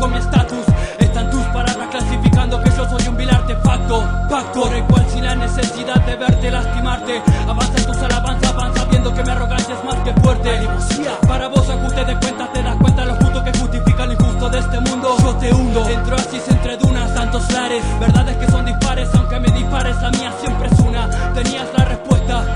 con mi estatus. Están tus palabras clasificando que yo soy un vil artefacto. Pacto por el cual sin la necesidad de verte lastimarte. Avanza tus alabanzas, avanza viendo que mi arrogancia es más que fuerte. Para vos ajuste de cuentas te das cuenta los puntos que justifican lo injusto de este mundo. Yo te hundo. Entro así entre dunas, tantos lares. Verdades que son dispares, aunque me dispares, la mía siempre es una. Tenías la respuesta,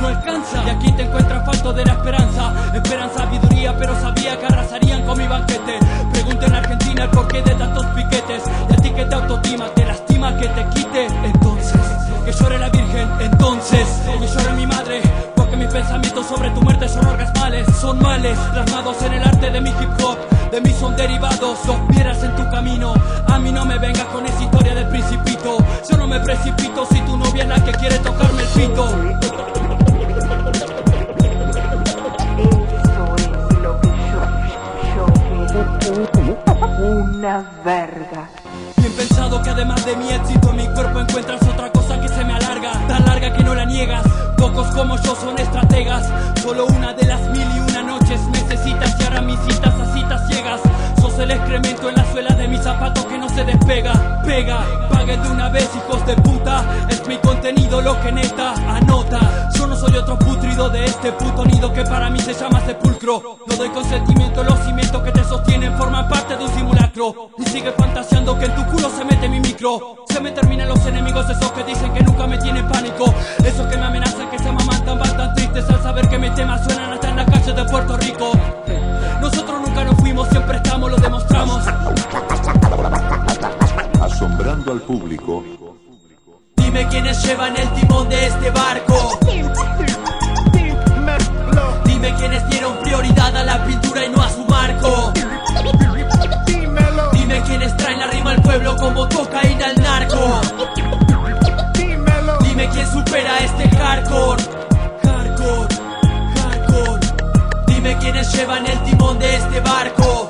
no alcanza. Y aquí te encuentras falto de la esperanza. Esperan sabiduría, pero sabía que arrasarían con mi banquete. Pregunta en Argentina el porqué de tantos piquetes. Y a ti que te autotima, te lastima que te quite. Entonces, que llore la Virgen. Entonces, que llore mi madre. Porque mis pensamientos sobre tu muerte son orgasmales. Son males, plasmados en el arte de mi hip hop. De mí son derivados, los vieras en tu camino. A mí no me vengas con esa historia del principito. Yo no me precipito si tu novia es la que quiere tocarme el pito. Verga. Bien pensado que además de mi éxito mi cuerpo encuentras otra cosa que se me alarga, tan larga que no la niegas. Pocos como yo son estrategas, solo una de las mil y una necesitas y ahora mis citas a citas ciegas. Sos el excremento en la suela de mis zapatos que no se despega, pega, pague de una vez hijos de puta, es mi contenido lo que neta anota. Yo no soy otro putrido de este puto nido que para mí se llama sepulcro. No doy consentimiento, los cimientos que te sostienen forman parte de un simulacro. Y sigue fantaseando que en tu culo se mete mi micro. Se me terminan los enemigos, esos que dicen que nunca me tienen pánico. Esos que me amenazan, que se mamantan, van tan tristes al saber que mis temas suenan hasta en las calles de Puerto Rico. Nosotros nunca nos fuimos, siempre estamos, lo demostramos. asombrando al público, Dime quiénes llevan el timón de este barco. Dime quiénes dieron prioridad a la pintura y no a su marco. Dime quiénes traen la rima al pueblo como cocaína al narco. Dime quién supera este hardcore. Hardcore, hardcore. Dime quiénes llevan el timón de este barco.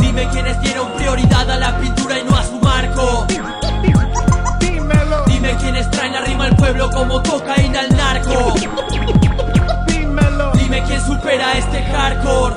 Dime quiénes dieron prioridad a la pintura y no a su marco. Dime quiénes traen la rima al pueblo como cocaína al narco. Dime quién supera este hardcore.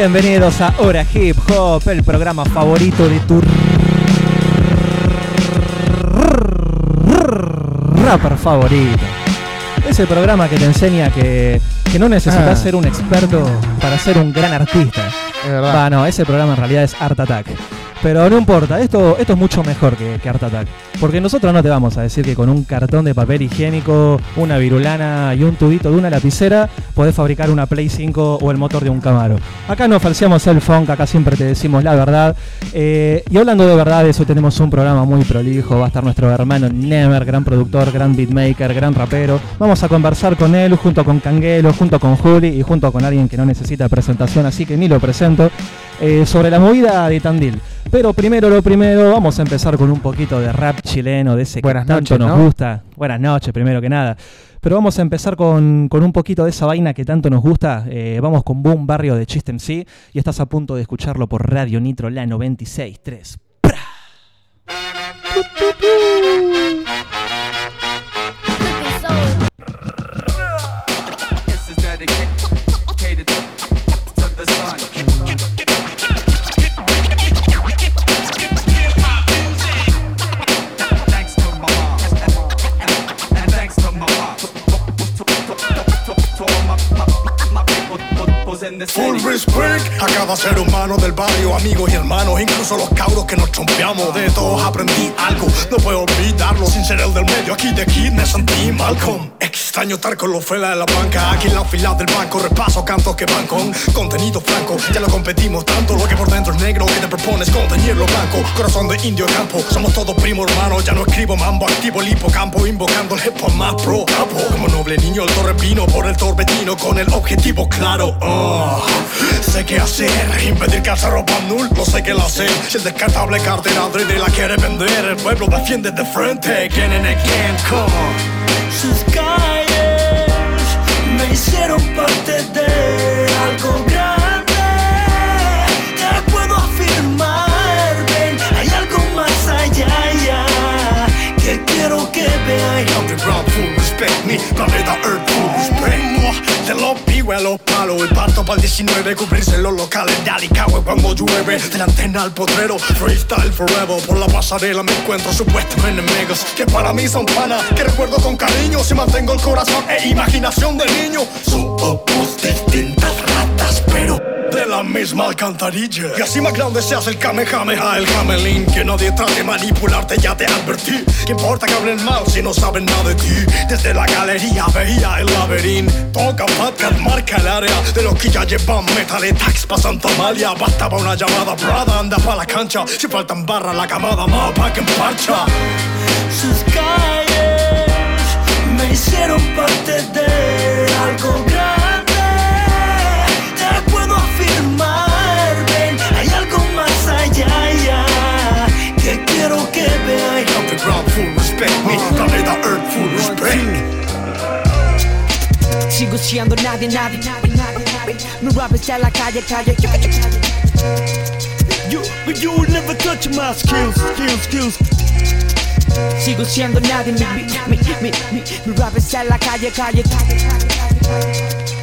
Bienvenidos a Hora Hip Hop, el programa favorito de tu rapper favorito. Ese programa que te enseña que, que no necesitas Ah. ser un experto para ser un gran artista. Es verdad. No, ese programa en realidad es Art Attack. Pero no importa, esto, esto es mucho mejor que, que Attack. Porque nosotros no te vamos a decir que con un cartón de papel higiénico, una virulana y un tubito de una lapicera podés fabricar una Play 5 o el motor de un Camaro. Acá no falseamos el funk, acá siempre te decimos la verdad. Eh, y hablando de verdades, hoy tenemos un programa muy prolijo. Va a estar nuestro hermano Never, gran productor, gran beatmaker, gran rapero. Vamos a conversar con él junto con Canguelo, junto con Juli y junto con alguien que no necesita presentación, así que ni lo presento, eh, sobre la movida de Tandil. Pero primero lo primero, vamos a empezar con un poquito de rap chileno, de ese que tanto noches, nos ¿no? gusta. Buenas noches, primero que nada. Pero vamos a empezar con, con un poquito de esa vaina que tanto nos gusta. Eh, vamos con Boom Barrio de Chiste MC y estás a punto de escucharlo por Radio Nitro, la 96.3. a cada ser humano del barrio, amigos y hermanos, incluso los cabros que nos chompeamos. De todos aprendí algo, no puedo olvidarlo. Sin ser el del medio, aquí de aquí me sentí Malcolm. Extraño estar con los fuera de la banca, aquí en la fila del banco. Repaso cantos que van con contenido franco. Ya no competimos tanto, lo que por dentro es negro, que te propones contenerlo blanco. Corazón de indio campo, somos todos primos hermanos. Ya no escribo mambo, activo el hipocampo, invocando el hip más pro. capo. Como noble niño, el torrepino por el torbellino con el objetivo claro. Oh, sé qué hacer, impedir que se ropa nul, no sé qué la hacer. Si el descartable cartera de la quiere vender, el pueblo defiende de frente. Again and again, come on. sus calles me hicieron parte de algo grande. Te puedo afirmar, ven, hay algo más allá, ya, que quiero que veáis. Underground full respect me, planeta Earth full respect. De los pibes a los palos, el parto para el 19, cubrirse los locales de Alicagüe cuando llueve. De la antena al potrero, freestyle forever. Por la pasarela me encuentro supuestos enemigos que para mí son panas, que recuerdo con cariño. Si mantengo el corazón e imaginación de niño, somos distintas ratas, pero de la misma alcantarilla. Y así más grande se hace el Kamehameha, el Camelín. Que nadie trate de manipularte, ya te advertí. ¿Qué importa que hablen mal si no saben nada de ti? Desde la galería veía el laberinto. Toca podcast, marca el área de los que ya llevan metal y tax pa' Santa Amalia. Bastaba una llamada, Prada, anda pa' la cancha. Si faltan barras, la camada más pa' que marcha. sus calles me hicieron parte de algo respect me, planeta Earth full respect. Sigo siendo nadie, nadie, nadie, nadie, nadie. Mi rap está en la calle, calle. You, but you will never touch my skills, skills, skills. Sigo siendo nadie, mi, mi, mi, mi, mi, mi rap está en la calle, calle, calle, calle, calle.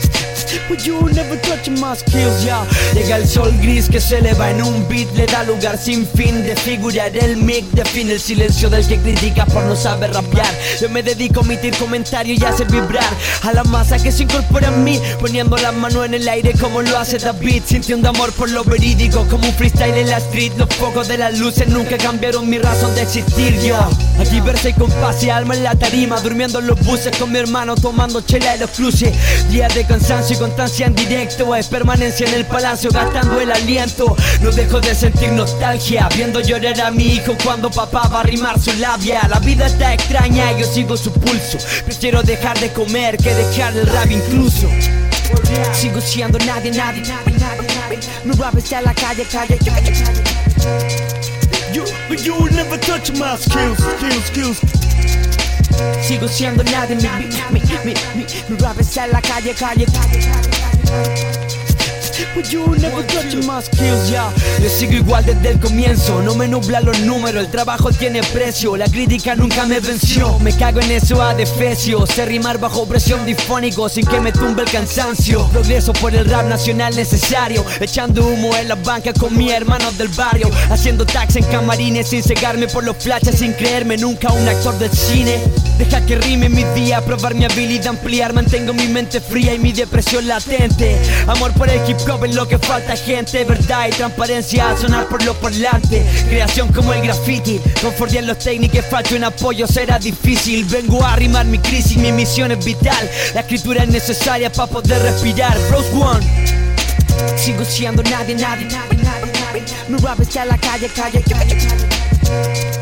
But you never touch my skills. Llega el sol gris que se eleva en un beat, le da lugar sin fin de figurar el mic, define el silencio del que critica por no saber rapear. Yo me dedico a emitir comentarios y hacer vibrar a la masa que se incorpora en mí, poniendo la mano en el aire como lo hace David, sintiendo amor por lo verídico, como un freestyle en la street. Los focos de las luces nunca cambiaron mi razón de existir, yo. Aquí verse con paz y alma en la tarima, durmiendo en los buses con mi hermano, tomando chela en los cruces. Días de cansancio y constancia en directo, es permanencia en el palacio, gastando el aliento. No dejo de sentir nostalgia, viendo llorar a mi hijo cuando papá va a rimar su labia. La vida está extraña y yo sigo su pulso. Prefiero dejar de comer que dejar el rap incluso. Sigo siendo nadie, nadie, nadie, nadie. Mi rap está en la calle, calle, calle. You, you never touch my skills, skills, skills. Sigo siendo nadie, mi, mi, mi, mi, mi, mi rap está en la calle, calle, calle, calle, calle. Yo sigo igual desde el comienzo, no me nublan los números, el trabajo tiene precio, la crítica nunca me venció, me cago en eso a defecio, sé rimar bajo presión difónico sin que me tumbe el cansancio, progreso por el rap nacional necesario, echando humo en las bancas con mis hermanos del barrio, haciendo tax en camarines sin cegarme por los flashes, sin creerme nunca un actor del cine, deja que rime mi día, probar mi habilidad, ampliar, mantengo mi mente fría y mi depresión latente, amor por el hip hop lo que falta gente, verdad y transparencia al sonar por los parlantes. Creación como el graffiti, confort y en los técnicos falta un apoyo, será difícil. Vengo a arrimar mi crisis, mi misión es vital. La escritura es necesaria para poder respirar. Bros One. Sigo siendo nadie, nadie, nadie, nadie, nadie. Rap está en la calle, calle, calle, calle.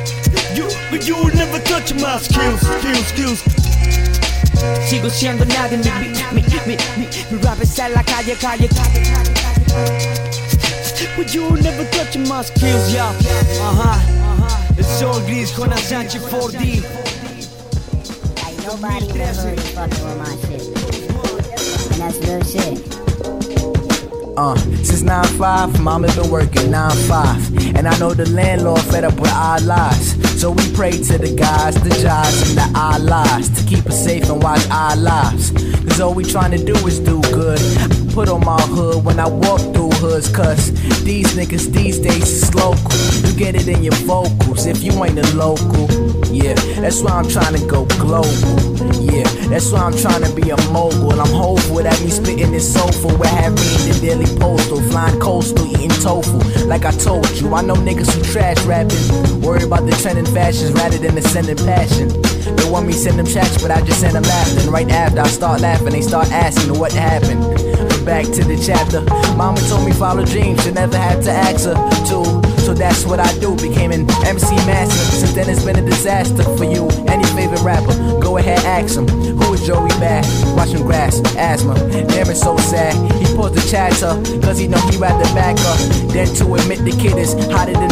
You, but you will never touch my skills, skills, skills. Sigo siendo nadie, mi, mi, mi, mi, mi, mi rap está en la calle, calle, calle, calle, calle. But you will never touch my skills, ya. Ajá, el sol gris con la Sánchez 4D. Like nobody in the hood is fucking with my shit. And that's real shit. Uh, since 9-5, mama been working 9-5 And I know the landlord fed up with our lies. So we pray to the guys, the jobs, and the Allahs To keep us safe and watch our lives. Cause all we trying to do is do good. Put on my hood when I walk through hoods Cause these niggas these days is local. You get it in your vocals if you ain't a local Yeah, that's why I'm trying to go global. Yeah, that's why I'm trying to be a mogul. I'm hopeful that me spitting this soulful will have me in the daily postal, flying coastal, eating tofu. Like I told you, I know niggas who trash rapping, worry about the trending fashions rather than the sending passion. They want me send them tracks, but I just send them laughing. Right after I start laughing, they start asking what happened. But back to the chapter. Mama told me follow dreams, you never had to ask her to. So that's what I do. Became an MC master. Since then it's been a disaster for you. Any favorite rapper, go ahead ask him. Who is Joey Bad? Watching grass, asthma. Damn it's so sad. He paused the chatter, cause he know he rather back up. Than to admit the kid is hotter than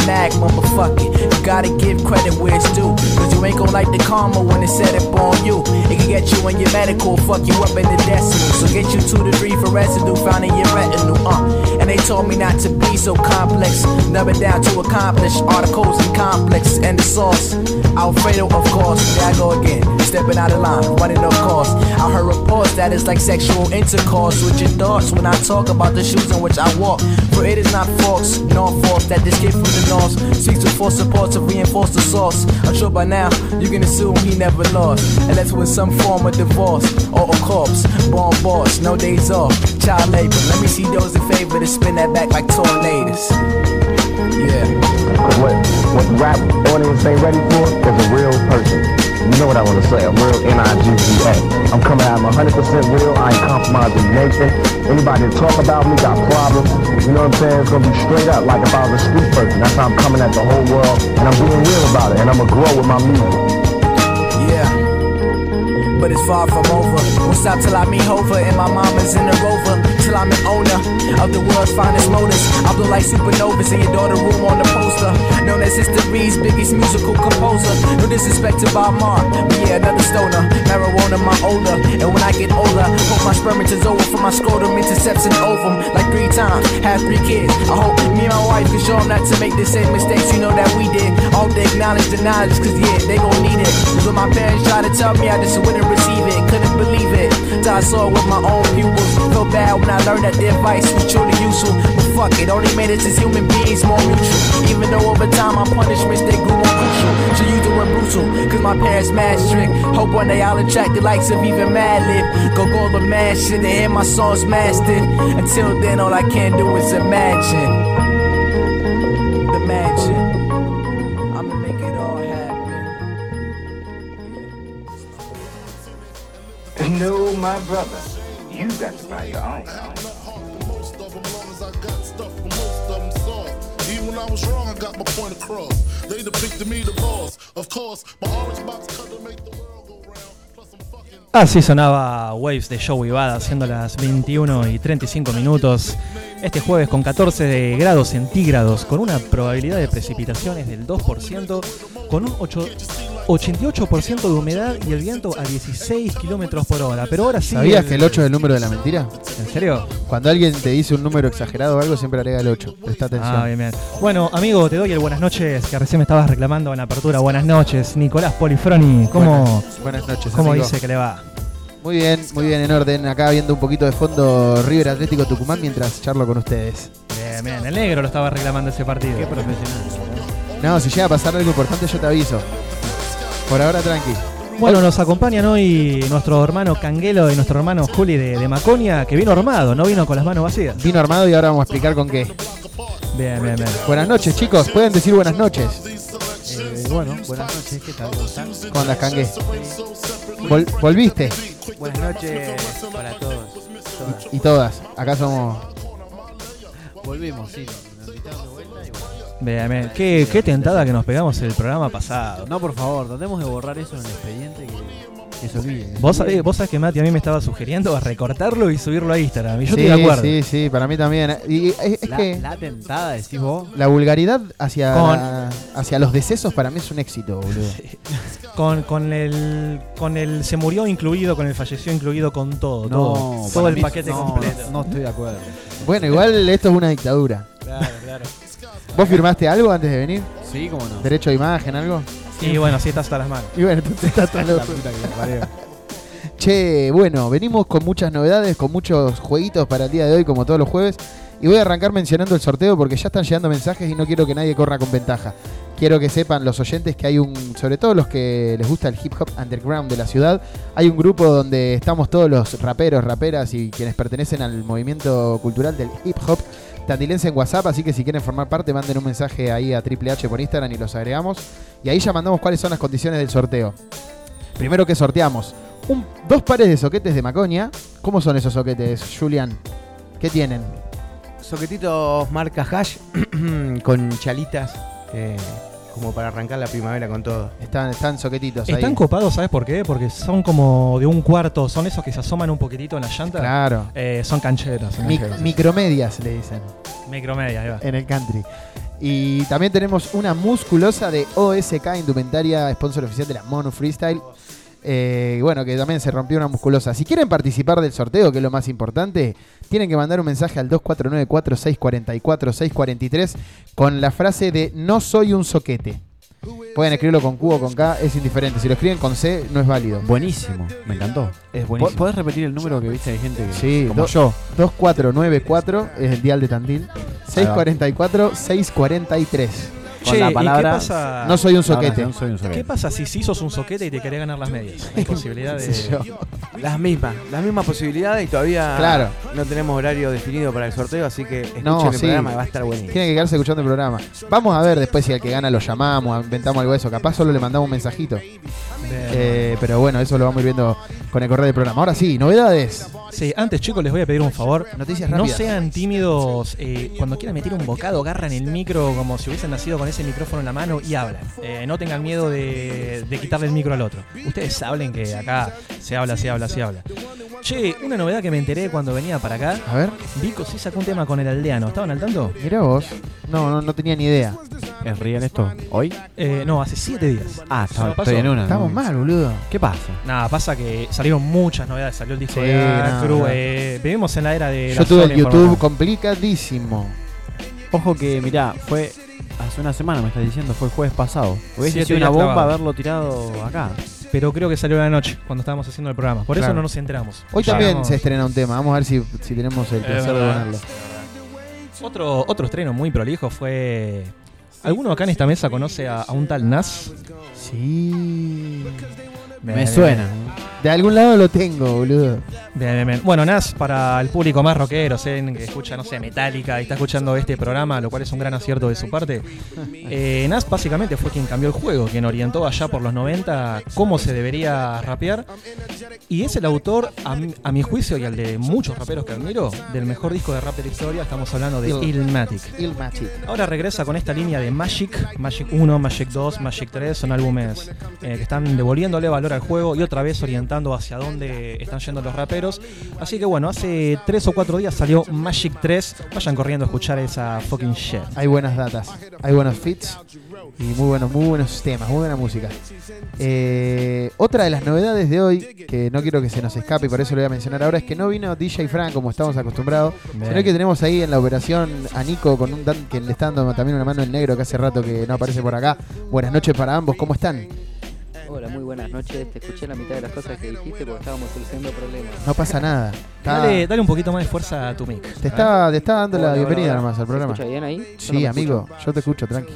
fuck it, you gotta give credit where it's due. Cause you ain't gon' like the karma when it's set up on you. It can get you in your medical, fuck you up in the decimal. So get you two to three for residue found in your retinue. Uh. And they told me not to be so complex. Never down to accomplish articles and complexes and the sauce. Alfredo, of course. There I go again. Stepping out of line, running of course. I heard reports that it's like sexual intercourse with your thoughts when I talk about the shoes in which I walk. For it is not false, nor false that this kid from the north seeks to force support to reinforce the source. I'm sure by now you can assume he never lost, unless with some form of divorce or a corpse. Born boss, no days off, child labor. Let me see those in favor to spin that back like tornadoes. Yeah. What what rap audience ain't ready for is a real person. You know what I want to say, I'm real N-I-G-G-A. I'm coming out, I'm 100% real, I ain't compromising nothing. Anybody that talk about me got problems, you know what I'm saying? It's gonna be straight up like if I was a street person. That's how I'm coming at the whole world, and I'm being real about it, and I'm gonna grow with my music. Yeah. But it's far from over. Won't stop till I meet Hover and my mama's in the rover. Till I'm an owner of the world's finest motors. I blow like supernovas in your daughter room on the poster. Known as history's biggest musical composer. No disrespect to Bob Marr, but yeah, another stoner. Marijuana, my older. And when I get older, hope my sperm is over from my scrotum intercepts and ovum. Like three times, have three kids. I hope me and my wife can show them not to make the same mistakes you know that we did. All they acknowledge the knowledge, cause yeah, they gon' need it. Cause when my parents tried to tell me, I just wouldn't receive it. Couldn't believe it. Till I saw it with my own pupils. Felt bad when I learned that their advice was truly useful. But fuck it, only made us as human beings more mutual. Even though over time my punishments they grew more crucial. So the word brutal, cause my parents mad strict. Hope one day I'll attract the likes of even Madlib. Go go the mad shit and hear my songs mastered. Until then, all I can do is imagine. Mansion. I'ma make it all happen. No, my brother, you got to buy your own. Even when I was wrong, I got my point across. They depicted me the boss. Of course, my orange box cut to make the world go round. Así sonaba Waves de Joey Bada, siendo las 21 y 35 minutos. Este jueves con 14 de grados centígrados, con una probabilidad de precipitaciones del 2%, con un 8 88% de humedad y el viento a 16 kilómetros por hora. Pero ahora sí. ¿Sabías que el 8 es el número de la mentira? ¿En serio? Cuando alguien te dice un número exagerado o algo, siempre agrega el 8. Presta atención. Ah, bien, bien. Bueno, amigo, te doy el buenas noches, que recién me estabas reclamando en la apertura. Buenas noches, Nicolás Polifroni. ¿Cómo, Buenas, buenas noches. ¿cómo amigo. dice que le va? Muy bien, muy bien, en orden. Acá viendo un poquito de fondo River Atlético Tucumán mientras charlo con ustedes. Bien, bien. El negro lo estaba reclamando ese partido. Qué profesional. No, si llega a pasar algo importante, yo te aviso. Por ahora, tranqui. Bueno, nos acompañan hoy nuestro hermano Canguelo y nuestro hermano Juli de, de Maconia, que vino armado, no vino con las manos vacías. Vino armado y ahora vamos a explicar con qué. Bien, bien, bien. Buenas noches, chicos. Pueden decir buenas noches. Eh, bueno, buenas noches, ¿qué tal? ¿Cómo están? ¿Cómo andas, Cangue? Vol- ¿Volviste? Buenas noches para todos. todas. Y todas. Acá somos. Volvimos, sí, Bien, bien. Qué, qué tentada que nos pegamos el programa pasado. No, por favor, tratemos de borrar eso en el expediente que, que se olvide. Vos, sabés- vos sabés que Mati a mí me estaba sugiriendo a recortarlo y subirlo a Instagram. Y yo sí, estoy de acuerdo. sí, sí, para mí también. Y es, es la, que la tentada, decís vos. la vulgaridad hacia, Con- la- hacia los decesos para mí es un éxito, boludo. Con, con el con el se murió incluido, con el falleció incluido, con todo. todo, todo el mí- paquete no, completo. No, no estoy de acuerdo. Bueno, igual esto es una dictadura. Claro, claro. ¿Vos firmaste algo antes de venir? Sí, cómo no. ¿Derecho de imagen, algo? Y bueno, sí estás hasta las manos. Y bueno, entonces está hasta La los- puta que la parió. Che, bueno, venimos con muchas novedades, con muchos jueguitos para el día de hoy, como todos los jueves. Y voy a arrancar mencionando el sorteo porque ya están llegando mensajes y no quiero que nadie corra con ventaja. quiero que sepan los oyentes que hay un, sobre todo los que les gusta el hip hop underground de la ciudad, hay un grupo donde estamos todos los raperos, raperas y quienes pertenecen al movimiento cultural del hip hop tandilense en WhatsApp, así que si quieren formar parte manden un mensaje ahí a Triple H por Instagram y los agregamos. Y ahí ya mandamos cuáles son las condiciones del sorteo. Primero que sorteamos dos pares de soquetes de Macoña. ¿Cómo son esos soquetes, Julian? ¿Qué tienen? Soquetitos marca hash con chalitas eh, como para arrancar la primavera con todo. Están, están soquetitos ahí. Están copados, ¿sabes por qué? Porque son como de un cuarto, son esos que se asoman un poquitito en la llanta. Claro. Eh, son cancheros. son Mic- cancheros. micromedias le dicen Micromedia, ahí va. en el country. Y también tenemos una musculosa de OSK Indumentaria, sponsor oficial de la Mono Freestyle. Eh, bueno, que también se rompió una musculosa. Si quieren participar del sorteo, que es lo más importante, tienen que mandar un mensaje al 2494-644-643 con la frase de no soy un soquete. Pueden escribirlo con Q o con K, es indiferente. Si lo escriben con C, no es válido. Buenísimo, me encantó. Es buenísimo. ¿Podés repetir el número que viste de gente que, Sí, como yo? 2494 es el dial de Tandil. 644-643. Che, ¿y qué pasa? No soy un soquete. ¿Qué pasa si sí sos un soquete y te querés ganar las medias? Hay posibilidad de. Las mismas, las mismas posibilidades y todavía Claro. no tenemos horario definido para el sorteo, así que escuchen No, el sí. programa que va a estar buenísimo. Tienen que quedarse escuchando el programa. Vamos a ver después si al que gana lo llamamos, inventamos algo de eso. Capaz solo le mandamos un mensajito. Eh, pero bueno, eso lo vamos a ir viendo con el correo del programa. Ahora sí, novedades. Sí, antes chicos les voy a pedir un favor. Noticias No rápidas. sean tímidos. eh, cuando quieran meter un bocado, agarran el micro como si hubiesen nacido con ese micrófono en la mano y hablan. Eh, no tengan miedo de, de quitarle el micro al otro. Ustedes hablen que acá se habla, se habla, se habla. Che, una novedad que me enteré cuando venía para acá. A ver. Vico sí sacó un tema con el aldeano. ¿Estaban al tanto? Mirá vos. No, no, no tenía ni idea. ¿Es real esto? ¿Hoy? Eh, no, hace siete días. Ah, ¿Se está- lo pasó? estoy en una. Estamos mal, boludo. ¿Qué pasa? Nada, pasa que salieron muchas novedades. Salió el disco Sí, de no, Acru. no. eh, vivimos en la era de. Yo la tuve el YouTube complicadísimo. Ojo que, mirá, fue hace una semana, me estás diciendo, fue el jueves pasado. Hubiese sido una bomba clavado. haberlo tirado acá. Pero creo que salió a la noche cuando estábamos haciendo el programa. Por eso no nos enteramos. Hoy también se estrena un tema. Vamos a ver si, si tenemos el placer de ponerlo. Otro, otro estreno muy prolijo fue. ¿Alguno acá en esta mesa conoce a, a un tal Nas? Sí. Me suena. De algún lado lo tengo, boludo. Bien, bien, bien. Bueno, Nas, para el público más rockero, que escucha, no sé, Metallica y está escuchando este programa, lo cual es un gran acierto de su parte. Eh, Nas básicamente fue quien cambió el juego, quien orientó allá por los 90 cómo se debería rapear. Y es el autor, a mi, a mi juicio y al de muchos raperos que admiro, del mejor disco de rap de la historia. Estamos hablando de Il- Illmatic. Illmatic. Ahora regresa con esta línea de Magic, Magic 1, Magic 2, Magic 3, son álbumes eh, que están devolviéndole valor al juego y otra vez orientando hacia dónde están yendo los raperos. Así que bueno, hace 3 o 4 días salió Magic 3, vayan corriendo a escuchar esa fucking shit. Hay buenas datas, hay buenos fits y muy buenos, muy buenos temas, muy buena música. Eh, otra de las novedades de hoy, que no quiero que se nos escape y por eso lo voy a mencionar ahora, es que no vino DJ Frank como estamos acostumbrados, Bien. sino que tenemos ahí en la operación a Nico con un dan que le está dando también una mano el negro que hace rato que no aparece por acá. Buenas noches para ambos, ¿cómo están? Hola, muy buenas noches. Te escuché la mitad de las cosas que dijiste porque estábamos solucionando problemas. No pasa nada. Está- Dale, dale un poquito más de fuerza a tu mic. te, está, te está dando la Hola, hola, bienvenida hola. nomás al ¿Se programa. escucha bien ahí? Yo no Sí, me amigo, yo te escucho, tranqui.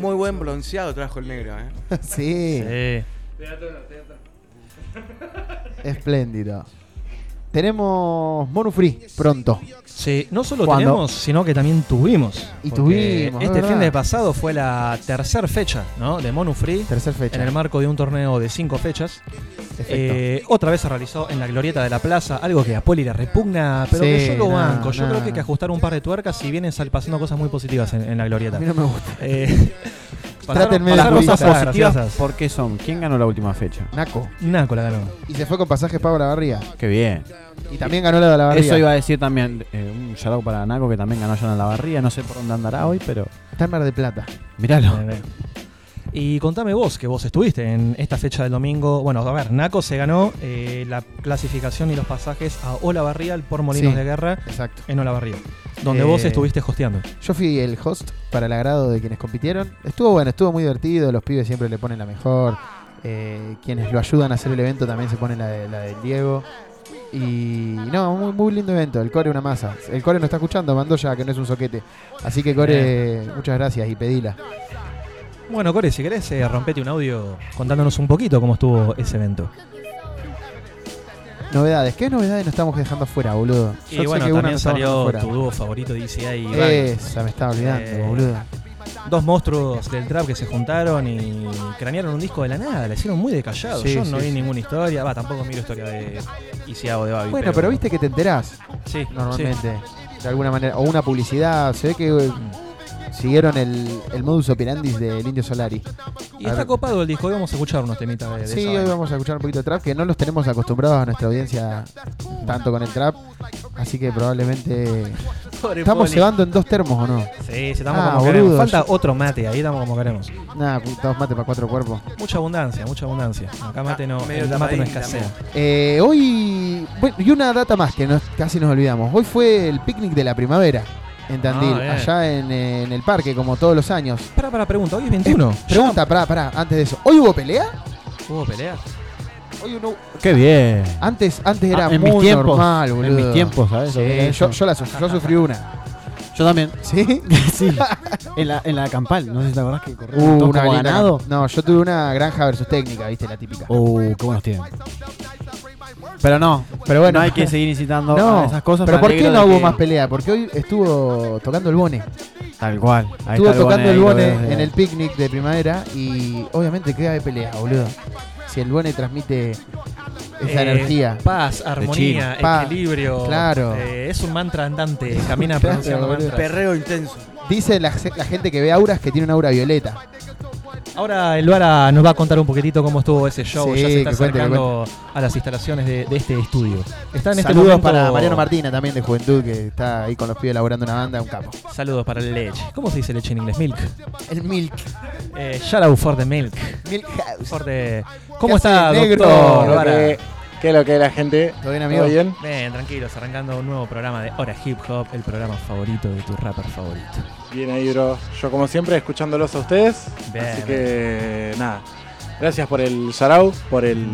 Muy buen bronceado trajo el negro, ¿eh? sí. Espléndido. Tenemos Free pronto. Sí, no solo ¿Cuándo? tenemos, sino que también tuvimos. Y tuvimos, es Este verdad. fin de pasado fue la tercera fecha ¿no? de Monu Free. Tercer fecha. En el marco de un torneo de cinco fechas. Eh, otra vez se realizó en la glorieta de la plaza, algo que a Poli le repugna, pero Sí, que yo lo no, banco. Yo no. creo que hay que ajustar un par de tuercas y vienen pasando cosas muy positivas en, en la glorieta. A mí no me gusta. Eh, Trátenme de Las pasaron cosas positivas, graciosas. ¿por qué son? ¿Quién ganó la última fecha? Naco. Naco la ganó. Y se fue con pasajes pago a la barría. Qué bien. Y también ganó la de la barría. Eso iba a decir también, eh, un shout out para Naco que también ganó ya en la barría. No sé por dónde andará hoy, pero Está en Mar de Plata. míralo. Y contame vos, que vos estuviste en esta fecha del domingo. Bueno, a ver, Naco se ganó eh, la clasificación y los pasajes a Olavarría por Molinos Sí, de Guerra Exacto. en Olavarría, donde Eh, vos estuviste hosteando. Yo fui el host para el agrado de quienes compitieron. Estuvo bueno, estuvo muy divertido. Los pibes siempre le ponen la mejor. Eh, quienes lo ayudan a hacer el evento también se ponen la, de- la del Diego. Y no, muy, muy lindo evento. El Core una masa. El Core no está escuchando, mandó ya que no es un soquete. Así que Core, muchas gracias y pedila. Bueno, Core, si querés, eh, rompete un audio contándonos un poquito cómo estuvo ese evento. Novedades, ¿qué novedades nos estamos dejando afuera, boludo? Y Yo sé bueno, que una también salió tu dúo favorito de DCI y. Esa, me estaba olvidando, Eh, boludo. Dos monstruos del trap que se juntaron y cranearon un disco de la nada, le hicieron muy de callado. Sí, Yo sí, no vi sí. ninguna historia, va, tampoco miro historia de Easy o de Babi. Bueno, pero viste que te enterás. Sí, Normalmente. De alguna manera. O una publicidad. Se ve que eh, siguieron el, el modus operandi del Indio Solari. Y A está ver, copado el disco, hoy vamos a escuchar unos temitas de, de Sí, hoy vamos a escuchar un poquito de trap, que no los tenemos acostumbrados a nuestra audiencia tanto con el trap. Así que probablemente. Pobre ¿Estamos Poli. cebando en dos termos o no? Sí, sí, estamos Ah, como queremos. boludo, Falta otro mate, ahí estamos como queremos. Nada, dos mate para cuatro cuerpos. Mucha abundancia, mucha abundancia. Acá mate no, el mate no escasea. Eh, hoy. Bueno, y una data más que nos, casi nos olvidamos. Hoy fue el picnic de la primavera en Tandil, Ah, allá en, eh, en el parque, como todos los años. Para, para, pregunta, hoy es 21. Pregunta, pará, pará, antes de eso. ¿Hoy hubo pelea? ¿Hubo pelea? Hoy no. Qué bien. Antes, antes era Ah, en muy mis tiempos, normal, en boludo. mis tiempos, ¿sabes? Sí, Era yo, eso. yo, la suf- yo sufrí una. Yo también. ¿Sí? sí. En la, en la campal, no sé si te acordás que corrió Uh, linda ganado. No, yo tuve una granja versus técnica, viste, la típica. Uh, qué buenos tiempos. Pero no, Pero bueno. no hay que seguir incitando No, a esas cosas. Pero ¿por qué no hubo que- más pelea? Porque hoy estuvo tocando el bone. Tal cual. Ahí Estuvo está tocando el bone en el picnic de primavera y obviamente queda de pelea, boludo. Si el bone transmite esa Eh, energía. Paz, armonía, Paz, equilibrio. claro. Eh, es un mantra andante, camina pronunciando mantras. Perreo intenso. Dice la, la gente que ve auras que tiene un aura violeta. Ahora el Vara nos va a contar un poquitito cómo estuvo ese show. Sí, ya se está que cuente, que acercando a las instalaciones de, de este estudio. Está en este Saludos momento- para Mariano Martina también de Juventud que está ahí con los pibes elaborando una banda, un capo. Saludos para el leche. ¿Cómo se dice leche en inglés? Milk. El milk. Eh, shout out for the milk. Milk House. For the... ¿Cómo ¿Qué está, doctor? Vara? ¿Qué es lo que es la gente? ¿Todo bien, amigo? bien? Bien, tranquilos, arrancando un nuevo programa de Hora Hip Hop, el programa favorito de tu rapper favorito. Bien ahí, bro. Yo como siempre escuchándolos a ustedes. Bien, Así que nada. Gracias por el shout por el.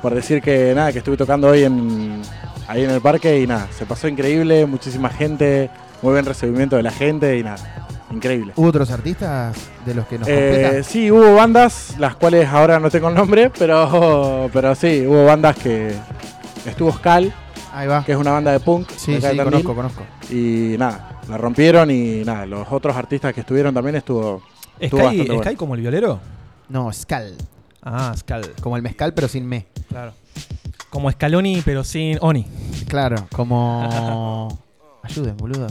por decir que nada, que estuve tocando hoy en. ahí en el parque y nada, se pasó increíble, muchísima gente, muy buen recibimiento de la gente y nada. Increíble. ¿Hubo otros artistas de los que nos Eh, completan? sí, hubo bandas, las cuales ahora no tengo el nombre, pero, pero sí, hubo bandas que. Estuvo Skal, Ahí va. que es una banda de punk. Sí, de sí, Tandil, conozco, conozco. Y nada, la rompieron y nada, los otros artistas que estuvieron también estuvo, estuvo ¿Sky, bastante bueno. Sky como el violero? No, Skal. Ah, Skal. Como el mezcal, pero sin me. Claro. Como Scaloni, pero sin Oni. Claro, como. Ayuden, boludo.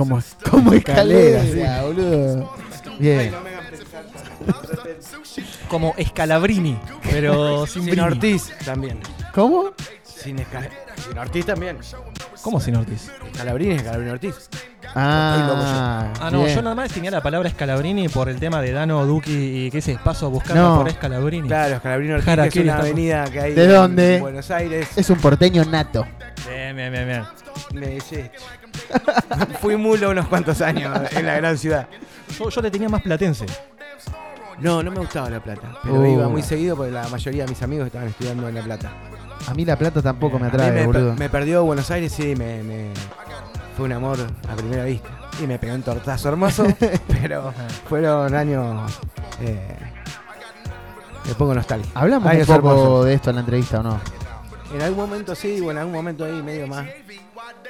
Como, Como escalera, escalera, boludo. Bien. Como Scalabrini, pero sin, Sin. Ortiz también. ¿Cómo? Sin, sin Ortiz también. ¿Cómo sin Ortiz? Calabrini es Calabrini Ortiz. Ah, Ah, no, bien. yo nada más tenía la palabra Scalabrini por el tema de Dano, Duki y que ese paso buscando No. por Scalabrini. Claro, Calabrini Ortiz, es una estamos- avenida que hay ¿De en dónde? Buenos Aires. Es un porteño nato. Bien, bien, bien, bien. Me-. Fui mulo unos cuantos años en la gran ciudad. Yo, yo le tenía más platense. No, no me gustaba La Plata. Pero Uh. iba muy seguido porque la mayoría de mis amigos estaban estudiando en La Plata. A mí La Plata tampoco me A mí atrae, me, boludo. me perdió Buenos Aires, sí, me, me- fue un amor a primera vista. Y me pegó un tortazo hermoso, pero fueron años eh, de poco nostalgia. Hablamos Años un poco hermosos. de esto en la entrevista, ¿o no? En algún momento sí, o en algún momento ahí medio más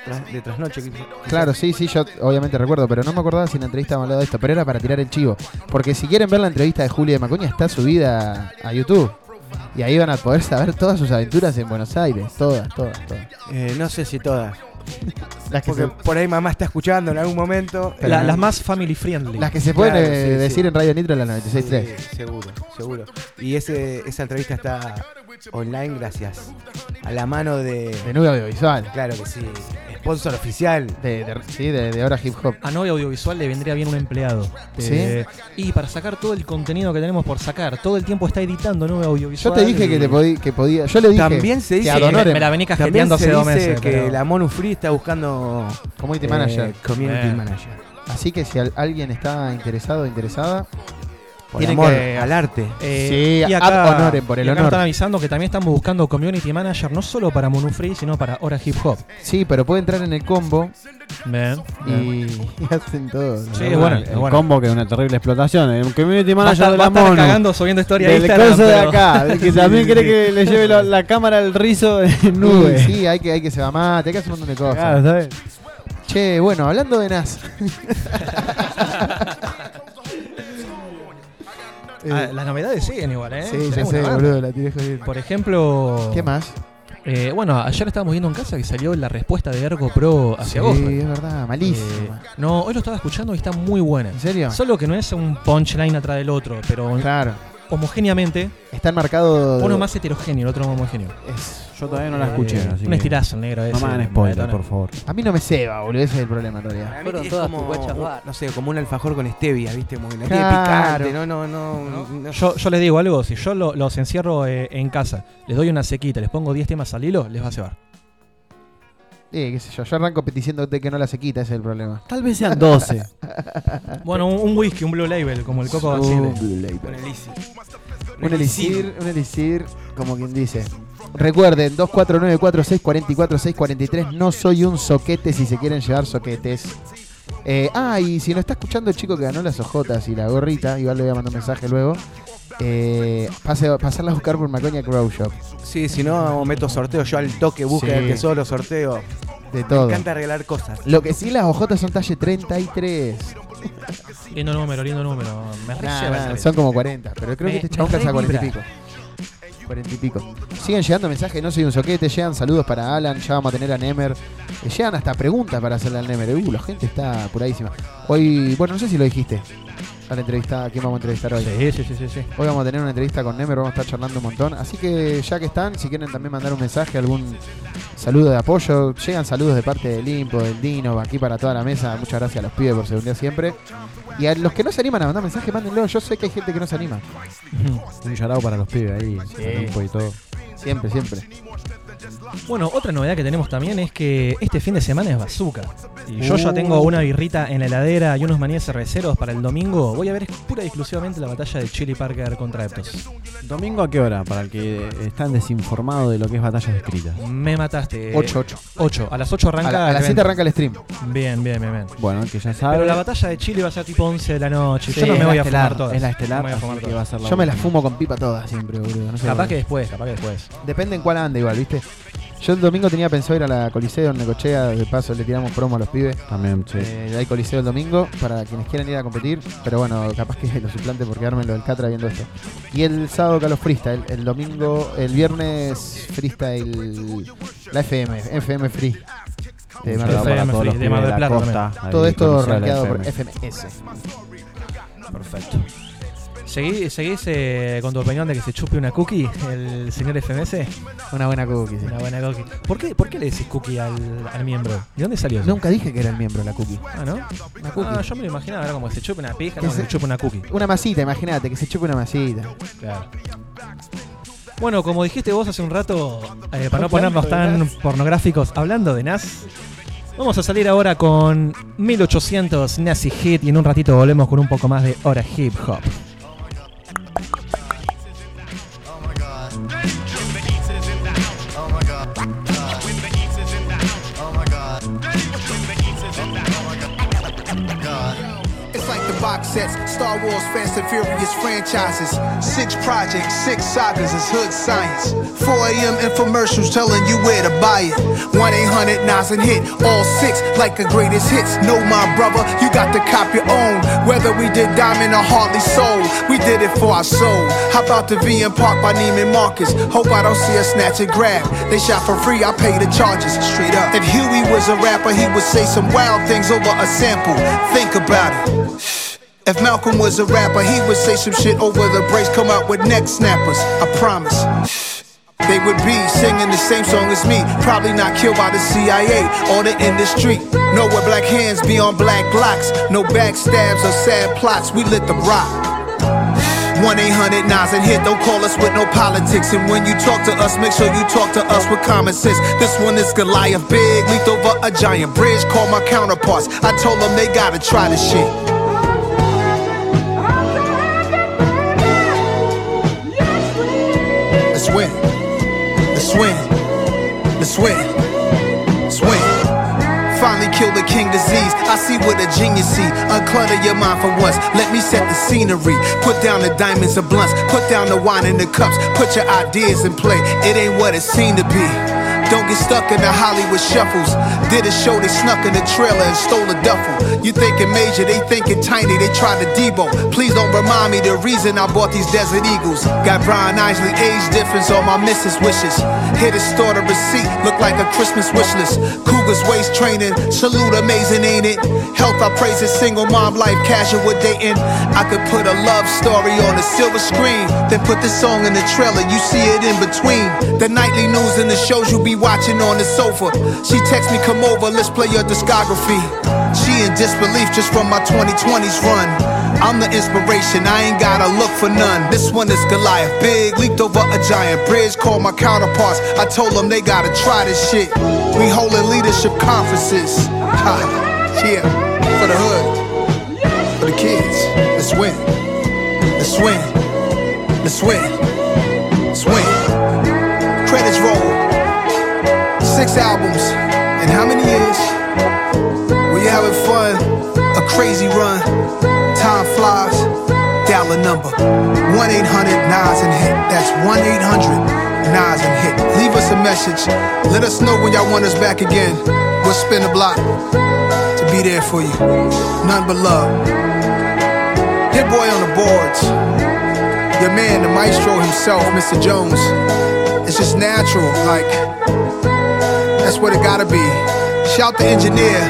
tras- de trasnoche. quizás. Claro, sí, sí, yo obviamente recuerdo, pero no me acordaba si en la entrevista me hablado de esto, pero era para tirar el chivo. Porque si quieren ver la entrevista de Julia de Macoña, está subida a YouTube. Y ahí van a poder saber todas sus aventuras en Buenos Aires. Todas, todas, todas. Eh, no sé si todas. Las que, Porque se, por ahí mamá está escuchando en algún momento. La- Eh, las más family friendly. las que se pueden Claro, eh, sí, sí. decir en Radio Nitro en la 96.3. Sí, seguro, seguro. Y ese, esa entrevista está online gracias a la mano de. De nube audiovisual. Claro que sí. Sponsor oficial. De, de- sí, de, de hora hip hop. A Novia Audiovisual le vendría bien un empleado. Eh, y para sacar todo el contenido que tenemos por sacar, todo el tiempo está editando Novia Yo Audiovisual. te dije que te podí- que podía. Yo le dije También se dice que me, me la vení También cajeteando hace dos meses. que pero- la Monu Free está buscando community eh, manager. community Eh. manager. Así que si al- alguien está interesado o interesada, Por Tienen amor que- al arte. Eh, Sí, y ad honorem, por el y acá honor. están avisando que también estamos buscando community manager no solo para Monu Free, sino para Hora Hip Hop. Sí, pero puede entrar en el combo Ven. y, y hacen todo. Sí, bueno, el bueno. combo que es una terrible explotación. El community Va a manager estar- de va a la estar mono. cagando subiendo historia Del Instagram, coso de acá. el que Sí, también sí, quiere sí. que le lleve la, la cámara al rizo en Sí, nube. Sí, hay que, hay que se va mate, hay que hacer un montón de cosas. Claro, ¿sabes? Che, bueno, hablando de NAS. Ah, las novedades siguen igual, ¿eh? Sí, ya sé, boludo, la tiré jodiendo. Por ejemplo. ¿Qué más? Eh, bueno, ayer estábamos viendo en casa que salió la respuesta de Ergo Pro hacia Sí, Gospel. es verdad, malísima. Eh, no, hoy lo estaba escuchando y está muy buena. ¿En serio? Solo que no es un punchline atrás del otro, pero Claro. Homogéneamente, Está marcado. uno más heterogéneo, el otro más homogéneo. Yo todavía no la escuché. Eh, así un que estirazo negro No ese. me hagan spoiler, maratona. por favor. A mí no me ceba, boludo, ese es el problema en realidad. Fueron es todas como, tus guachas un- no sé, como un alfajor con stevia, ¿viste? Muy Claro. picante, no, no, no. no- Yo, yo les digo algo, si yo lo- los encierro eh, en casa, les doy una sequita, les pongo 10 temas al hilo, les va a cebar. Eh, qué sé yo, yo arranco diciéndote que no la se quita, ese es el problema. Tal vez sean 12. Bueno, un, un whisky, un blue label, como el Coco Un Basile. Blue Label. Un elixir. Un elixir, un elixir, como quien dice. Recuerden, 2494644643, no soy un soquete si se quieren llevar soquetes. Eh, ah, y si no está escuchando el chico que ganó las ojotas y la gorrita, igual le voy a mandar un mensaje luego. Eh, pase, pasarla a buscar por Macoña Grow Shop. Sí, si no meto sorteo, yo al toque busque Sí. el tesoro, sorteo. De Me todo. encanta regalar cosas. Lo que sí, las ojotas son talle 33. Lindo número, lindo número. Me Nah, son como 40, pero creo Me- que este me chabón calza re 40 y pico. 40 y pico. Siguen llegando mensajes, no soy un soquete, llegan saludos para Alan, ya vamos a tener a Nemer. Eh, llegan hasta preguntas para hacerle al Nemer. Uh, la gente está apuradísima. Hoy, bueno, no sé si lo dijiste. La entrevista, ¿a quién vamos a entrevistar hoy? Sí, sí, sí, sí, sí. Hoy vamos a tener una entrevista con Nemer, vamos a estar charlando un montón. Así que ya que están, si quieren también mandar un mensaje, algún saludo de apoyo, llegan saludos de parte del Limpo, del Dino, aquí para toda la mesa. Muchas gracias a los pibes por seguridad siempre. Y a los que no se animan a mandar mensajes, mándenlo. Yo sé que hay gente que no se anima. Un charao para los pibes ahí. Olimpo y todo. Siempre, siempre. Bueno, otra novedad que tenemos también es que este fin de semana es bazooka. Y yo ya Uh. tengo una birrita en la heladera y unos maníes cerveceros para el domingo. Voy a ver pura y exclusivamente la batalla de Chili Parker contra Eptos. ¿Domingo a qué hora? Para el que están desinformado de lo que es batallas escritas. Me mataste. 8, 8. 8. A las 8 arranca. A, la- a el las 7 evento. arranca el stream. Bien, bien, bien, bien. Bueno, que ya sabe. Pero la batalla de Chile va a ser tipo 11 de la noche. Sí, yo no me voy a estelar, fumar todas. es la estelar, No me voy a fumar Yo el domingo tenía pensado ir a la Coliseo en Necochea, de paso le tiramos promo a los pibes. También, sí. Eh, hay Coliseo el domingo para quienes quieran ir a competir, pero bueno, capaz que lo suplante por quedarme lo del Catra viendo esto. Y el sábado Carlos Freestyle, el domingo, el viernes Freestyle, la FM, FM Free. De Mar del Plata. todos los de Mar del Plata Todo esto rankeado por FM. FMS. Perfecto. ¿Seguís, seguís eh, con tu opinión de que se chupe una cookie el señor FMS? Una buena cookie. sí. Una buena cookie. ¿Por qué, por qué le decís cookie al, al miembro? ¿De dónde salió eso? Nunca dije que era el miembro la cookie. Ah, ¿no? Una cookie. Ah, yo me lo imaginaba, era como que se chupe una pija, Que no, que se- se chupe una cookie. Una masita, imagínate, que se chupe una masita. Claro. Bueno, como dijiste vos hace un rato, eh, para no ponernos tan pornográficos, hablando de NAS, vamos a salir ahora con 1800 Nazi Hit y en un ratito volvemos con un poco más de hora hip hop. Sets, Star Wars, Fast and Furious franchises. Six projects, six sagas is hood science. 4 a.m. infomercials telling you where to buy it. 1 800 Nas and hit all six like the greatest hits. No, my brother, you got to cop your own. Whether we did Diamond or Harley Soul, we did it for our soul. How about the VM Park by Neiman Marcus? Hope I don't see a snatch and grab. They shot for free, I pay the charges straight up. If Huey was a rapper, he would say some wild things over a sample. Think about it. If Malcolm was a rapper, he would say some shit over the breaks, come out with neck snappers. I promise. They would be singing the same song as me. Probably not killed by the CIA or the industry. No, where black hands be on black blocks. No backstabs or sad plots. We lit the rock. 1 800 Nas and hit. Don't call us with no politics. And when you talk to us, make sure you talk to us with common sense. This one is Goliath big. Leaped over a giant bridge. Call my counterparts. I told them they gotta try this shit. Swing, swing. Finally killed the king disease. I see what a genius see. Unclutter your mind for once. Let me set the scenery. Put down the diamonds and blunts. Put down the wine and the cups. Put your ideas in play. It ain't what it seemed to be. Don't get stuck in the Hollywood shuffles. Did a show, they snuck in the trailer and stole a duffel. You thinking major, they thinking tiny, they tried to Debo. Please don't remind me the reason I bought these Desert Eagles. Got Brian Isley age difference on my missus wishes. Hit a store the receipt, look like a Christmas wish list. Cougars waist training, salute amazing, ain't it? Health I praise it, single mom life, casual dating. I could put a love story on a silver screen, then put the song in the trailer, you see it in between. The nightly news and the shows you be watching on the sofa. She texts me, come over, let's play your discography. She in disbelief just from my 2020s run. I'm the inspiration, I ain't gotta look for none. This one is Goliath, big, leaped over a giant bridge. Called my counterparts, I told them they gotta try this shit. We holding leadership conferences. Ha, yeah, for the hood, for the kids. Let's win, let's win, let's win, Six albums in how many years? Were having fun? A crazy run. Time flies. Dial a number 1 800 Nas and hit. That's 1 800 Nas and hit. Leave us a message. Let us know when y'all want us back again. We'll spin the block to be there for you. None but love. Hit boy on the boards. Your man, the maestro himself, Mr. Jones. It's just natural, like that's what it gotta be. Shout the engineer,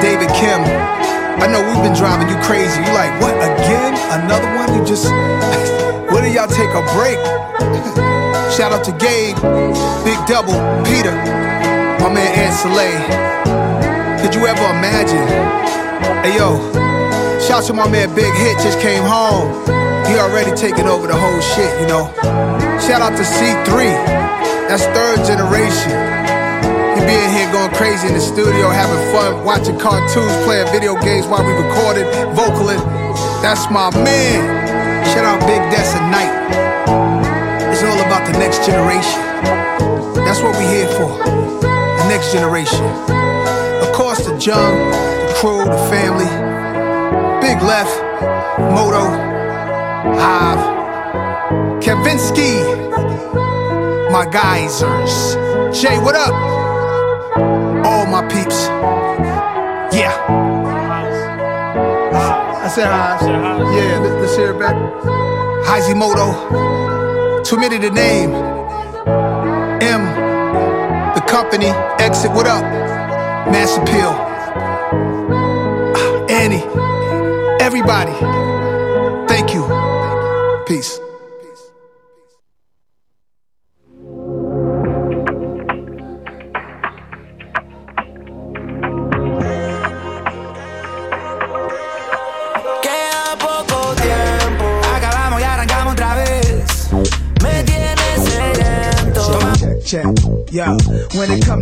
David Kim. I know we've been driving you crazy. You like, what again? Another one? You just when do y'all take a break? Shout out to Gabe, Big Double, Peter, my man Ed Soleil. Could you ever imagine? Hey yo, shout out to my man Big Hit, just came home. He already taking over the whole shit, you know. Shout out to C3, that's third generation. He being here going crazy in the studio, having fun, watching cartoons, playing video games while we recorded, vocaling. That's my man. Shout out Big Des at night. It's all about the next generation. That's what we're here for. The next generation. Of course, the Jung, the crew, the family. Big Left, Moto, Hive, Kavinsky, my geysers. Jay, what up? All my peeps. Yeah. I said hi. Yeah, let- let's hear it back. Hizimoto. Too many to name. M. The company. Exit. What up? Mass appeal. Ah, Annie. Everybody.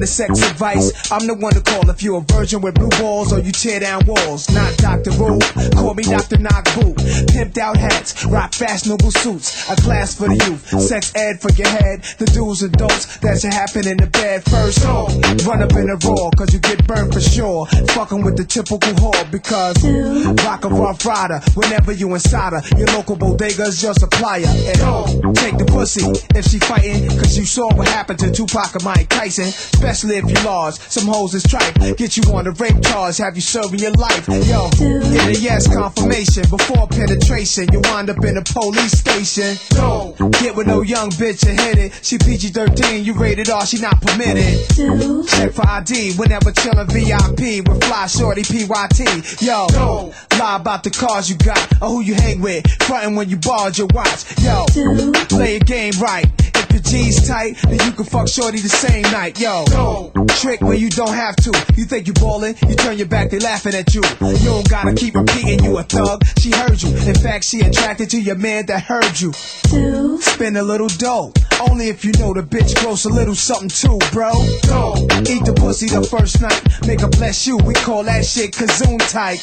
the sex advice. I'm the one to call if you're a virgin with blue balls or you tear down walls. Not Dr. Wu, call me Dr. Knock Boo. Pimped out hats, rock fashionable suits. A class for the youth, sex ed for your head. The do's and don'ts that should happen in the bed first. Run up in the raw, cause you get burned for sure. Fucking with the typical whore because rock a rough rider whenever you inside her. Your local bodega's your supplier. And take the pussy if she fighting, cause you saw what happened to Tupac and Mike Tyson. Especially if you lost. Some hoes is tripe. Get you on the rape charge, have you serving your life. Yo, get a yes confirmation before penetration. You wind up in a police station. No, get with no young bitch and hit it. She PG 13, you rated R, she not permitted. Check for ID whenever chillin' VIP with fly shorty PYT. Yo, lie about the cars you got or who you hang with. Frontin' when you borrowed your watch. Yo, play a game right. Your jeans tight, then you can fuck shorty the same night. Yo, trick when you don't have to. You think you ballin', you turn your back, they laughing at you. You don't gotta keep repeating you a thug. She heard you. In fact, she attracted to your man that heard you. Spend a little dough. Only if you know the bitch grows a little something too, bro. Eat the pussy the first night. Make her bless you. We call that shit kazoon tight.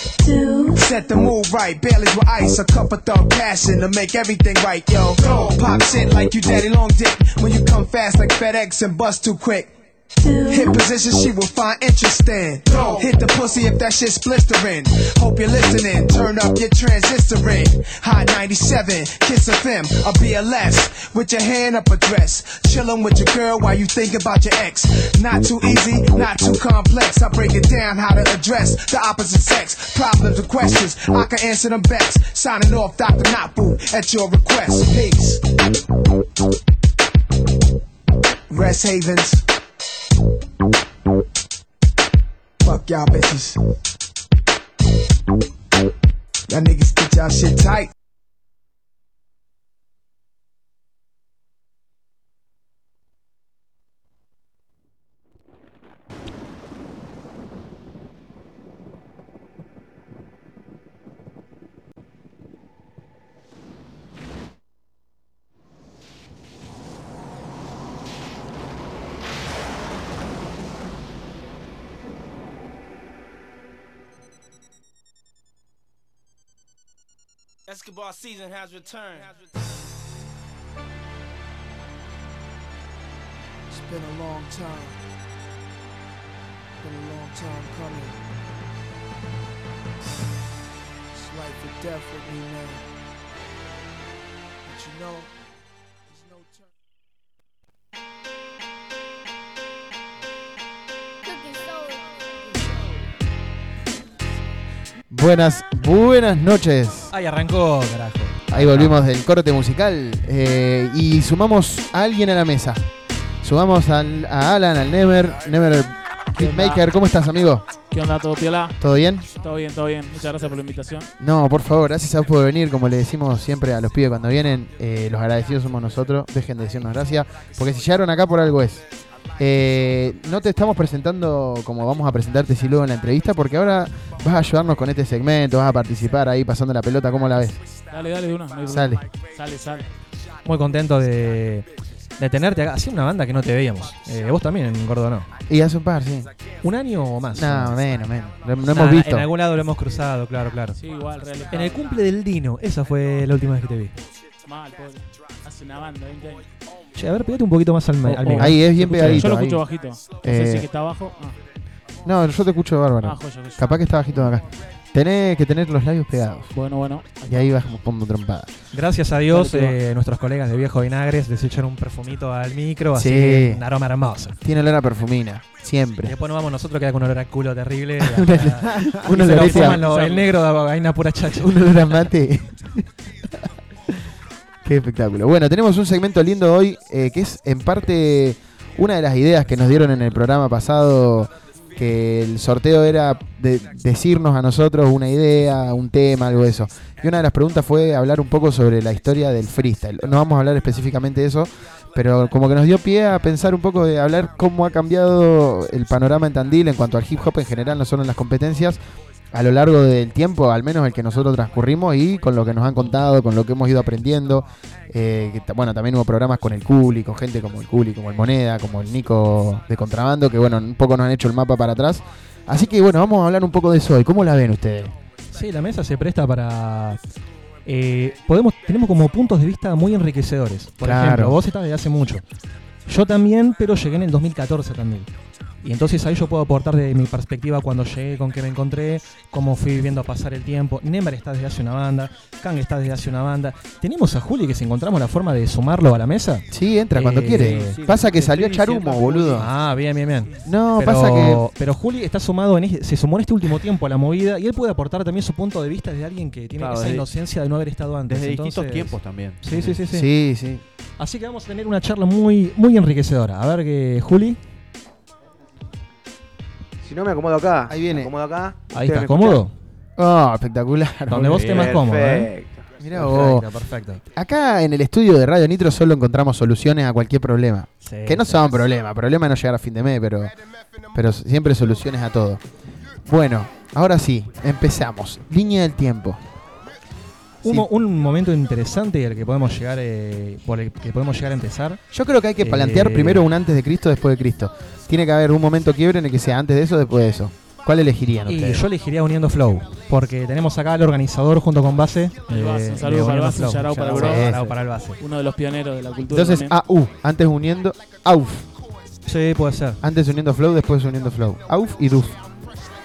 Set the mood right. Baileys with ice. A cup of thug passion to make everything right, yo. Go Pop shit like you daddy long dick. When you come fast like FedEx and bust too quick. Hit position she will find interesting. Hit the pussy if that shit's blistering. Hope you're listening. Turn up your transistoring. High 97, Kiss FM, a BLS. With your hand up a dress. Chillin' with your girl while you think about your ex. Not too easy, not too complex. I break it down how to address the opposite sex. Problems and questions, I can answer them best. Signing off, Dr. Napu, at your request. Peace. Rest Havens. Fuck y'all bitches. Y'all niggas get y'all shit tight. Escobar season has returned. It's been a long time. Been a long time coming. It's life or death with me now. But you know, Buenas, buenas noches. Ahí arrancó, carajo. Ahí volvimos del corte musical eh, y sumamos a alguien a la mesa. Sumamos al- a Alan, al Nemer, Nemer Hitmaker. ¿Cómo estás, amigo? ¿Qué onda? ¿Todo piola? ¿Todo bien? Todo bien, todo bien. Muchas gracias por la invitación. No, por favor, gracias a vos por venir. Como le decimos siempre a los pibes cuando vienen, eh, los agradecidos somos nosotros. Dejen de decirnos gracias, porque si llegaron acá por algo es. Eh, no te estamos presentando como vamos a presentarte si luego en la entrevista, porque ahora vas a ayudarnos con este segmento, vas a participar ahí pasando la pelota. ¿Cómo la ves? Dale, dale de una. no Sale. Sale, sale. Muy contento de, de tenerte acá. Hacía una banda que no te veíamos. Eh, vos también, Gordo, ¿no? Y hace un par, sí. ¿Un año o más? No, menos, menos. Lo, lo Nah, hemos visto. En algún lado lo hemos cruzado, claro, claro. Sí, igual, real. En el cumple del Dino, esa fue la última vez que te vi. Mal, pobre. Hace una banda, 20 años. Che, a ver, pegate un poquito más al, al Oh, micro. Ahí es bien Yo lo pegadito. escucho ahí. bajito. No sé Eh, si que está abajo. Ah. No, yo te escucho bárbaro. Ah, joya, joya. Capaz que está bajito de acá. Tenés que tener los labios pegados. Bueno, bueno. Y ahí vas como trompada. Gracias a Dios, eh, nuestros colegas de Viejo Vinagres les echan un perfumito al micro, así Sí. un aroma hermoso. Tiene olor a perfumina, Y siempre. después nos vamos nosotros, queda con un olor a culo terrible. Un olor- y un se lo el negro de vaina pura chacha. Un olor a mate. Qué espectáculo. Bueno, tenemos un segmento lindo hoy eh, que es en parte una de las ideas que nos dieron en el programa pasado, que el sorteo era de decirnos a nosotros una idea, un tema, algo de eso. Y una de las preguntas fue hablar un poco sobre la historia del freestyle. No vamos a hablar específicamente de eso, pero como que nos dio pie a pensar un poco de hablar cómo ha cambiado el panorama en Tandil en cuanto al hip hop en general, no solo en las competencias, a lo largo del tiempo, al menos el que nosotros transcurrimos y con lo que nos han contado, con lo que hemos ido aprendiendo. Eh, que bueno, también hubo programas con el Culi, con gente como el Culi, como el Moneda, como el Nico de Contrabando, que bueno, un poco nos han hecho el mapa para atrás. Así que bueno, vamos a hablar un poco de eso hoy. ¿Cómo la ven ustedes? Sí, la mesa se presta para. eh, podemos, tenemos como puntos de vista muy enriquecedores. Por Claro. ejemplo, vos estás desde hace mucho. Yo también, pero llegué en el 2014 también. Y entonces ahí yo puedo aportar de mi perspectiva cuando llegué, con qué me encontré, cómo fui viviendo a pasar el tiempo. Neymar está desde hace una banda, Kang está desde hace una banda. Tenemos a Juli que si encontramos la forma de sumarlo a la mesa. Sí, entra cuando Eh, quiere. sí, Pasa que salió estoy Charumo, diciendo, boludo. Ah, bien, bien, bien. No, pero, pasa que- Pero Juli está sumado en este- se sumó en este último tiempo a la movida y él puede aportar también su punto de vista de alguien que tiene Claro, esa desde- inocencia de no haber estado antes. desde distintos tiempos también. Sí, sí, sí, sí. Sí, sí. Así que vamos a tener una charla muy, muy enriquecedora. A ver que Juli. No me acomodo acá. Ahí viene. Me acomodo acá. Ahí estás cómodo. Ah, espectacular. Donde vos estés más cómodo, ¿eh? Perfecto. Mirá vos. Perfecto, perfecto. Acá en el estudio de Radio Nitro solo encontramos soluciones a cualquier problema. Sí, que no sí, son problema, problema es no llegar a fin de mes, pero, pero siempre soluciones a todo. Bueno, ahora sí, empezamos. Línea del tiempo. Un, un momento interesante al que podemos llegar, eh, por el que podemos llegar a empezar. Yo creo que hay que plantear Eh, primero un antes de Cristo, después de Cristo. Tiene que haber un momento quiebre en el que sea antes de eso o después de eso. ¿Cuál elegirían Y yo elegiría Uniendo Flow, porque tenemos acá al organizador junto con Base. El de- Base, el el para el Base. Uno de los pioneros de la cultura. Entonces, también. AU, antes uniendo, AUF. Sí, puede ser. Antes Uniendo Flow, después Uniendo Flow. Auf y Duf.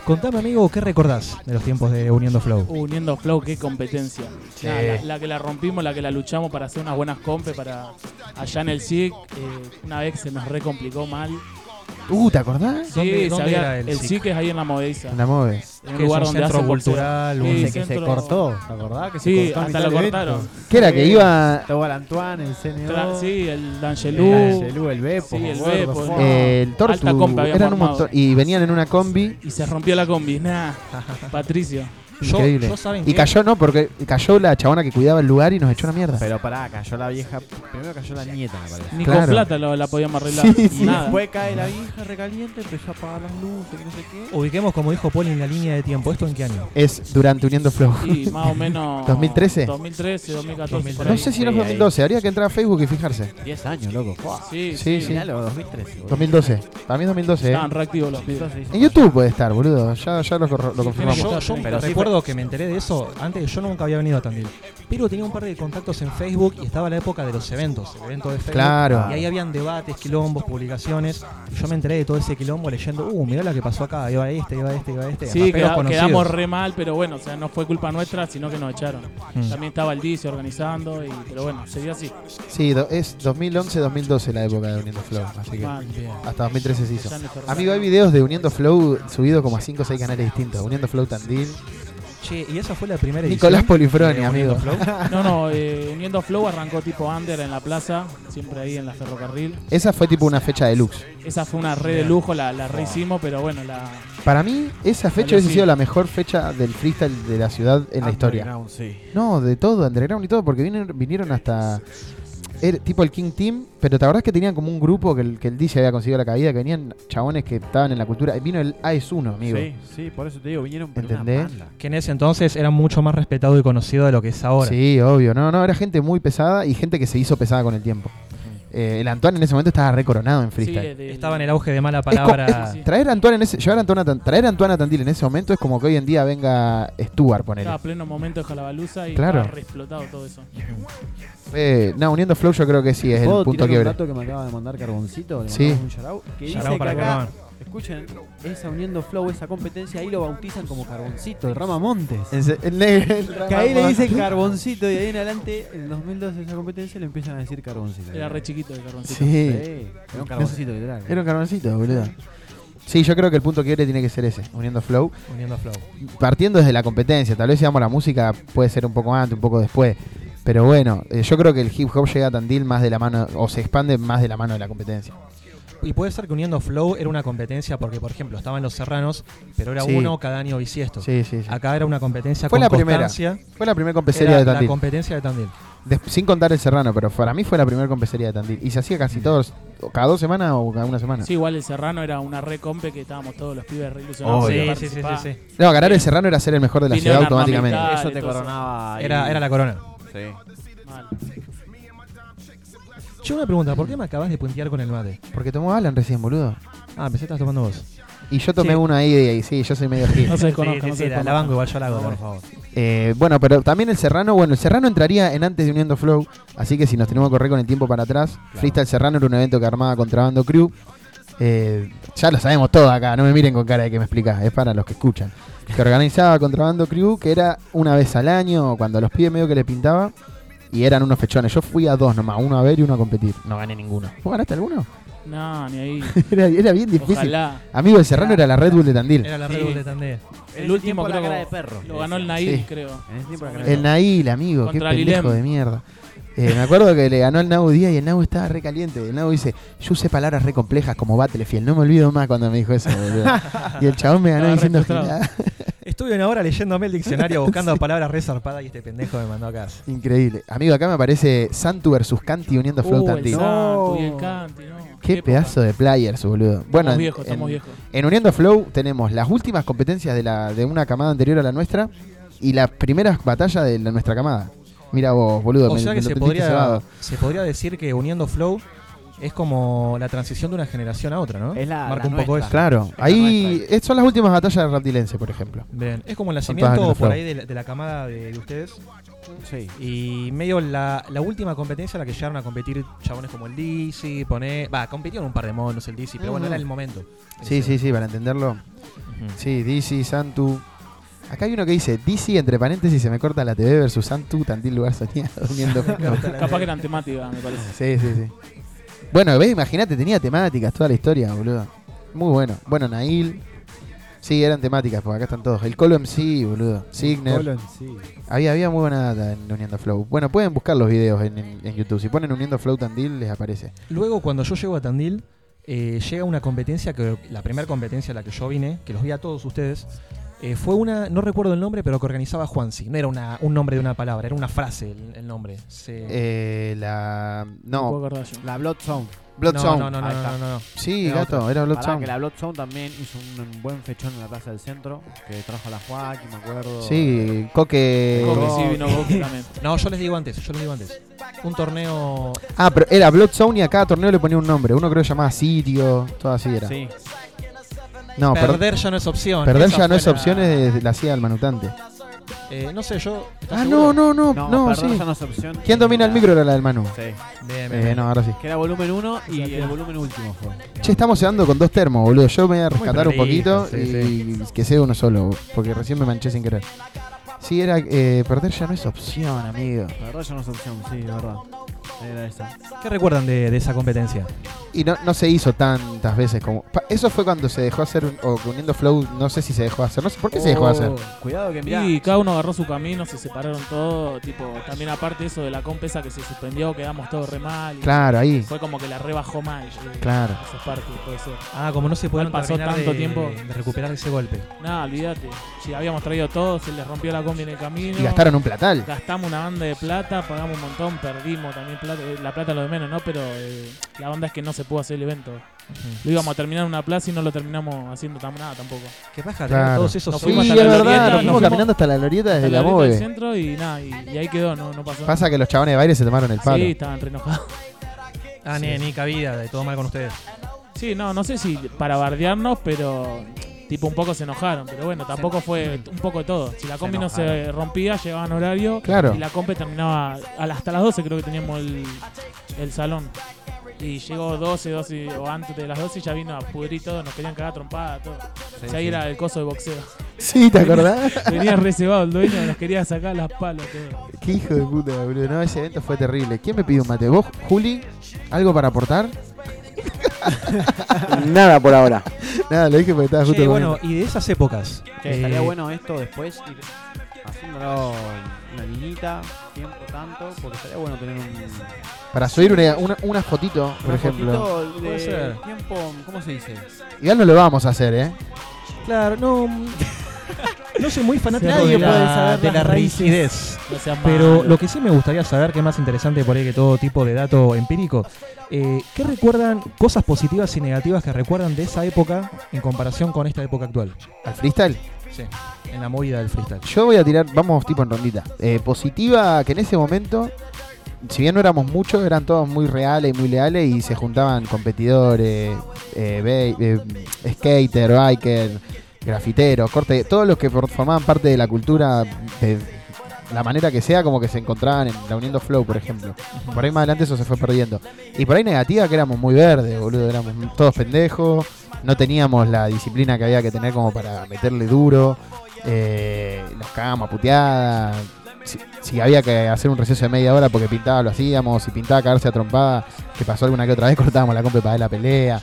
Contame, amigo, ¿qué recordás de los tiempos de Uniendo Flow? Uniendo Flow, qué competencia. Sí. La, la que la rompimos, la que la luchamos para hacer unas buenas compes para allá en el SIC. eh, una vez se nos re complicó mal. Uh, ¿te acordás? Sí, ¿Dónde- dónde había- era el el SIC? Es ahí en la Movediza. En la Move. En un Que lugar un donde boxeo. cultural, Sí, un- que se cortó, ¿te acordás? Que se Sí, cortó hasta lo cortaron. ¿Qué era? Que iba. Estaba el Antoine, el CNO. Tra- Sí, el El D'Angelou. D'Angelou, el Beppo, Sí, el fue. no. eh, el Tortu. Alta compa Eran un montón. Y venían en una combi. Y se rompió la combi. Nah, Patricio. Increíble. yo saben y qué- cayó, no, porque cayó la chabona que cuidaba el lugar y nos echó una mierda. Pero pará, cayó la vieja. Primero cayó la nieta, me parece. Ni Claro. con plata lo- la podíamos arreglar. Sí, sí. Nada. Después cae la vieja recaliente, empezó a apagar las luces, que no sé qué. Ubiquemos, como dijo Paul, en la línea de tiempo. ¿Esto en qué año? Es durante Uniendo Flow. Y más o menos. 2013. 2013, 2014. por No ahí. sé si no es 2012. Habría que entrar a Facebook y fijarse. 10 años, loco. Sí, Sí, sí. sí. Miralo, 2013. boludo. 2012. Para mí es 2012. ¿eh? Estaban reactivos los pibes. En YouTube puede estar, boludo. Ya, ya lo, corro- lo Sí, confirmamos. Yo, Pero yo sí recuerdo que me enteré de eso. Antes yo nunca había venido a Tandil. Pero tenía un par de contactos en Facebook y estaba la época de los eventos. El evento de Facebook. Claro. Y ahí habían debates, quilombos, publicaciones. Y yo me enteré de todo ese quilombo leyendo, uh, mirá lo que pasó acá. Iba este, iba este, iba este. Sí, queda- quedamos re mal, pero bueno, o sea, no fue culpa nuestra, sino que nos echaron. Mm. También estaba el DC organizando, y, pero bueno, sería así. Sí, do- es 2011-2012 la época de Uniendo Flow. Así que Mal. hasta 2013 se hizo. Amigo, hay videos de Uniendo Flow subidos como a 5 o 6 canales distintos. Uniendo Flow Tandil. Che, y esa fue la primera edición. Nicolás Polifroni, de amigo. Flow. No, no, eh, Uniendo Flow arrancó tipo under en la plaza, siempre ahí en la ferrocarril. Esa fue tipo una fecha deluxe. Esa fue una red de lujo, la, la rehicimos, pero bueno, la. Para mí, esa fecha hubiese sido la mejor fecha del freestyle de la ciudad en la historia. Underground, sí. No, de todo, underground y todo, porque vinieron, vinieron hasta. Era tipo el King Team, pero ¿te acordás que tenían como un grupo que el, que el DJ había conseguido la cabida? Que venían chabones que estaban en la cultura. Vino el AES1, amigo. Sí, sí, por eso te digo, vinieron por una ¿Entendés? banda. Que en ese entonces era mucho más respetado y conocido de lo que es ahora. Sí, obvio. No, no, era gente muy pesada y gente que se hizo pesada con el tiempo. Eh, el Antoine en ese momento estaba recoronado en Sí, freestyle. de- Estaba en el auge de mala palabra. es- traer a Antoine en ese, llevar a Antoine a traer a Antoine a Tandil en ese momento es como que hoy en día venga Stuart, ponele. Estaba a pleno momento de Jalabaluza y Claro. estaba re explotado todo eso. Eh, no, uniendo Flow yo creo que sí es el ¿Puedo punto tirar un quiebre. dato que me acaba de mandar Carboncito? Le Sí. un Que dice que para acá, escuchen, esa uniendo flow, esa competencia, ahí lo bautizan como Carboncito, el Rama Montes. El Que ahí le dicen. Carboncito y de ahí en adelante, en el 2012 esa competencia le empiezan a decir Carboncito. Era re chiquito el carboncito. Sí. era un carboncito literal. Era un carboncito, boludo. Sí, yo creo que el punto quiebre tiene que ser ese, uniendo Flow. Uniendo Flow. Partiendo desde la competencia, tal vez si vamos a la música puede ser un poco antes, un poco después. Pero bueno, eh, yo creo que el hip hop llega a Tandil más de la mano, o se expande más de la mano de la competencia. Y puede ser que Uniendo Flow era una competencia porque, por ejemplo, estaban los serranos, pero era Sí. uno cada año bisiesto. Sí, sí, sí. Acá era una competencia Fue con la primera. Fue la primera competencia Era de La Tandil. competencia de Tandil. Sin contar el Serrano, pero para mí fue la primera competencia de Tandil. Y se hacía casi todos, o cada dos semanas o cada una semana. Sí, igual el Serrano era una re compe que estábamos todos los pibes re ilusionados. Sí, sí, sí, participar. sí, sí. No, ganar el Serrano era ser el mejor de la ciudad automáticamente. Eso te coronaba. Era, era la corona. Sí. Mal. Yo una pregunta, ¿por qué me acabas de puntear con el mate? Porque tomó Alan recién, boludo. Ah, pensé que estabas tomando vos. Y yo tomé Sí. uno ahí y ahí, sí, yo soy medio gil. No se Sí, desconozca, sí, no sí, se la, la desconozca. banco igual yo la hago, No, por favor. Eh, bueno, pero también el Serrano, bueno, el Serrano entraría en antes de Uniendo Flow, así que si nos tenemos que correr con el tiempo para atrás, Freestyle Serrano era un evento que armaba Contrabando Crew. Eh, ya lo sabemos todo acá, no me miren con cara de que me explicás, es para los que escuchan. Que organizaba Contrabando Crew, que era una vez al año, cuando a los pibes medio que le pintaba, y eran unos fechones. Yo fui a dos nomás, uno a ver y uno a competir. No gané ninguno. ¿Vos ganaste alguno? No, ni ahí. era, era bien difícil. Ojalá. Amigo, el Serrano era la Red Bull de Tandil. Era la Sí. Red Bull de Tandil. El último tiempo la creo cara de perro, lo ganó el. Nail, Sí. creo. En ese tiempo la cara Sí. El Nail, amigo, qué Contra pendejo Lilem. de mierda. Eh, me acuerdo que le ganó el Nau Díaz y el Nau estaba re caliente. El Nau dice, yo usé palabras re complejas como Battlefield. No me olvido más cuando me dijo eso, boludo. Y el chabón me ganó re diciendo. Estuve una hora leyéndome el diccionario buscando palabras re zarpadas y este pendejo me mandó acá. Increíble. Amigo, acá me aparece Santu versus Canti uniendo Flow Uh, el. Santo y el Canti, no. Qué pedazo de players, boludo. Bueno, Estamos en- viejos, estamos en, viejos. en Uniendo Flow tenemos las últimas competencias de, la, de una camada anterior a la nuestra y las primeras batallas de la- nuestra camada. Mira vos, boludo. O me- sea que se podría, se podría decir que Uniendo Flow es como la transición de una generación a otra, ¿no? Es la- Marca la un poco eso. Claro, la ahí es- son las últimas batallas de Raptilense, por ejemplo. Bien. Es como el nacimiento por Flow. ahí de la, de la camada de, de ustedes. Sí. Y medio la, la última competencia a la que llegaron a competir chabones como el DC, pone. Va, compitieron un par de monos el DC, pero bueno, era el momento. Sí, sí, sí, para entenderlo. Sí, DC, Santu. Acá hay uno que dice DC, entre paréntesis, se me corta la TV versus Santu, Tandil Lugar Soñado, uniendo. Capaz que eran temáticas, me parece. Sí, sí, sí. Bueno, ves, imagínate, tenía temáticas toda la historia, boludo. Muy bueno. Bueno, Nail. Sí, eran temáticas, porque acá están todos. El Colo MC, boludo. Signer. Colo MC. Había, había muy buena data en Uniendo Flow. Bueno, pueden buscar los videos en, en- en YouTube. Si ponen Uniendo Flow Tandil, les aparece. Luego, cuando yo llego a Tandil, eh, llega una competencia que la primera competencia a la que yo vine, que los vi a todos ustedes, eh, fue una, no recuerdo el nombre, pero que organizaba Juansi. No era una, un nombre de una palabra, era una frase el, el nombre. Se- Eh, la. No. La Blood Zone. Blood No, Zone. no, no, no, no, está. no, no. Sí, Era gato, era Blood Pará, Zone. que la Blood Zone también hizo un, un buen fechón en la Plaza del Centro, que trajo a la Joaquín, me acuerdo. Sí, Coque. Coque, sí, vino Coque también. No, yo les digo antes, yo les digo antes. Un torneo. Ah, pero era Blood Zone y a cada torneo le ponía un nombre. Uno creo que llamaba Sitio, todo así era. Sí. No, per- Perder ya no es opción. Perder Esa ya no es la- opción, es la hacía el manutante. Eh, no sé, yo. ¿estás Ah, seguro? no, no, no, No, no, sí. ya no es opción. ¿Quién domina el micro? Era la del Manu. Sí. Bien, bien, Eh, bien. no, ahora sí. Que era volumen 1 y el volumen último fue. Che, estamos quedando con dos termos, boludo. Yo me voy a rescatar un poquito sí, y que sea uno solo, porque recién me manché sin querer. Sí, era eh, perder ya no es opción, amigo. Perder ya no es opción, sí, de verdad. Era esa. ¿Qué recuerdan de, de esa competencia? Y no, no se hizo tantas veces como. pa- Eso fue cuando se dejó hacer, un- o que uniendo Flow, no sé si se dejó hacer. No sé por qué se dejó hacer. Oh, Cuidado que mirá. Y cada uno agarró su camino, se separaron todos. Tipo, también aparte eso de la comp esa que se suspendió, quedamos todos re mal. y Claro, ahí. Fue como que la rebajó mal. eh, Claro. Esa parte, puede ser. Ah, como no se pudieron pasó terminar tanto de- tiempo. de recuperar ese golpe. Nada, olvídate. Si habíamos traído todo, se les rompió la combi en el camino. Y gastaron un platal. Gastamos una banda de plata, pagamos un montón, perdimos también plata. eh, La plata es lo de menos, ¿no? Pero eh, la onda es que no se pudo hacer el evento. Lo íbamos a terminar en una plaza y no lo terminamos haciendo tan nada tampoco. ¿Qué pasa? Claro. Todos esos Nos Sí, fuimos es a la verdad, glorieta, nos fuimos caminando hasta la glorieta desde Hasta la glorieta del centro y nada, y, y ahí quedó, no, no pasó Pasa que los chabones de baile se tomaron el palo. Sí, estaban re enojados. Ah, ni, ni cabida, de todo mal con ustedes. Sí, no, no sé si para bardearnos, pero tipo un poco se enojaron. Pero bueno, tampoco fue un poco de todo. Si la combi no se rompía, llegaban horario. Claro. Y la combi terminaba hasta las 12 creo que teníamos el, el salón. Y llegó 12, 12 o antes de las 12 y ya vino a pudrir todo, nos querían cagar trompada, todo. Sí, o sea, ahí sí. era el coso de boxeo. Sí, ¿te acordás? Venía reservado el dueño, nos quería sacar las palas, todo. Qué hijo de puta, boludo. No, ese evento fue terrible. ¿Quién me pidió un mate? ¿Vos, Juli? ¿Algo para aportar? Nada por ahora. Nada, lo dije porque estaba justo Che, bueno, comiendo. y de esas épocas. Che, estaría eh, bueno esto después ir haciéndolo una linita, tiempo tanto, porque estaría bueno tener un. Para subir una, una, una fotito, por una ejemplo. fotito Puede de ser. tiempo, ¿cómo se dice? Igual no lo vamos a hacer, ¿eh? Claro, no. No soy muy fanático Nadie de puede la, saber de la rigidez. No Pero lo que sí me gustaría saber, que es más interesante por ahí que todo tipo de dato empírico, eh, ¿qué recuerdan, cosas positivas y negativas que recuerdan de esa época en comparación con esta época actual? ¿Al freestyle? Sí, en la movida del freestyle. Yo voy a tirar, vamos tipo en rondita. Eh, positiva, que en ese momento, si bien no éramos muchos, eran todos muy reales y muy leales y se juntaban competidores, eh, eh, skater, biker, grafiteros, corte, todos los que for- formaban parte de la cultura de la manera que sea, como que se encontraban en la Uniendo Flow, por ejemplo. Por ahí más adelante eso se fue perdiendo. Y por ahí negativa, que éramos muy verdes, boludo, éramos todos pendejos, no teníamos la disciplina que había que tener como para meterle duro, eh, nos cagábamos a puteada. Si, si había que hacer un receso de media hora porque pintaba, lo hacíamos. Si pintaba cagarse a trompada, que pasó alguna que otra vez, cortábamos la compra para ver la pelea.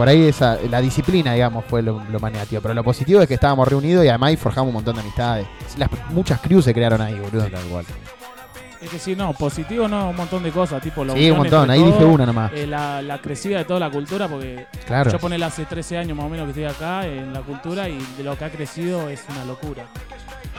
Por ahí esa, la disciplina, digamos, fue lo, lo. Pero lo positivo es que estábamos reunidos y además forjamos un montón de amistades. Las, muchas crews se crearon ahí, boludo. Es que sí, no, positivo no, un montón de cosas, tipo los Sí, un montón, ahí dije una nomás. eh, la, la crecida de toda la cultura, porque Claro. yo ponele hace 13 años más o menos que estoy acá en la cultura y de lo que ha crecido es una locura.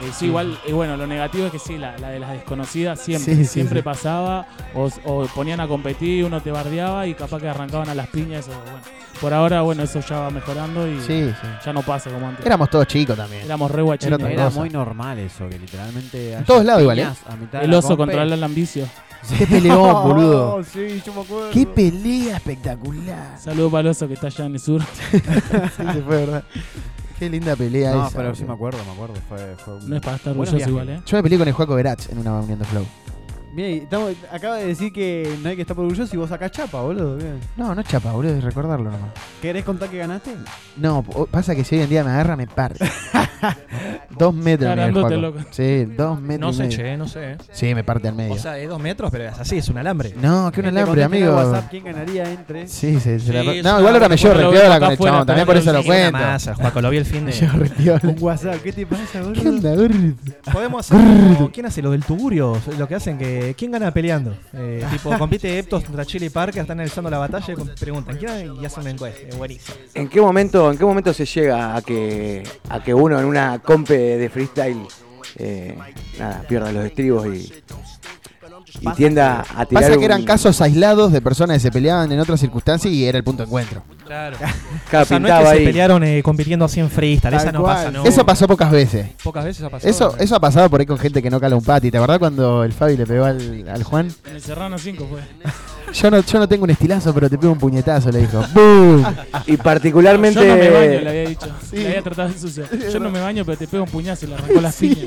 Eh, sí, Sí. igual, eh, bueno, lo negativo es que sí, la, la de las desconocidas siempre, Sí, siempre sí. pasaba, o, o ponían a competir, uno te bardeaba y capaz que arrancaban a las piñas, o bueno. Por ahora, bueno, eso ya va mejorando y Sí, sí. ya no pasa como antes. Éramos todos chicos también. Éramos re guachitos. Era muy normal eso, que literalmente. En todos lados igual, ¿eh? El oso contra el Alambicio. Qué peleón, boludo. Oh, sí, yo me acuerdo. Qué pelea espectacular. Saludos para el oso que está allá en el sur. sí, se fue, ¿verdad? Qué linda pelea No, esa. pero sí me acuerdo, me acuerdo. Fue, fue un- No es para estar buenos orgulloso viajes. igual, ¿eh? Yo me peleé con el Juaco Verach en una Unión de Flow. Mira, estamos- acaba de decir que no hay que estar orgulloso y vos sacás chapa, boludo. Bien. No, no es chapa, boludo, es recordarlo nomás. ¿Querés contar que ganaste? No, po- pasa que si hoy en día me agarra, me parte. dos metros mide el Grandote, Juaco. loco. Sí, dos metros. No y sé, medio. che, no sé. Sí, me parte al medio. O sea, es dos metros, pero es así, es un alambre. no, que un Gente, alambre, contesten amigo. WhatsApp quién ganaría entre. Sí, se, se la- Sí, es No, una- igual ahora me llevo Bueno, lo repiola con el chabón, también por eso lo Sí, una cuento. masa, Juaco, lo vi el fin de... Yo repiola. Un WhatsApp, ¿qué te pasa, boludo? ¿Qué onda, gordo? Podemos hacer como- ¿Quién hace lo del tugurio? Lo que hacen que. ¿Quién gana peleando? Eh, tipo, compite Eptos contra Chile Parker, están analizando la batalla y preguntan, ¿quién gana? Y hacen una encuesta. Es buenísimo. ¿En qué momento, en qué momento se llega a que, a que uno en una compe de freestyle eh, nada, pierda los estribos y, y tienda a tirar Pasa que eran un- casos aislados de personas que se peleaban en otras circunstancias y era el punto de encuentro. Claro. Cada o sea, no es pintaba que se ahí. pelearon eh, compitiendo así en freestyle, Tal esa no cual. pasa, no. Eso pasó pocas veces. Pocas veces ha pasado. Eso, eso ha pasado por ahí con gente que no cala un pati. ¿Te acordás cuando el Fabi le pegó al, al Juan? En el Serrano 5 fue. Yo no, yo no tengo un estilazo, pero te pego un puñetazo, le dijo. ¡Bum! Y particularmente. Yo no me baño, le había dicho. Le había tratado de ensuciar. Yo no me baño, pero te pego un puñazo y le arrancó las piñas.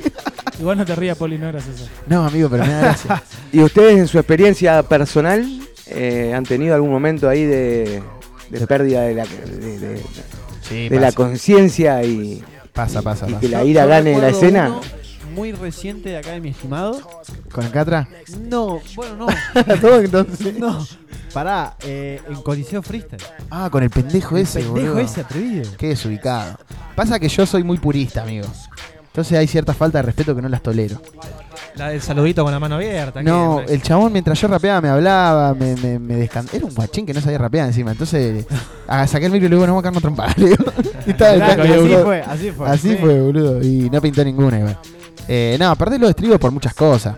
Igual no te rías, Poli, no es gracioso. No, amigo, pero me da gracia. ¿Y ustedes en su experiencia personal eh, han tenido algún momento ahí de, de pérdida de la, de, de- Sí, de la conciencia y, Pasa, pasa, y pasa. que la ira gane en la escena? uno Muy reciente de acá de mi estimado. ¿Con el Catra? No, bueno, no. Todo entonces. No. Pará, eh, en Coliseo Freestyle. Ah, con el pendejo El ese, pendejo boludo. ese atrevido. Qué desubicado. Pasa que yo soy muy purista, amigo. Entonces hay cierta falta de respeto que no las tolero. La del saludito con la mano abierta. No, el chabón mientras yo rapeaba me hablaba, me, me, me descan- Era un guachín que no sabía rapear encima. Entonces ah, saqué el micro y le digo, no vamos a Claro, tanque, así fue, así fue. Así Sí. fue, boludo. Y no pintó ninguna igual. Eh, no, perdí los estribos por muchas cosas.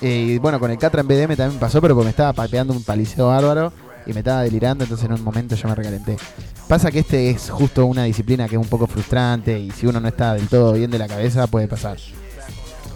Eh, y bueno, con el Catra en BDM también pasó, pero porque me estaba papeando un paliceo bárbaro y me estaba delirando, entonces en un momento yo me recalenté. Pasa que este es justo una disciplina que es un poco frustrante y si uno no está del todo bien de la cabeza, puede pasar.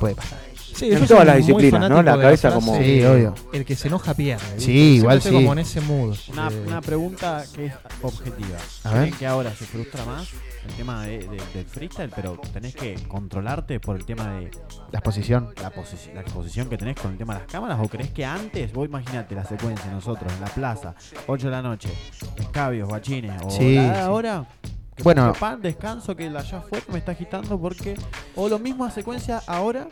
Puede pasar. Sí, En todas las disciplinas, ¿no? La cabeza como- Sí, obvio. El que se enoja pierde. ¿viste? Sí, Siempre igual sí. como en ese mood. Una, Eh, una pregunta que es objetiva. A ver. ¿Creen que ahora se frustra más el tema de, de- del freestyle, pero tenés que controlarte por el tema de La exposición. la, posi- la exposición que tenés con el tema de las cámaras? ¿O crees que antes, vos imaginate la secuencia nosotros en la plaza, 8 de la noche, escabios, guachines, o Sí, la de sí. ahora, que Bueno. pan, descanso, que la allá afuera me está agitando porque, o lo mismo a secuencia ahora,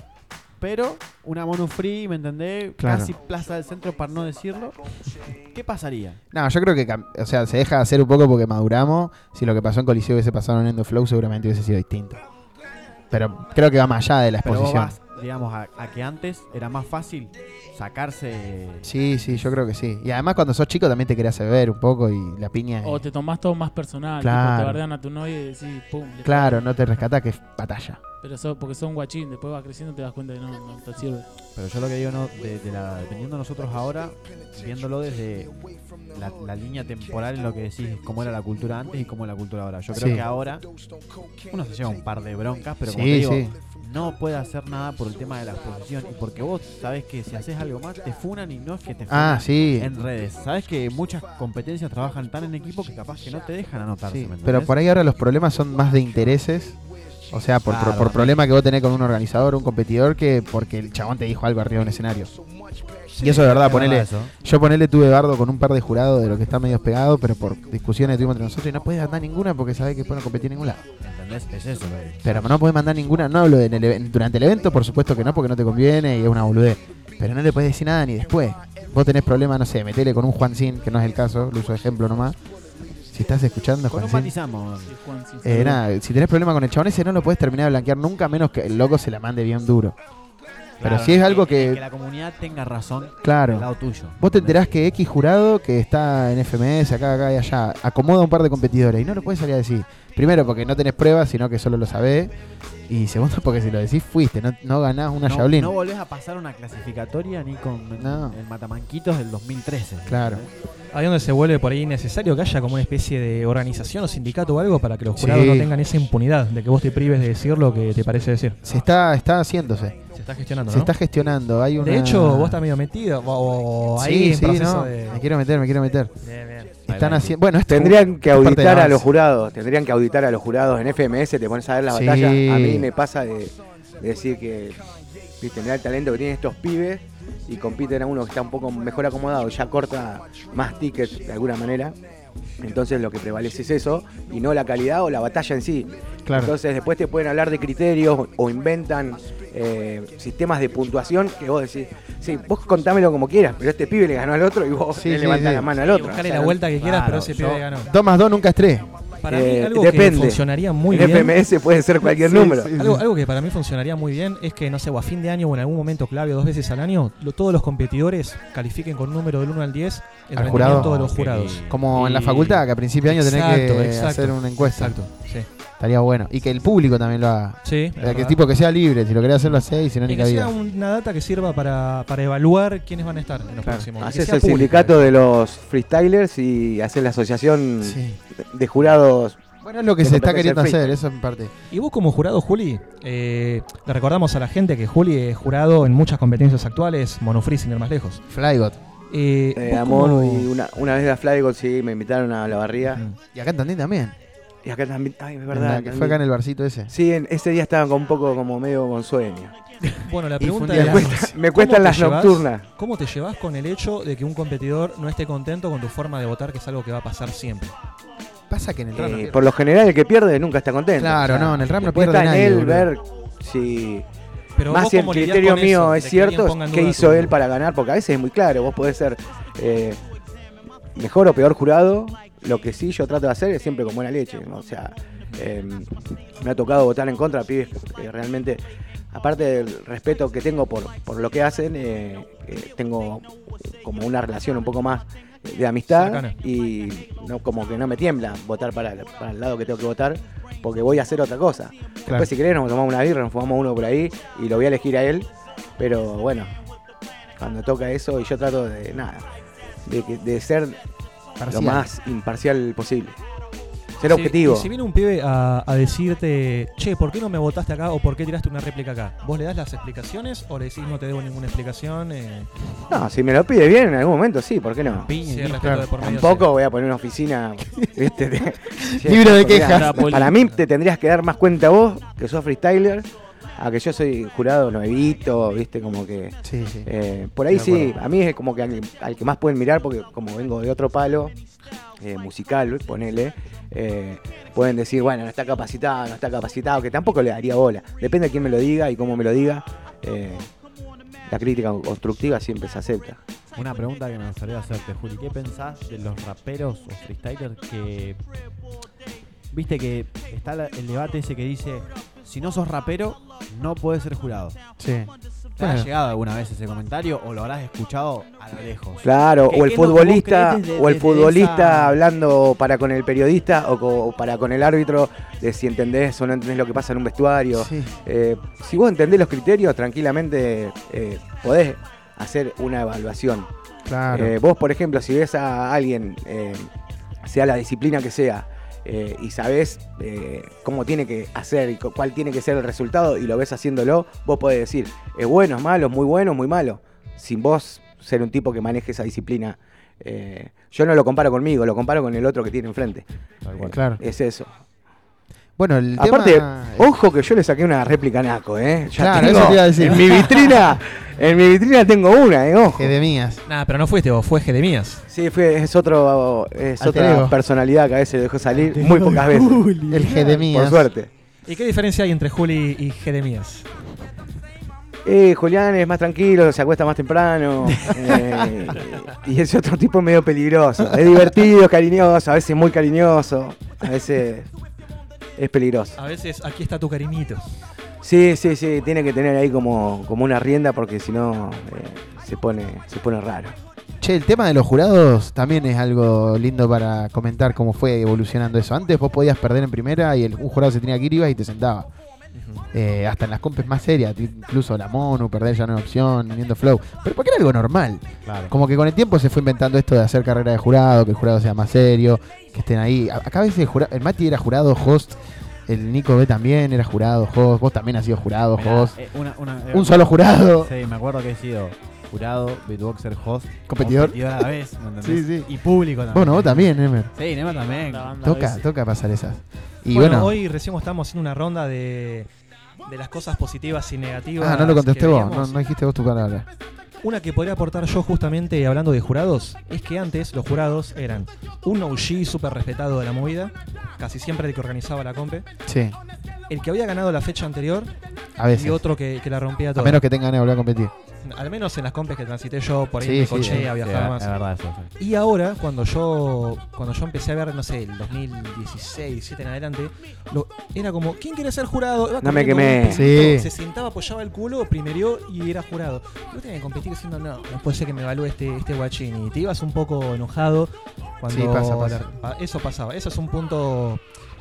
pero una mono free, ¿me entendés? Claro. Casi plaza del centro para no decirlo. ¿Qué pasaría? No, yo creo que o sea, se deja de hacer un poco porque maduramos. Si lo que pasó en Coliseo hubiese pasado en Endo Flow, seguramente hubiese sido distinto. Pero creo que va más allá de la Pero vos exposición. vas, digamos, a, a que antes era más fácil sacarse. Sí, sí, yo creo que sí. Y además cuando sos chico también te querés hacer ver un poco y la piña... O te tomás todo más personal. Claro. Tipo, te bardean a tu novia y decís, pum. Claro, no te rescatás que es batalla. Pero so- porque son guachín, después va creciendo y te das cuenta que no, no te sirve. Pero yo lo que digo, no, de, de la, dependiendo nosotros ahora, viéndolo desde la, la línea temporal en lo que decís, cómo era la cultura antes y cómo es la cultura ahora. Yo creo Sí. que ahora uno se lleva un par de broncas, pero como Sí, te digo, sí. no puede hacer nada por el tema de la exposición y porque vos sabés que si haces algo más te funan y no es que te funan Ah, sí. en redes. Sabés que muchas competencias trabajan tan en equipo que capaz que no te dejan anotarse. Sí, ¿me pero por ahí ahora los problemas son más de intereses. O sea, por, Claro, por, problema que vos tenés con un organizador, un competidor, que porque el chabón te dijo algo arriba de un escenario. y eso de verdad, ponele. verdad eso. Yo ponele tuve bardo con un par de jurados de lo que está medio pegado, pero por discusiones que tuvimos entre nosotros y no puedes mandar ninguna porque sabés que después no competí en ningún lado. ¿Entendés? Es eso. güey. Pero no puedes mandar ninguna, no hablo en el even- durante el evento, por supuesto que no, porque no te conviene y es una boludez. Pero no le puedes decir nada ni después. Vos tenés problemas, no sé, metele con un Juancín, que no es el caso, lo uso de ejemplo nomás. Si estás escuchando, Con un Juancín. matizamos. Eh, nada, si tenés problema con el chabón ese no lo puedes terminar de blanquear nunca, a menos que el loco se la mande bien duro. Pero Claro, si es algo que, que, que la comunidad tenga razón Claro. del lado tuyo. vos te enterás que X jurado que está en FMS, acá, acá y allá, acomoda un par de competidores y no lo puedes salir a decir. Primero porque no tenés pruebas, sino que solo lo sabés. Y segundo porque si lo decís fuiste, no, no ganás una no, Shaolin. no volvés a pasar una clasificatoria ni con el Matamanquitos del 2013. Claro. Ahí donde se vuelve por ahí necesario que haya como una especie de organización o sindicato o algo para que los jurados Sí. no tengan esa impunidad de que vos te prives de decir lo que te parece decir. Se está, está haciéndose. Se está gestionando, Se ¿no? está gestionando. Hay una... De hecho, vos estás medio metido o, o ahí Sí, en sí, proceso no, de... Me quiero meter, me quiero meter. Bien, bien. Están haciendo. Bueno, esto Tendrían que es parte de auditar a los jurados, tendrían que auditar a los jurados en FMS, te pones a ver la Sí. batalla. A mí me pasa de, de decir que viste, mirá el talento que tienen estos pibes y compiten a uno que está un poco mejor acomodado, ya corta más tickets de alguna manera. Entonces lo que prevalece es eso y no la calidad o la batalla en sí. Claro. Entonces después te pueden hablar de criterios o inventan eh, sistemas de puntuación que vos decís, sí, vos contámelo como quieras, pero este pibe le ganó al otro y vos Sí, le sí, levantás sí. la mano al otro. buscale O sea, la vuelta que quieras, pero ese pibe yo- ganó. 2 más 2 nunca es 3. Para mí Eh, algo que depende. funcionaría muy En bien. FMS puede ser cualquier Sí, número. sí, algo, algo que para mí funcionaría muy bien es que, no sé, o a fin de año o en algún momento clave, dos veces al año, lo- todos los competidores califiquen con un número del 1 al 10 el Al jurado. de los jurados. Como en la facultad, que a principio de año tenés Exacto, que exacto, hacer una encuesta. Exacto, sí. Estaría bueno. Y que el público también lo haga. Sí, O sea, que tipo que sea libre, si lo querés hacer lo hacés y si no Y ni que sea una data que sirva para, para evaluar quiénes van a estar en los próximos. que Haces el sindicato de los freestylers y haces la asociación de jurados. Bueno, es lo que se está queriendo hacer, eso en parte. Y vos como jurado, Juli, eh, le recordamos a la gente que Juli es jurado en muchas competencias actuales, Monofree sin ir más lejos. Flygot. Eh, Eh, a Mono y una, una vez a Flygot sí me invitaron a la barría. Y acá en Tandil también. Y acá también, ay, es verdad. la que fue acá en el barcito ese. Sí, en- ese día estaba con un poco como medio con sueño. Bueno, la pregunta es, me cuesta- me ¿cómo cuestan las llevas- nocturnas. ¿Cómo te llevas con el hecho de que un competidor no esté contento con tu forma de votar, que es algo que va a pasar siempre? Pasa que en el Eh, por lo general el que pierde nunca está contento. Claro, no, en el rap no pierde está en nadie, él boludo. ver si Pero más si el criterio mío eso, es cierto, qué hizo él para ganar, porque a veces es muy claro, vos podés ser eh, mejor o peor jurado, lo que sí yo trato de hacer es siempre con buena leche, ¿no? o sea, eh, me ha tocado votar en contra pibes que realmente, aparte del respeto que tengo por, por lo que hacen, eh, eh, tengo como una relación un poco más de amistad Cercana. y no como que no me tiembla votar para, el- para el lado que tengo que votar porque voy a hacer otra cosa. Claro. Después si querés nos tomamos una birra, nos fumamos uno por ahí y lo voy a elegir a él, pero bueno, cuando toca eso y yo trato de nada, de, de ser Parcial. lo más imparcial posible. Ser Si- objetivo. Si viene un pibe a, a decirte, che, ¿por qué no me votaste acá o por qué tiraste una réplica acá? ¿Vos le das las explicaciones o le decís no te debo ninguna explicación? Eh, No, si me lo pide bien en algún momento, sí, ¿por qué no? Sí, el respeto de por medio, Tampoco voy a poner una oficina, ¿viste? de- Libro de quejas. Para mí te tendrías que dar más cuenta vos, que sos freestyler, a que yo soy jurado nuevito, ¿viste? Como que... Sí, sí. eh, por ahí sí, a mí es como que al, al que más pueden mirar, porque como vengo de otro palo, eh, musical, ponele, eh, pueden decir, bueno, no está capacitado, no está capacitado, que tampoco le daría bola. Depende de quién me lo diga y cómo me lo diga. eh, la crítica constructiva siempre se acepta. Una pregunta que me gustaría hacerte, Juli. ¿Qué pensás de los raperos o freestylers que. Viste que está el debate ese que dice: si no sos rapero, no puedes ser jurado. Sí. ¿Te ha Bueno. llegado alguna vez ese comentario o lo habrás escuchado a lo lejos? Claro, ¿Qué- o el futbolista, desde- o el futbolista esa- hablando para con el periodista o, co- o para con el árbitro de si entendés o no entendés lo que pasa en un vestuario. Sí. Eh, si vos entendés los criterios, tranquilamente eh, podés hacer una evaluación. Claro. Eh, vos, por ejemplo, si ves a alguien, eh, sea la disciplina que sea, eh, y sabés eh, cómo tiene que hacer y cu- cuál tiene que ser el resultado y lo ves haciéndolo, vos podés decir, es bueno, es malo, es muy bueno, es muy malo. Sin vos ser un tipo que maneje esa disciplina. Eh, yo no lo comparo conmigo, lo comparo con el otro que tiene enfrente. Eh, Claro. Es eso. Bueno, el Aparte, tema. ojo que yo le saqué una réplica a Naco, ¿eh? Ya Claro, tengo- eso te iba a decir. En mi vitrina, en mi vitrina tengo una, ¿eh? Ojo. Gedemías. Nada, pero no fuiste vos, fue Gedemías. Sí, fue, es otro, es Alter otra ego. personalidad que a veces dejó salir muy pocas veces. El Gedemías. Por suerte. ¿Y qué diferencia hay entre Juli y Gedemías? Eh, Julián es más tranquilo, se acuesta más temprano. eh, y es otro tipo medio peligroso. Es divertido, es cariñoso, a veces muy cariñoso, a veces es peligroso. A veces aquí está tu cariñito. Sí, sí, sí, tiene que tener ahí como, como una rienda porque si no eh, se, pone, se pone raro. Che, el tema de los jurados también es algo lindo para comentar cómo fue evolucionando eso. Antes vos podías perder en primera y el, un jurado se tenía que ir ibas y te sentaba. Eh, hasta en las compes más serias, incluso la Monu, perder ya no era opción, viniendo flow. Pero porque era algo normal. Claro. Como que con el tiempo se fue inventando esto de hacer carrera de jurado, que el jurado sea más serio, que estén ahí. Acá a veces el, jura- el Mati era jurado, host. El Nico B también era jurado, host. Vos también has sido jurado, Mirá, host. eh, una- una- Un solo jurado. Sí, me acuerdo que he sido jurado, beatboxer, host, Competidor. a la vez, ¿me entendés? Sí, sí. Y público también. Bueno, vos también, Nemer. Sí, Nemer también. Toca, toca pasar esas. Y bueno, bueno, hoy recién estamos haciendo una ronda de, de las cosas positivas y negativas. ah, no lo contesté vos, no, no dijiste vos tu palabra. Una que podría aportar yo justamente hablando de jurados es que antes los jurados eran un OG súper respetado de la movida, casi siempre el que organizaba la compe, Sí, el que había ganado la fecha anterior A veces. y otro que, que la rompía a toda. menos que tengan ganas de volver a competir. Al menos en las compes que transité yo, por ahí Sí, me sí, coché eh, a sí, viajar más. es verdad eso, Y ahora, cuando yo cuando yo empecé a ver, no sé, el 2016, 17 en adelante, lo- era como, ¿quién quiere ser jurado? Iba No me quemé. Sí. Se sentaba, apoyaba el culo, primerió y era jurado. Yo tenía que competir diciendo, no, no puede ser que me evalúe este, este guachín. Y te ibas un poco enojado cuando... Sí, pasa, pasa. Eso pasaba. Eso es un punto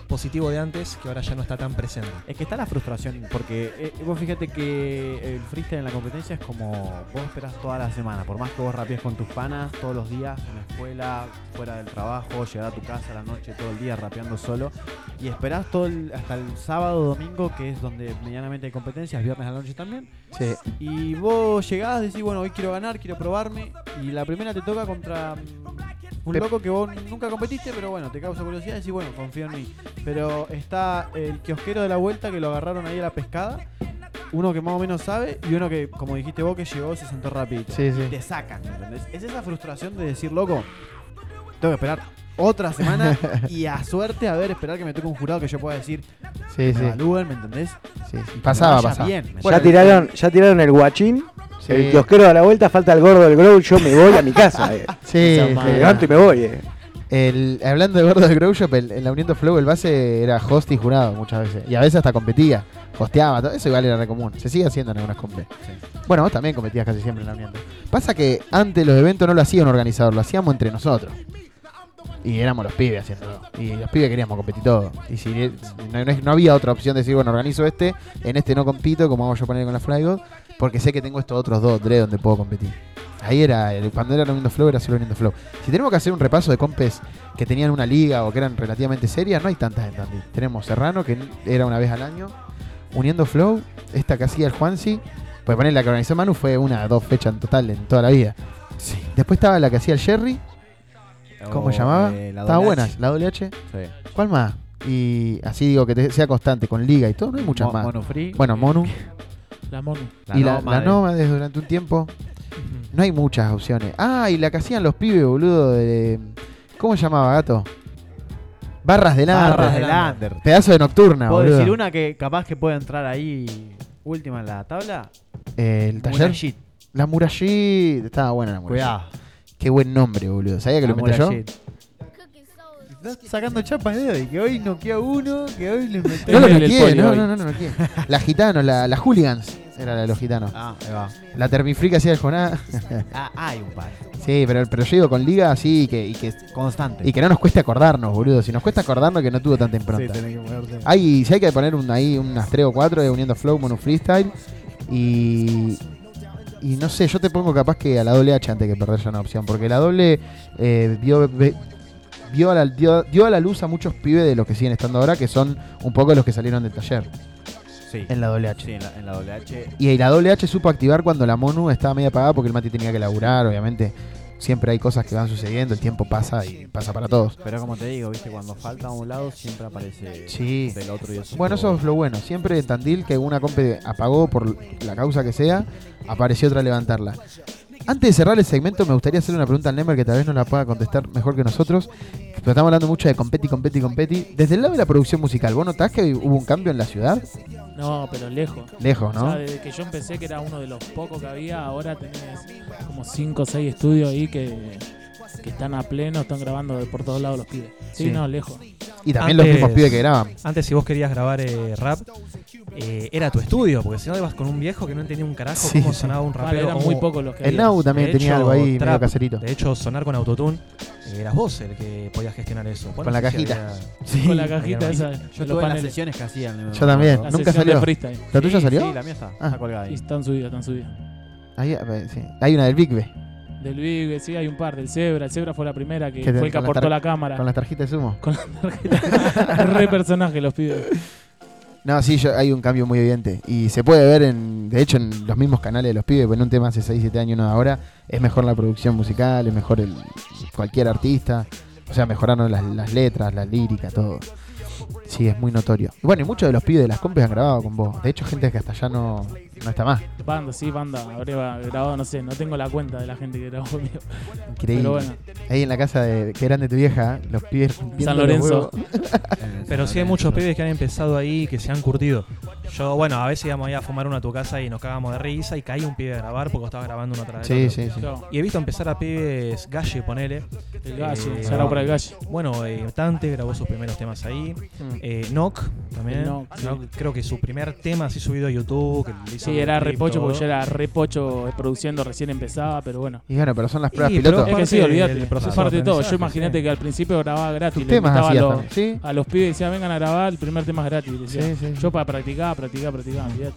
positivo de antes que ahora ya no está tan presente. Es que está la frustración, porque eh, vos fíjate que el freestyle en la competencia es como vos esperás toda la semana, por más que vos rapees con tus panas todos los días, en la escuela, fuera del trabajo, llegar a tu casa a la noche todo el día rapeando solo, y esperás todo el- hasta el sábado domingo, que es donde medianamente hay competencias, viernes a la noche también. Sí. Y vos llegás, decís, bueno, hoy quiero ganar, quiero probarme, y la primera te toca contra un loco que vos nunca competiste, pero bueno, te causa curiosidad y decís, bueno, confío en mí. Pero está el kiosquero de la vuelta que lo agarraron ahí a la pescada, uno que más o menos sabe y uno que, como dijiste vos, que llegó, se sentó rapidito. Sí, sí. Y te sacan, ¿entendés? Es esa frustración de decir, loco, tengo que esperar otra semana y a suerte, a ver, esperar que me toque un jurado que yo pueda decir, Sí, me sí. evalúen, ¿me entendés? Sí, sí. Y Pasaba, pasaba. bien, ¿me ya, tiraron, ya tiraron el guachín, Sí. el kiosquero a la vuelta, falta el gordo del grow, yo me voy a mi casa. eh. Sí, me levanto y me voy. eh. El, hablando de gordo del Grow Shop, el- en la Unión de Flow el base era host y jurado muchas veces. Y a veces hasta competía, hosteaba, todo eso igual era re común. Se sigue haciendo en algunas compes. Bueno, vos también competías casi siempre en la Unión. Pasa que antes los eventos no lo hacía un organizador, lo hacíamos entre nosotros. Y éramos los pibes haciéndolo. Y los pibes queríamos competir todo. Y si no, no- no había otra opción de decir, bueno, organizo este, en este no compito, como hago yo poner con la Fly God, porque sé que tengo estos otros dos, tres donde puedo competir. Ahí era, cuando era Uniendo Flow era solo Uniendo Flow. Si tenemos que hacer un repaso de compes que tenían una liga o que eran relativamente serias, no hay tantas en Tandil. Tenemos Serrano, que era una vez al año, Uniendo Flow, esta que hacía el Juansi, pues poner la que organizó Manu fue una, dos fechas en total en toda la vida. Después estaba la que hacía el Jerry, ¿cómo O, se llamaba? eh, Estaba buena, la doble H. Sí. ¿Cuál más? Y así digo que te- sea constante con liga y todo, no hay muchas Mo- más. Mono Free. Bueno, Monu. La Monu. y la, la Nómades durante un tiempo. No hay muchas opciones. Ah, y la que hacían los pibes, boludo, de. ¿Cómo se llamaba, gato? Barras de Lander. Barras de Lander. Pedazo de nocturna, ¿Puedo boludo. decir una que capaz que puede entrar ahí última en la tabla? Eh, el taller. La Murallit. Estaba buena la Murallit. Cuidado. Qué buen nombre, boludo. ¿Sabía que La lo inventé yo? Estás sacando chapas de hoy, que hoy noquea uno, que hoy le inventé. No lo el noqueé, podio no, hoy. no, no, no noqueé. La gitano, la, la hooligans. Era la de los gitanos. Ah, ahí va. La Termifree que hacía el Joná. Ah, hay un par. sí, pero, pero yo digo con liga así y que, y que Constante. y que no nos cueste acordarnos, boludo. Si nos cuesta acordarnos que no tuvo tanta impronta. Sí, tenés que ponerte. Hay, si hay que poner un, ahí unas 3 o 4 de uniendo flow, mono freestyle. Y. Y no sé, yo te pongo capaz que a la doble H antes que perder ya una opción. Porque la doble eh, vio, ve- vio a la, dio, dio a la luz a muchos pibes de los que siguen estando ahora, que son un poco los que salieron del taller. Sí. En la doble H. Sí, en la, en la doble H. Y la doble H supo activar cuando la Monu estaba media apagada porque el Mati tenía que laburar, obviamente. Siempre hay cosas que van sucediendo, el tiempo pasa y pasa para todos. Pero como te digo, viste, cuando falta a un lado siempre aparece Sí. del otro y eso. Bueno, eso es lo bueno. Siempre en Tandil que una compe apagó por la causa que sea, apareció otra a levantarla. Antes de cerrar el segmento, me gustaría hacerle una pregunta al Nemer que tal vez no la pueda contestar mejor que nosotros. Pero estamos hablando mucho de competi, competi, competi. Desde el lado de la producción musical, ¿vos notás que hubo un cambio en la ciudad? No, pero lejos. Lejos, ¿no? O sea, desde que yo empecé, que era uno de los pocos que había, ahora tenés como 5 o 6 estudios ahí que, que están a pleno, están grabando de por todos lados los pibes. Sí, Sí. no, lejos. Y también los mismos pibes que graban. Antes, si vos querías grabar eh, rap, eh, era tu estudio, porque si no ibas con un viejo que no entendía un carajo Sí, cómo sonaba un Vale, rapero. eran o- muy pocos los que El había. Nau también De tenía hecho, algo ahí medio trap, caserito. De hecho, sonar con autotune, eh, eras vos el que podías gestionar eso. Con la si cajita. había- Sí. Con la cajita esa. de Yo los estuve en las sesiones que hacían. Yo también. La Nunca salió. ¿La tuya Sí, salió? Sí, la mía está. Ah. Está colgada Y ahí. están subidas, están subidas. Ahí, eh, sí. Hay una del Big B. Del Big, sí, hay un par. Del Zebra. El Zebra fue la primera que, fue el que aportó la cámara. Con las tarjetas de sumo. Con la tarjeta. Re personaje los pibes. No, sí, yo- hay un cambio muy evidente. Y se puede ver, en, de hecho, en los mismos canales de los pibes. Bueno, un tema hace 6, 7 años, no de ahora. Es mejor la producción musical, es mejor el, cualquier artista. O sea, mejoraron las, las letras, la lírica, todo. Sí, es muy notorio. Y bueno, y muchos de los pibes de las compes han grabado con vos. De hecho, gente que hasta ya no, no está más. Banda, sí, banda. Habría grabado, no sé, no tengo la cuenta de la gente que grabó conmigo. Increíble. Pero bueno. Ahí en la casa de que eran de tu vieja, los pibes San Lorenzo. Pero sí hay muchos pibes que han empezado ahí que se han curtido. Yo, bueno, a veces íbamos ahí a fumar una a tu casa y nos cagamos de risa y caía un pibe a grabar porque estaba grabando uno atrás del Sí, sí, sí. Y he visto empezar a pibes Galle, ponele. El Galle, para el Galle. Bueno, eh, Tante grabó sus primeros temas ahí. Mm. Eh, Nock también. El Nock, sí. Nock, creo que su primer tema así subido a YouTube. Que Sí, era repocho porque yo era repocho produciendo, recién empezaba, pero bueno. Y bueno, pero son las pruebas Y, piloto. Es que sí, olvídate. Es parte de de todo. Yo imagínate sí. que al principio grababa gratis. Tus le temas a, los, también, ¿sí? a los pibes decía, vengan a grabar, el primer tema es gratis. Decía. Sí, sí, sí. Yo para practicar, practicar, olvídate.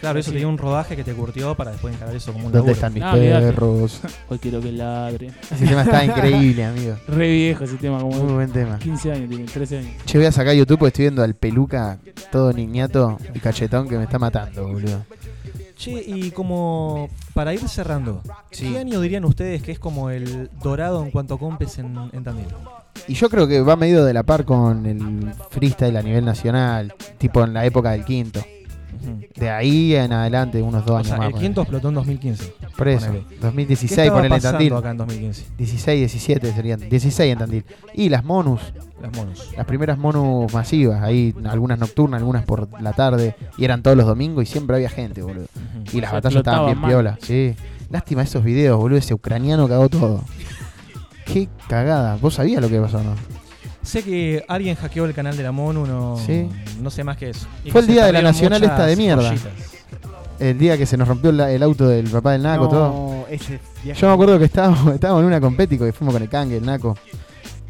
Claro, eso Sí. tenía un rodaje que te curtió para después encarar eso como un ¿Dónde laburo. están mis Ah, perros? Hoy quiero que ladre. Ese tema está increíble, amigo. Re viejo ese tema, como Muy buen tema. 15 años, tiene 13 años. Che, voy a sacar YouTube porque estoy viendo al peluca todo niñato y cachetón que me está matando, boludo. Che, y como para ir cerrando, ¿qué año dirían ustedes que es como el dorado en cuanto a compes en, en Tandil? Y yo creo que va medido de la par con el freestyle a nivel nacional, tipo en la época del quinto. De ahí en adelante, unos dos O años sea, más. el quinto explotó en 2015. Por eso, ponele. 2016 ¿Qué estaba ponele en pasando Tandil. acá en 2015? 16, 17 serían. 16 en Tandil. Y las monus. Las monus. Las primeras monus masivas, ahí algunas nocturnas, algunas por la tarde, y eran todos los domingos y siempre había gente, boludo. Y las Se batallas estaban bien mal. piolas, sí. Lástima esos videos, boludo, ese ucraniano cagó todo. Qué cagada. ¿Vos sabías lo que pasó, no? Sé que alguien hackeó el canal de la MONU, no, Sí. no sé más que eso. Y Fue que el día de la nacional esta de mierda. joyitas. El día que se nos rompió la- el auto del papá del Naco, No, todo. ese viaje- Yo me acuerdo que estábamos, estábamos en una compético y fuimos con el Kange, el Naco.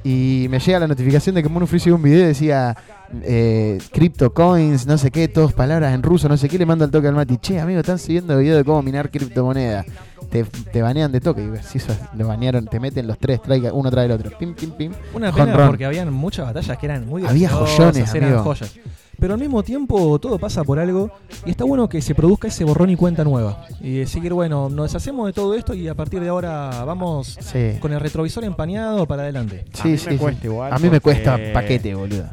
Y me llega la notificación de que Mono Free subió un video y decía eh, Crypto Coins, no sé qué, todas palabras en ruso, no sé qué. Le mando al toque al Mati. Che, amigo, están subiendo video de cómo minar criptomonedas. Te, te banean de toque. Y si eso lo banearon, te meten los tres, traiga uno tras el otro. Pim, pim, pim. Una Home pena run. porque habían muchas batallas que eran muy Había joyones, eran amigo. joyas. Pero al mismo tiempo todo pasa por algo y está bueno que se produzca ese borrón y cuenta nueva. Y decir, bueno, nos deshacemos de todo esto y a partir de ahora vamos Sí. con el retrovisor empañado para adelante. Sí, sí, sí. A mí me cuesta paquete, boludo.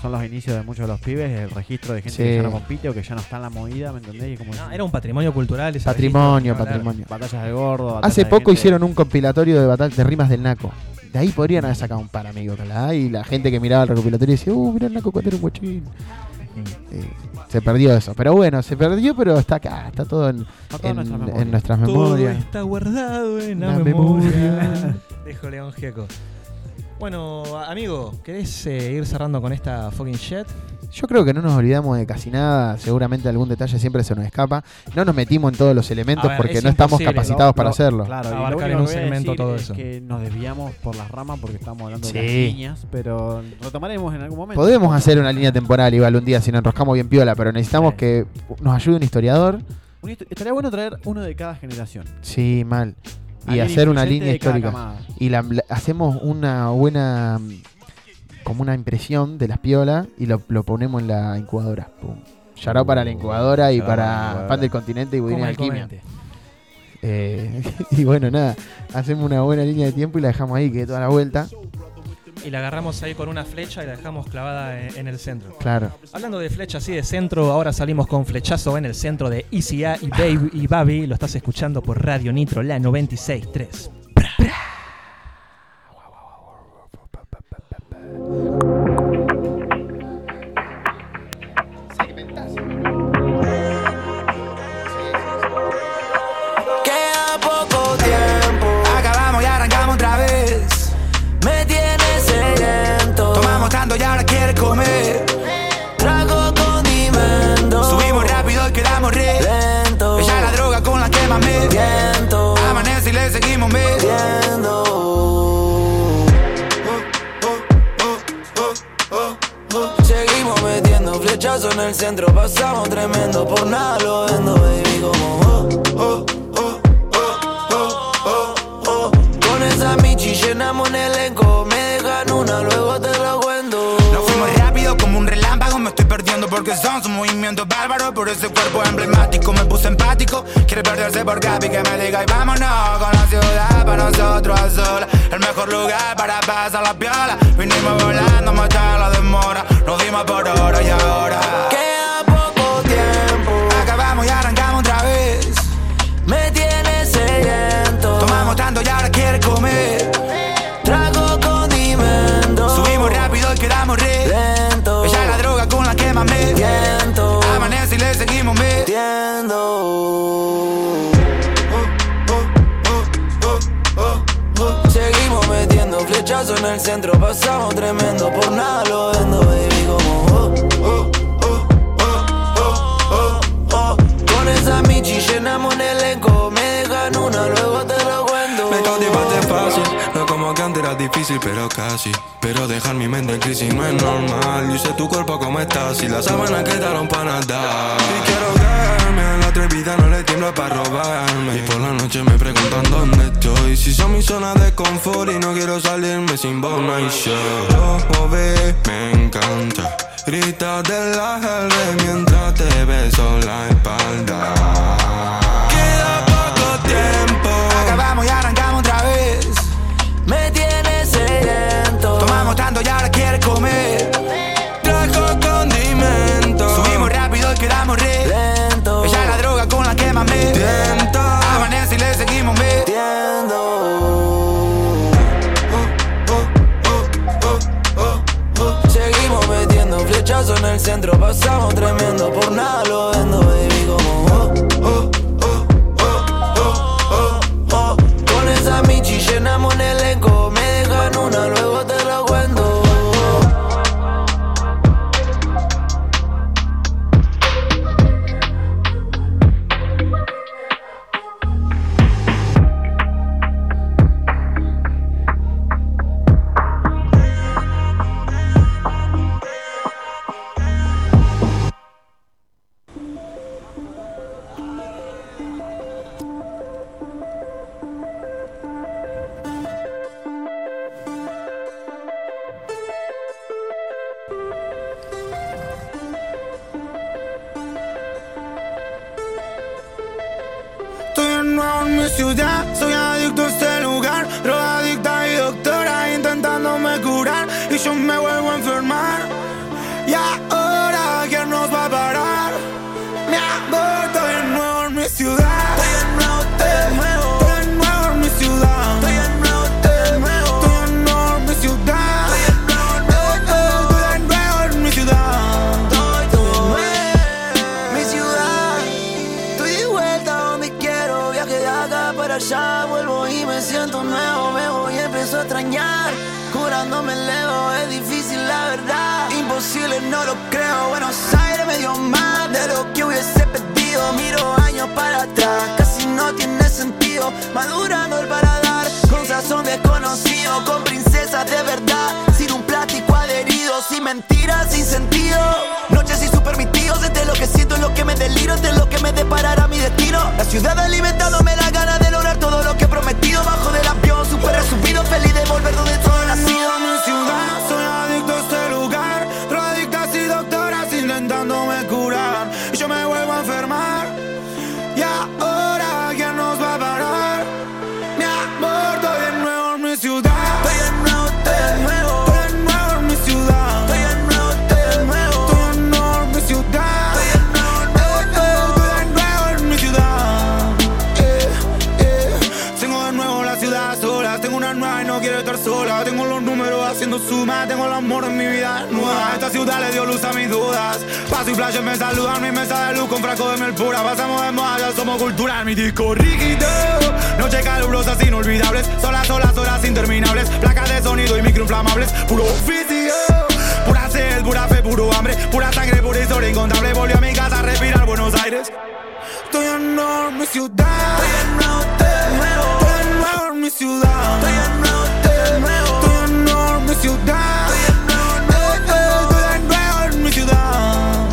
Son los inicios de muchos de los pibes, el registro de gente Sí. que ya no compite o que ya no está en la movida, ¿me entendés? Y como era un patrimonio cultural. ese Patrimonio, registro, patrimonio. Batallas del gordo. batallas Hace de poco hicieron un compilatorio de, batall- de rimas del Naco. De ahí podrían haber sacado un par, amigo. ojalá. Y la gente que miraba el recopilatorio decía, uh, mirá el Naco cuando era un guachín. Eh, se perdió eso. Pero bueno, se perdió, pero está acá. Está todo en, todo en en- nuestras en memorias. nuestras Todo memorias. está guardado en la, La memoria. memoria. Dijo León Gieco. Bueno, amigo, ¿querés eh, ir cerrando con esta fucking shit? Yo creo que no nos olvidamos de casi nada. Seguramente algún detalle siempre se nos escapa. No nos metimos en todos los elementos A ver, porque es no estamos imposible. capacitados Lo- para lo- hacerlo. Claro, y lo Abarcar único en que un voy a segmento decir todo es eso. que nos desviamos por las ramas porque estamos hablando de Sí. las niñas, pero retomaremos en algún momento. Podemos hacer una línea temporal igual un día si nos enroscamos bien piola, pero necesitamos que nos ayude un historiador. Un histo- Estaría bueno traer uno de cada generación. Sí, mal. Y Alguien hacer una línea histórica. Y la, la- hacemos una buena. como una impresión de las piolas y lo, lo ponemos en la incubadora. Pum. Shout para la incubadora y para. Pan del Continente y el Alquimia. Eh, y bueno, nada. Hacemos una buena línea de tiempo y la dejamos ahí, que dé toda la vuelta. Y la agarramos ahí con una flecha y la dejamos clavada en, en el centro. Claro. Hablando de flecha así de centro, ahora salimos con flechazo en el centro de ICA y Baby y Babi. Lo estás escuchando por Radio Nitro, la 96.3. Queda en el centro, pasamos tremendo, por nada lo vendo, baby, como oh, oh, oh, oh, oh, oh. Con esa michi llenamos un elenco, me dejan una, luego te lo cuento. Nos fuimos rápido como un relámpago, me estoy perdiendo porque son sus movimientos bárbaros. Por ese cuerpo emblemático me puse empático. Quiere perderse por Gaby que me diga y vámonos con la ciudad para nosotros a solas. El mejor lugar para pasar la piola. Vinimos volando, matar la demora. Nos dimos por hora y ahora. Queda poco tiempo. Acabamos y arrancamos otra vez. Me tienes sediento. Tomamos tanto y ahora quiere comer. Trago condimento. Subimos rápido y quedamos re lento. Ella es la droga con la que más me tiento. Amanece y le seguimos metiendo. Seguimos metiendo flechazos en el centro, pasamos tremendo, por nada lo vendo, baby, llenamos un elenco, me dejan una, luego te lo cuento. Me cautivaste fácil, no como que antes era difícil, pero casi. Pero dejar mi mente en crisis no es normal. Yo sé tu cuerpo cómo está, si las sábanas quedaron para nadar. Y quiero verme a la atrevida, no le tiembla para robarme. Y por la noche me preguntan dónde estoy. Si son mi zona de confort y no quiero salirme sin vos, no hay show. Oh, ve, me encanta. Grita de la mientras te beso la espalda. Comer. Trajo condimento. Subimos rápido y quedamos re lento. Ella la droga con la que me tiento. Amanece y le seguimos metiendo. Seguimos metiendo flechazos en el centro, pasamos tremendo, por nada lo vendo, baby, sentido, madurando el paladar, con sazón desconocido, con princesas de verdad, sin un plástico adherido, sin mentiras, sin sentido, noches y sus permitidos, este es lo que siento, es lo que me deliro, es lo que me deparará mi destino, la ciudad alimentándome la gana de lograr todo lo que he prometido, bajo del avión, super resumido, feliz de volver donde todo tengo una nueva y no quiero estar sola, tengo los números haciendo suma, tengo el amor en mi vida nueva, esta ciudad le dio luz a mis dudas, paso y flashes me saludan, mi mesa de luz con frasco de miel pura, pasamos de moda, somos cultura, mi disco rígido, noches calurosas inolvidables, solas, solas, horas interminables, placas de sonido y microinflamables, puro oficio. Pura sed, pura fe, puro hambre, pura sangre, pura historia incontable. Volví a mi casa a respirar Buenos Aires. Estoy en ciudad. Mi ciudad. Estoy en mi ciudad. Estoy en mi ciudad.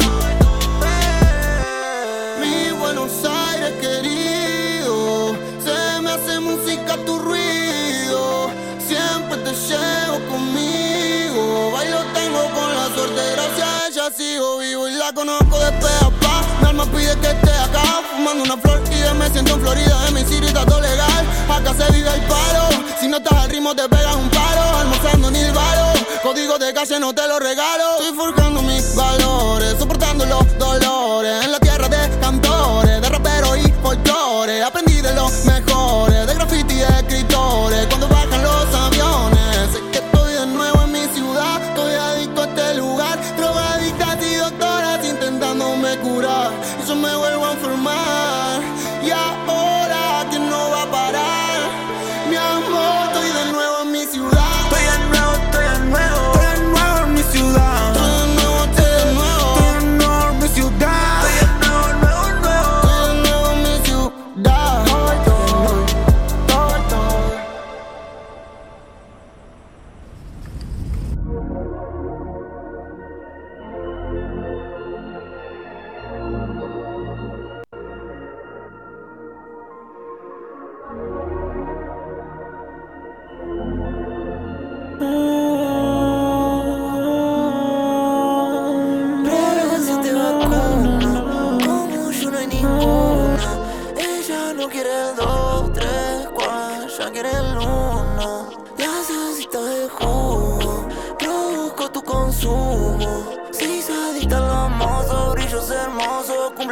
Mi Buenos Aires querido, se me hace música tu ruido. Siempre te llevo conmigo. Bailo tengo con la suerte, gracias a ella sigo vivo y la conozco de pe a pa. Mi alma pide que esté acá, fumando una flor me siento en Florida. En mi city todo legal, acá se vive el paro. Si no estás al ritmo te pegas un paro, almorzando ni el varo. Código de calle no te lo regalo. Estoy forjando mis valores, soportando los dolores.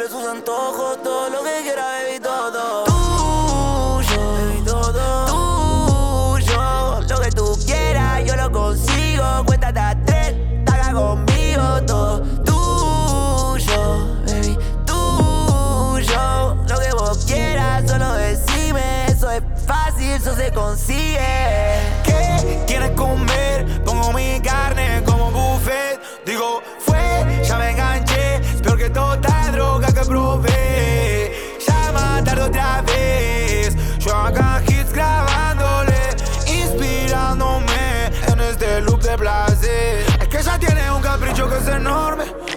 Sus antojos, todo lo que quiera,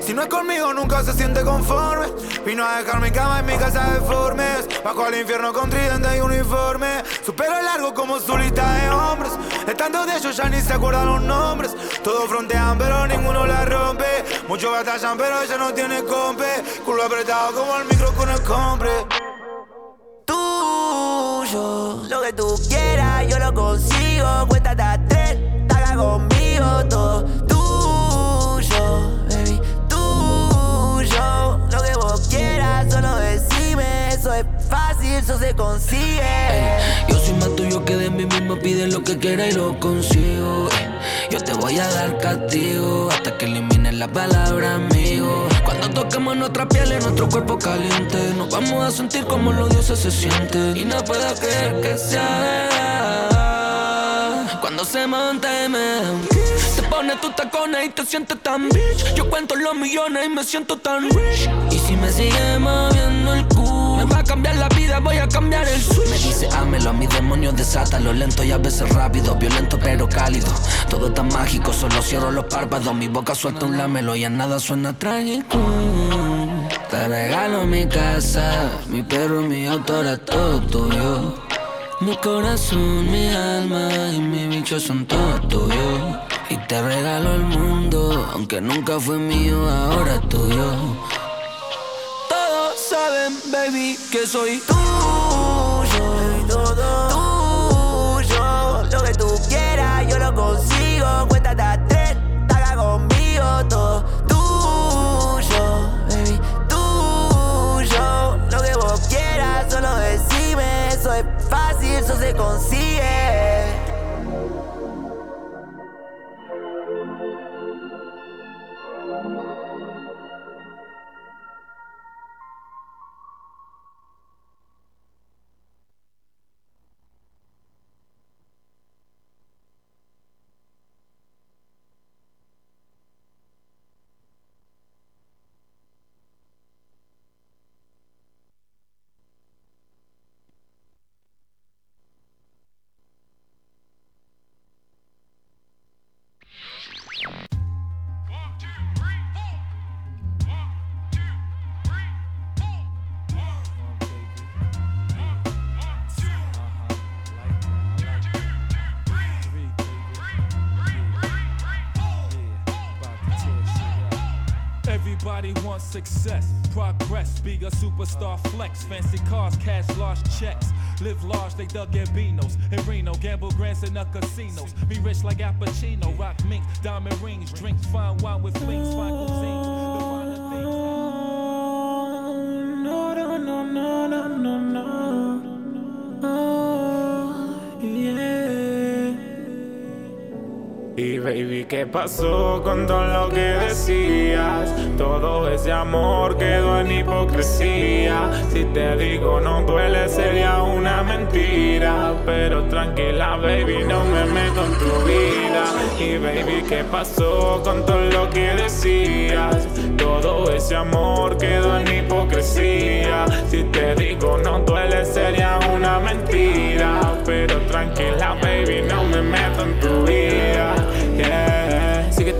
Si no es conmigo, nunca se siente conforme. Vino a dejar mi cama en mi casa de formes. Bajo al infierno con tridente y uniforme. Su pelo largo como su lista de hombres. De tantos de ellos ya ni se acuerdan los nombres. Todos frontean, pero ninguno la rompe. Muchos batallan, pero ella no tiene compe. Culo apretado como el micro con el compre. Tuyo, lo que tú quieras, yo lo consigo. Cuéntate a tres, taga conmigo, todo. Eso se consigue. Yo soy más tuyo que de mí mismo, pide lo que quiera y lo consigo. Yo te voy a dar castigo hasta que elimines la palabra amigo. Cuando toquemos nuestra piel en nuestro cuerpo caliente, nos vamos a sentir como los dioses se sienten. Y no puedo creer que sea. Cuando se monta y me pones tus tacones y te sientes tan bitch. Yo cuento los millones y me siento tan rich. Y si me sigue moviendo el culo, me va a cambiar la vida, voy a cambiar el switch. Me dice, ámelo, a mis demonios desátalo. Lento y a veces rápido, violento pero cálido. Todo tan mágico, solo cierro los párpados. Mi boca suelta un lamelo y en nada suena trágico. Te regalo mi casa, mi perro, mi auto, ahora todo tuyo. Mi corazón, mi alma y mi bicho son todo tuyo. Y te regalo el mundo, aunque nunca fue mío, ahora es tuyo. Saben, baby, que soy tuyo, todo tuyo. Lo que tú quieras, yo lo consigo. Cuéntate a tres, taga conmigo, todo tuyo, baby, tuyo. Lo que vos quieras, solo decime. Eso es fácil, eso se consigue. Live large, they dug Gambinos. In Reno, gamble grants in the casinos. Be rich like Al Pacino, ¿qué pasó con todo lo que decías? Todo ese amor quedó en hipocresía. Si te digo no duele sería una mentira. Pero tranquila, baby, no me meto en tu vida. Y baby, ¿qué pasó con todo lo que decías? Todo ese amor quedó en hipocresía. Si te digo no duele sería una mentira. Pero tranquila, baby, no me meto en tu vida.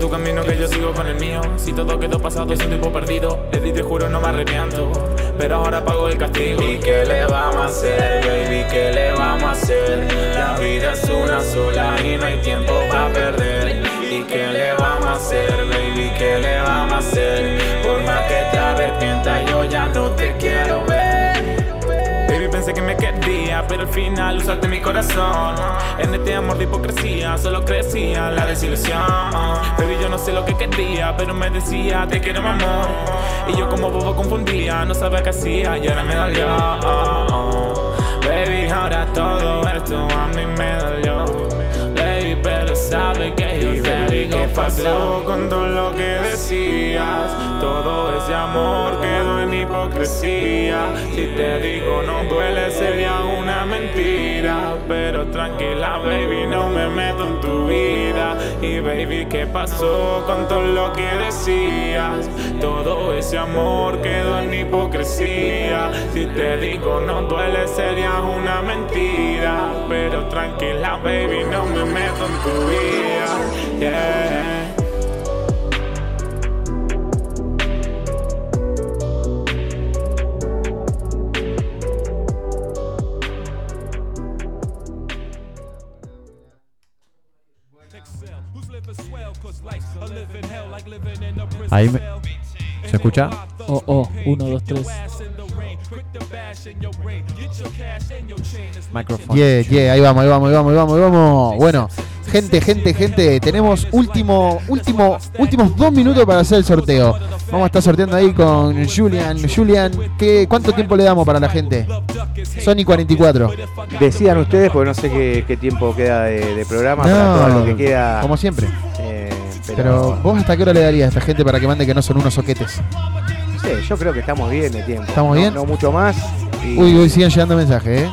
Camino que yo sigo con el mío. Si todo quedó pasado, es un tipo perdido. Le di, te juro, no me arrepiento. Pero ahora pago el castigo. ¿Y qué le vamos a hacer, baby? ¿Qué le vamos a hacer? La vida es una sola y no hay tiempo para perder. ¿Y qué le vamos a hacer, baby? ¿Qué le vamos a hacer? Por más que te arrepientas, yo ya no te quiero ver. Pensé que me quería, pero al final usaste mi corazón. En este amor de hipocresía solo crecía la desilusión. Baby, yo no sé lo que quería, pero me decía te quiero, mi amor. Y yo como bobo confundía, no sabía qué hacía y ahora me dolió. Baby, ahora todo esto a mí me dolió. Pasó con todo lo que decías? Todo ese amor quedó en hipocresía. Si te digo no duele sería una mentira. Pero tranquila, baby, no me meto en tu vida. Y baby, ¿qué pasó con todo lo que decías? Todo ese amor quedó en hipocresía. Si te digo no duele sería una mentira. Pero tranquila, baby, no me meto en tu vida. Yeah. Ahí me... ¿Se escucha? Oh, oh, 1, 2, 3. Microphone. Yeah, yeah, ahí vamos, ahí vamos, ahí vamos, ahí vamos, ahí vamos. Bueno, gente, gente, gente, tenemos último, último, últimos dos minutos para hacer el sorteo. Vamos a estar sorteando ahí con Julian. Julian, ¿qué, ¿cuánto tiempo le damos para la gente? Sony 44. Decidan ustedes, porque no sé qué, qué tiempo queda de, de programa No, para todo lo que queda. como siempre. Pero vos hasta qué hora le darías a esta gente para que mande que no son unos soquetes. Sí, yo creo que estamos bien de tiempo. ¿Estamos No- bien? No mucho más. y- Uy, uy, siguen llegando mensajes, ¿eh?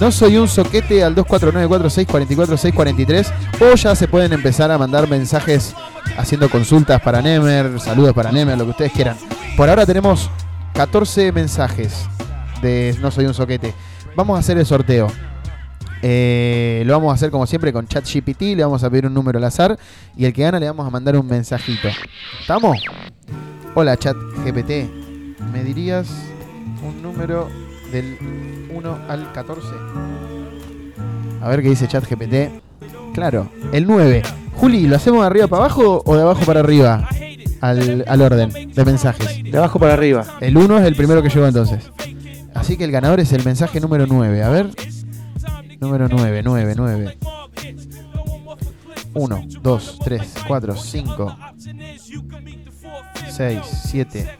No soy un soquete al 249-4644-643 o ya se pueden empezar a mandar mensajes haciendo consultas para Nemer, saludos para Nemer, lo que ustedes quieran. Por ahora tenemos 14 mensajes de No soy un soquete. Vamos a hacer el sorteo. Eh, lo vamos a hacer como siempre con ChatGPT, le vamos a pedir un número al azar y el que gana le vamos a mandar un mensajito. ¿Estamos? Hola ChatGPT, ¿me dirías un número del 1 al 14? A ver qué dice ChatGPT. Claro, el 9. Juli, ¿lo hacemos de arriba para abajo o de abajo para arriba? Al, al orden de mensajes. De abajo para arriba. El 1 es el primero que llegó entonces. Así que el ganador es el mensaje número 9. A ver. Número 9, 9, 9. 1, 2, 3, 4, 5, 6, 7,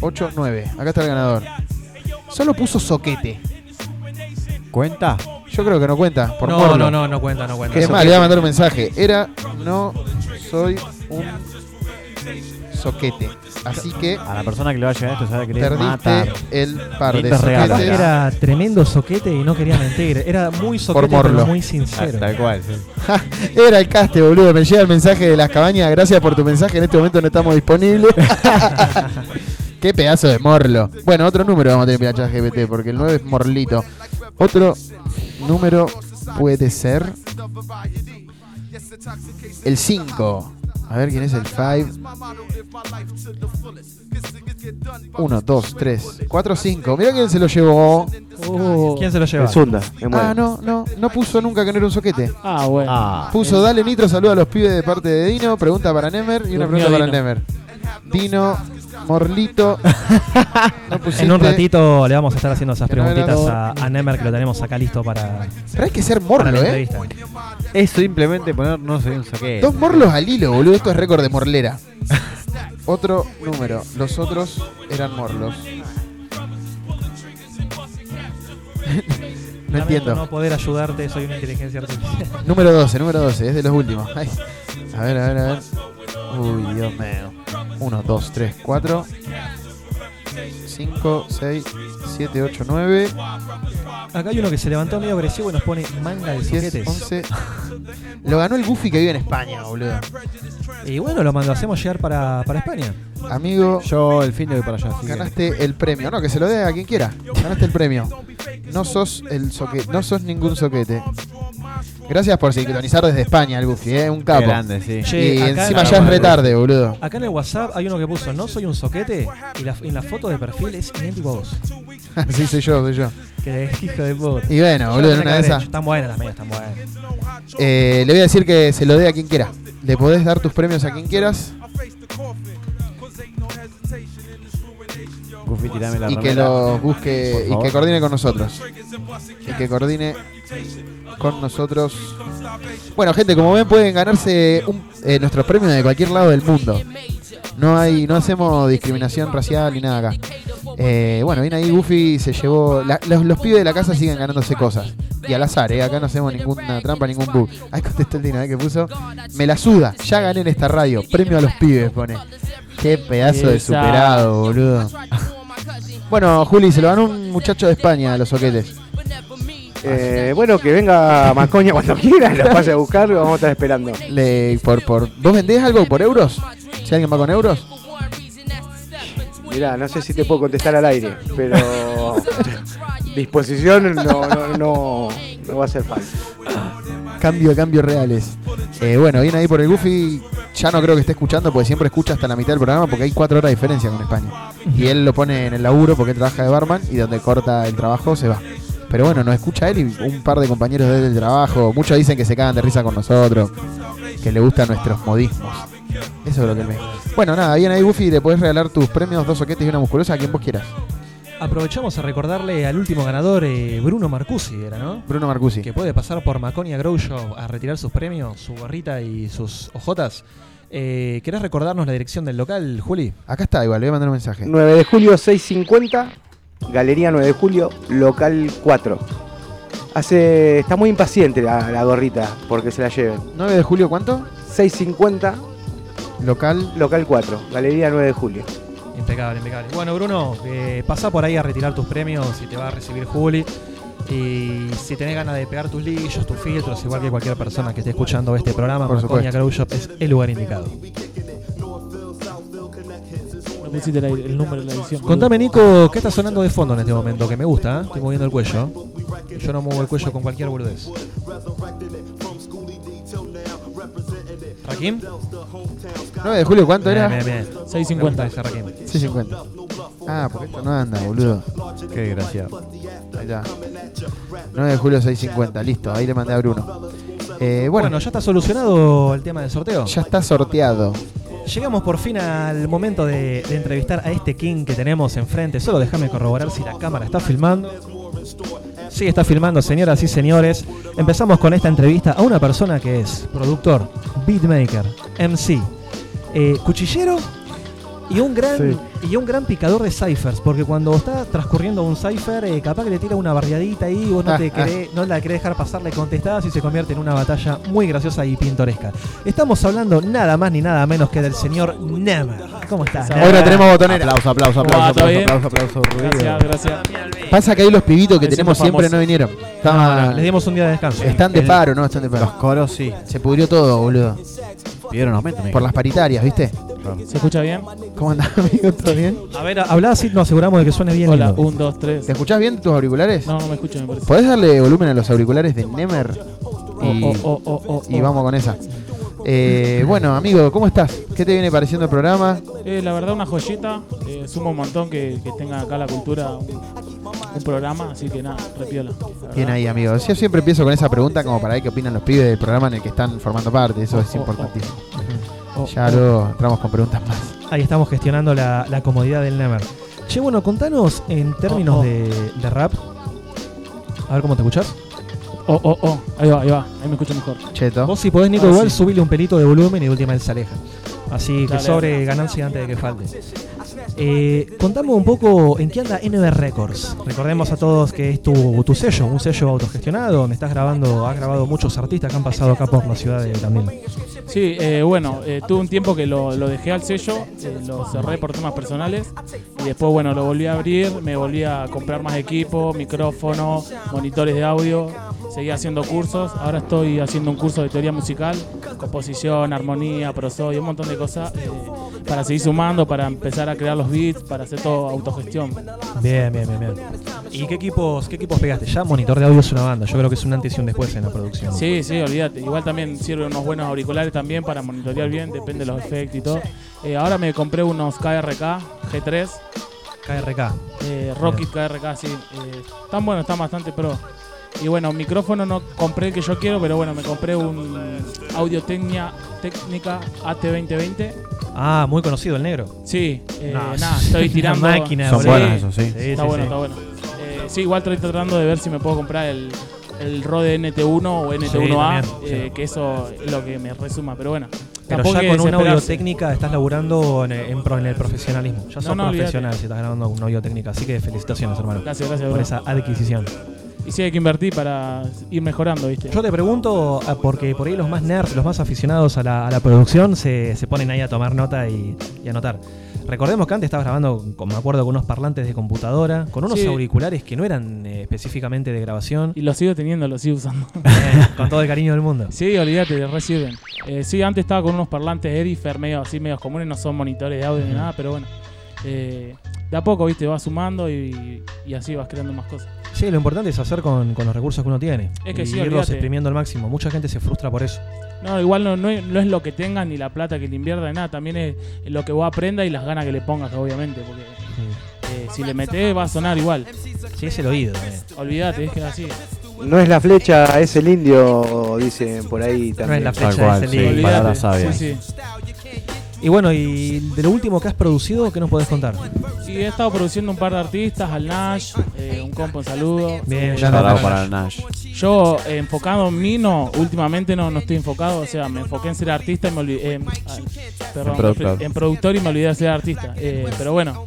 8, 9. Acá está el ganador. Solo puso soquete. ¿Cuenta? Yo creo que no cuenta. Por No, no, no, no cuenta, no cuenta. Es más, le voy a mandar un mensaje. Era, no soy un soquete. Así que A la persona que le va a llegar esto se va a querer perdiste matar. el par de Lindos regalos. soquetes. Era tremendo soquete y no quería mentir. Era muy soquete, morlo. pero muy sincero. Tal cual, sí. Era el caste, boludo. Me llega el mensaje de las cabañas. Gracias por tu mensaje. En este momento no estamos disponibles. Qué pedazo de morlo. Bueno, otro número vamos a tener para GPT porque el 9 es morlito. Otro número puede ser el 5. A ver quién es el 5. 1, 2, 3, 4, 5. Mirá quién se lo llevó. ¿Quién se lo lleva? El Zunda, me muero. Ah, no, no, no puso nunca que no era un soquete. Ah, bueno. Ah, Puso Dale Nitro, saluda a los pibes de parte de Dino, pregunta para Nemer y una Durmió pregunta para Dino. Nemer. Dino, Morlito. No pusiste- En un ratito le vamos a estar haciendo esas no preguntitas a, a Nemer que lo tenemos acá listo para, Pero hay que ser morlo, ¿eh? Es simplemente poner no soy un soquete. Dos morlos al hilo, boludo. Esto es récord de morlera. Otro número. Los otros eran morlos. no entiendo. no poder ayudarte, soy una inteligencia artificial. Número 12, número 12, es de los últimos. Ay. A ver, a ver, a ver. Uy, Dios mío. 1, 2, 3, 4, 5, 6, 7, 8, 9, Acá hay uno que se levantó medio agresivo y nos pone manga de 10, soquetes. 11. Lo ganó el Goofy que vive en España, boludo. Y bueno, lo mandó, hacemos llegar para, para España. Amigo, Yo el fin de voy para allá. así que- ganaste el premio. No, que se lo dé a quien quiera. Ganaste el premio. No sos el soquete, no sos ningún soquete. Gracias por sincronizar desde España el Goofy, eh, un capo. Qué grande, sí. Che, y acá encima en- ya es retarde, boludo. Acá en el WhatsApp hay uno que puso, no soy un soquete, y la, en la foto de perfil es idéntico a vos. sí, soy yo, soy yo. Que hijo de puta. Y bueno, Yo boludo, en una de esas. Están buenas las medias, están buenas. Eh, le voy a decir que se lo dé a quien quiera. Le podés dar tus premios a quien quieras Goofy, tirame la y que remera. los busque y que coordine con nosotros. Y que coordine con nosotros. Bueno, gente, como ven, pueden ganarse un- eh, nuestros premios de cualquier lado del mundo. No hay, no hacemos discriminación racial ni nada acá. Eh, bueno, viene ahí Goofy se llevó. la- los, los pibes de la casa siguen ganándose cosas. Y al azar, ¿eh? acá no hacemos ninguna trampa, ningún bug. Ahí contestó el Dino, ¿eh? que puso. Me la suda, ya gané en esta radio. Premio a los pibes, pone. Qué pedazo de superado, boludo. Bueno, Juli, se lo ganó un muchacho de España, los soquetes. Eh, bueno, que venga Macoña cuando quiera, lo vaya a buscar, lo vamos a estar esperando. Le, por, por, ¿Vos vendés algo por euros? Si alguien va con euros. Mirá, no sé si te puedo contestar al aire, pero disposición no, no, no, no va a ser fácil. Cambio, cambio reales. Eh, bueno, viene ahí por el Goofy. Ya no creo que esté escuchando porque siempre escucha hasta la mitad del programa porque hay cuatro horas de diferencia con España. Y él lo pone en el laburo porque él trabaja de barman y donde corta el trabajo se va. Pero bueno, nos escucha él y un par de compañeros de él del trabajo. Muchos dicen que se cagan de risa con nosotros, que le gustan nuestros modismos. Eso es lo que él me Bueno, nada, viene ahí Goofy y le podés regalar tus premios, dos soquetes y una musculosa a quien vos quieras. Aprovechamos a recordarle al último ganador, eh, Bruno Marcusi, era, ¿no? Bruno Marcusi. Que puede pasar por Maconia Grow Shop a retirar sus premios, su gorrita y sus ojotas. Eh, ¿Querés recordarnos la dirección del local, Juli? Acá está, igual, le voy a mandar un mensaje. 9 de julio 650, Galería 9 de julio, local 4. Hace, está muy impaciente la, la gorrita porque se la lleven. 9 de julio, ¿cuánto? 650, Local. local 4, Galería 9 de julio. Impecable, impecable. Bueno, Bruno, eh, pasá por ahí a retirar tus premios y te va a recibir Juli. Y si tenés ganas de pegar tus lillos, tus filtros, igual que cualquier persona que esté escuchando este programa, Por Maconia. Grow Shop es el lugar indicado. No pusiste la- el número de la edición. Contame, Nico, ¿qué está sonando de fondo en este momento? Que me gusta, ¿eh? estoy moviendo el cuello. Yo no muevo el cuello con cualquier boludez. ¿Rakim? 9 de julio, ¿cuánto era? Bien, bien, bien. 650. Me gusta ese Rakim. 650. Ah, porque esto no anda, boludo. Qué desgraciado. Ahí está. 9 de julio 650, listo, ahí le mandé a Bruno. Eh, bueno, Bueno, ya está solucionado el tema del sorteo. ya está sorteado. Llegamos por fin al momento de, de entrevistar a este King que tenemos enfrente. Solo déjame corroborar si la cámara está filmando. Sí, está filmando, señoras y señores. Empezamos con esta entrevista a una persona que es productor, beatmaker, MC, eh, cuchillero y un gran y un gran picador de ciphers, porque cuando está transcurriendo un cipher, eh, capaz que le tira una barriadita ahí y vos no, Ah, te ah. querés- no la querés dejar pasar, le contestás y se convierte en una batalla muy graciosa y pintoresca. Estamos hablando nada más ni nada menos que del señor Nemer. ¿Cómo estás? No tenemos botonera. Aplauso, aplauso, aplauso, ¿Todo aplauso, aplauso, aplauso, ruido. Gracias, gracias. Pasa que ahí los pibitos que Me tenemos siempre famoso. no vinieron. No, Estaban- no, les dimos un día de descanso. están de El- paro, ¿no? Están de Los paro. coros sí. Se pudrió todo, boludo. Pidieron aumento, amigo. Por las paritarias, ¿viste? ¿Se escucha bien? ¿Cómo andás, amigo? ¿Todo bien? A ver, hablá así, nos aseguramos de que suene bien. Hola, lindo. un, dos, tres. ¿Te escuchás bien tus auriculares? No, no me escucho, me parece. ¿Podés darle volumen a los auriculares de Nemer? Y, Oh, oh, oh, oh, oh, y oh. vamos con esa. Eh, bueno, amigo, ¿cómo estás? ¿Qué te viene pareciendo el programa? Eh, la verdad, una joyita. Eh, sumo un montón que, que tenga acá la cultura un, un programa, así que nada, repiola. Bien ahí, amigo. Yo siempre empiezo con esa pregunta como para ver qué opinan los pibes del programa en el que están formando parte. Eso Oh, es importantísimo. Ya luego entramos con preguntas más. Ahí estamos gestionando la, la comodidad del Nemer. Che, bueno, contanos en términos Oh, oh. De, de rap. A ver cómo te escuchás. Oh, oh, oh. Ahí va, ahí va. Ahí me escucho mejor. Cheto. Vos si podés, Nico, Ahora igual sí. subile un pelito de volumen y de última él se aleja. Así que Dale, sobre ganancia antes de que falte. Eh, contame un poco en qué anda NB Records. Recordemos a todos que es tu, tu sello, un sello autogestionado, donde estás grabando, has grabado muchos artistas que han pasado acá por la ciudad de también. Sí, eh, bueno, eh, tuve un tiempo que lo, lo dejé al sello, eh, lo cerré por temas personales y después, bueno, lo volví a abrir, me volví a comprar más equipo, micrófono, monitores de audio, seguí haciendo cursos, ahora estoy haciendo un curso de teoría musical, composición, armonía, prosodio, un montón de cosas eh, para seguir sumando, para empezar a crear los beats, para hacer todo autogestión. Bien, bien, bien, bien. ¿Y qué equipos, qué equipos pegaste? Ya monitor de audio es una banda, yo creo que es un antes y un después en la producción. Sí, sí, olvídate. Igual también sirven unos buenos auriculares también para monitorear bien, depende de los efectos y todo. Eh, ahora me compré unos KRK G3. KRK. Eh, Rocket KRK, sí. Eh, están buenos, están bastante pro. Y bueno, micrófono no compré el que yo quiero, pero bueno, me compré un Audio Técnica AT2020. Ah, muy conocido el negro. Sí, eh, No, nada, es estoy tirando. máquina, Son Sí, buenos esos, sí. Sí, está sí, bueno, sí. está bueno. Eh, sí, igual estoy tratando de ver si me puedo comprar el, el Rode NT1 o NT1A, también, eh, sí. que eso es lo que me resuma, pero bueno. Pero ya con una audio desesperarse. técnica estás laburando en, en pro- en el profesionalismo. Ya sos no, profesional si estás grabando una audio técnica. Así que felicitaciones, hermano. Gracias, gracias, Por bro. esa adquisición. Y sí, hay que invertir para ir mejorando, ¿viste? Yo te pregunto, ah, porque por ahí los más nerds, los más aficionados a la, a la producción, se, se ponen ahí a tomar nota y, y anotar. Recordemos que antes estabas grabando, con- me acuerdo, con unos parlantes de computadora, con unos Sí. auriculares que no eran eh, específicamente de grabación. Y lo sigo teniendo, lo sigo usando. con todo el cariño del mundo. Sí, olvídate, reciben. Eh, sí, antes estaba con unos parlantes Edifer medio así, medios comunes, no son monitores de audio ni nada, pero bueno. Eh, de a poco, viste, vas sumando y, y así vas creando más cosas. Sí, lo importante es hacer con, con los recursos que uno tiene. Es que y sí, irlos olvídate. exprimiendo al máximo. Mucha gente se frustra por eso. No, igual no, no, es, no es lo que tengas ni la plata que le inviertas ni nada, también es lo que vos aprendas y las ganas que le pongas, obviamente, porque eh, si le metés va a sonar igual. Sí, es el oído también. Olvídate, es que es así. No es la flecha, es el indio, dicen por ahí también. la flecha, Tal cual, es el sí, indio. palabras sabias. Sí, sí. Y bueno, y de lo último que has producido, ¿qué nos podés contar? Y he estado produciendo un par de artistas, al Nash, eh, un compo, un saludo. Bien, ya Nash. para el Nash. Yo, eh, enfocado en mí, no, últimamente no, no estoy enfocado, o sea, me enfoqué en ser artista y me olvidé, eh, ah, perdón, En productor. en productor y me olvidé de ser artista. Eh, pero bueno,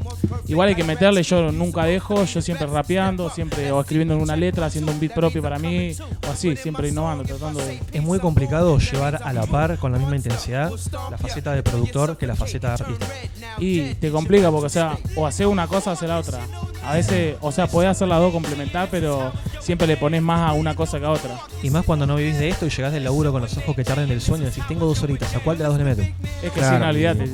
igual hay que meterle, yo nunca dejo, yo siempre rapeando, siempre o escribiendo en una letra, haciendo un beat propio para mí, o así, siempre innovando, tratando de... Es muy complicado llevar a la par, con la misma intensidad, la faceta de productor que la faceta de artista. Y te complica porque, o sea, o hacer una cosa o hacer la otra. A veces, o sea, podés hacer las dos complementar, pero siempre le pones más a una cosa que a otra. Y más cuando no vivís de esto y llegás del laburo con los ojos que tarden del sueño y decís, tengo dos horitas, ¿a cuál de las dos le meto? Es que Claro. sí, no olvidate.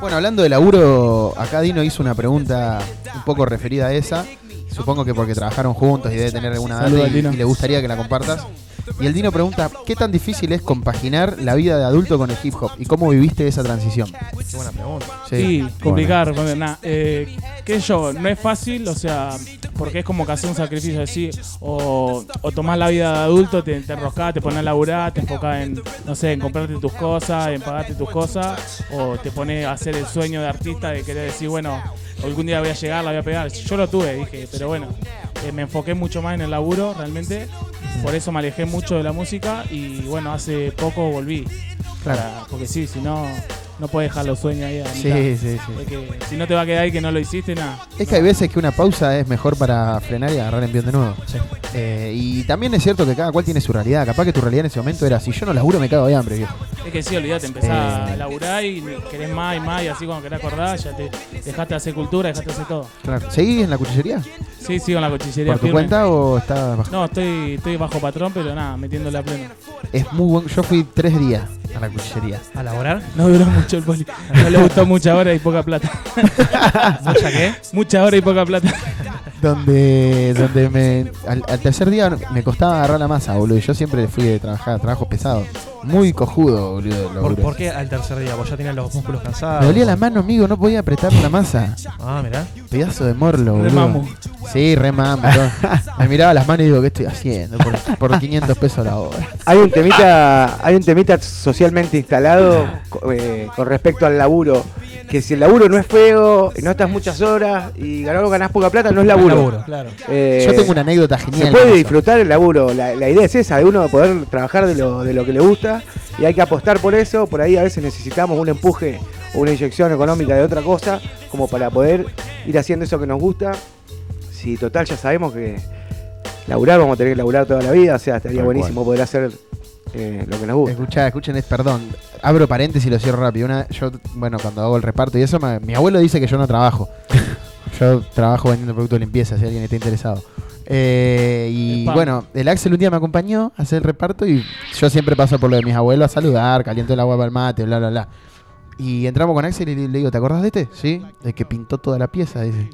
Bueno, hablando de laburo, acá Dino hizo una pregunta un poco referida a esa. Supongo que porque trabajaron juntos y debe tener alguna data y, y le gustaría que la compartas. Y el Dino pregunta, ¿qué tan difícil es compaginar la vida de adulto con el hip hop? ¿Y cómo viviste esa transición? Qué buena pregunta. Sí, complicado responder. Nada, eh, qué sé yo, no es fácil, o sea, porque es como que hacer un sacrificio así, o, o tomás la vida de adulto, te, te enroscás, te pones a laburar, te enfocás en, no sé, en comprarte tus cosas, en pagarte tus cosas, o te pones a hacer el sueño de artista de querer decir, bueno, algún día voy a llegar, la voy a pegar. Yo lo tuve, dije, pero bueno, eh, me enfoqué mucho más en el laburo realmente, por eso me alejé mucho de la música y bueno, hace poco volví. Claro. Para- porque sí, si no, no puedes dejar los sueños ahí a Sí, mitad. sí, sí. Si no te va a quedar ahí que no lo hiciste, nada. Es que hay veces que una pausa es mejor para frenar y agarrar envión de nuevo. Eh, y también es cierto que cada cual tiene su realidad. Capaz que tu realidad en ese momento era, si yo no laburo me cago de hambre, viejo. Es que sí, olvídate, empezás Eh. a laburar y querés más y más y así cuando querés acordar ya te dejaste de hacer cultura, dejaste de hacer todo. Claro. ¿Seguís en la cuchillería? Sí, sigo en la cuchillería ¿Por tu firme. cuenta o estás bajo? No, estoy, estoy bajo patrón, pero nada, metiéndole a pleno. Es muy buen. Yo fui tres días a la cuchillería. ¿A laborar? No duró mucho el poli. No le gustó mucha hora y poca plata. ¿Mucha qué? Mucha hora y poca plata. Donde donde me al, al tercer día me costaba agarrar la masa, boludo. y Yo siempre fui de trabajar trabajos pesados. Muy cojudo, boludo. ¿Por, qué al tercer día? ¿Vos ya tenías los músculos cansados? Me dolía la mano, amigo, no podía apretar la masa. Ah, mirá. Pedazo de morlo, boludo. mamu. Sí, re mamu. todo. Me miraba las manos y digo, ¿qué estoy haciendo? Por, por 500 pesos la hora. Hay un temita, hay un temita socialmente instalado eh, con respecto al laburo. Que si el laburo no es feo, no estás muchas horas y ganás, ganás poca plata, no es laburo. laburo, claro. Eh, Yo tengo una anécdota genial Se puede disfrutar el laburo. La, la idea es esa, de uno poder trabajar de lo, de lo que le gusta y hay que apostar por eso. Por ahí a veces necesitamos un empuje o una inyección económica de otra cosa como para poder ir haciendo eso que nos gusta. Si total ya sabemos que laburar vamos a tener que laburar toda la vida, o sea, estaría buenísimo poder hacer eh, lo que nos gusta. Escuchá, escuchen, es, perdón. Abro paréntesis y lo cierro rápido. Una, yo, bueno, cuando hago el reparto y eso, me- mi abuelo dice que yo no trabajo. yo trabajo vendiendo productos de limpieza, si alguien está interesado. Eh, y bueno, el Axel un día me acompañó a hacer el reparto y yo siempre paso por lo de mis abuelos a saludar, caliento el agua para el mate, bla, bla, bla. Y entramos con Axel y le, le digo, ¿te acordás de este? Sí, el que pintó toda la pieza, dice.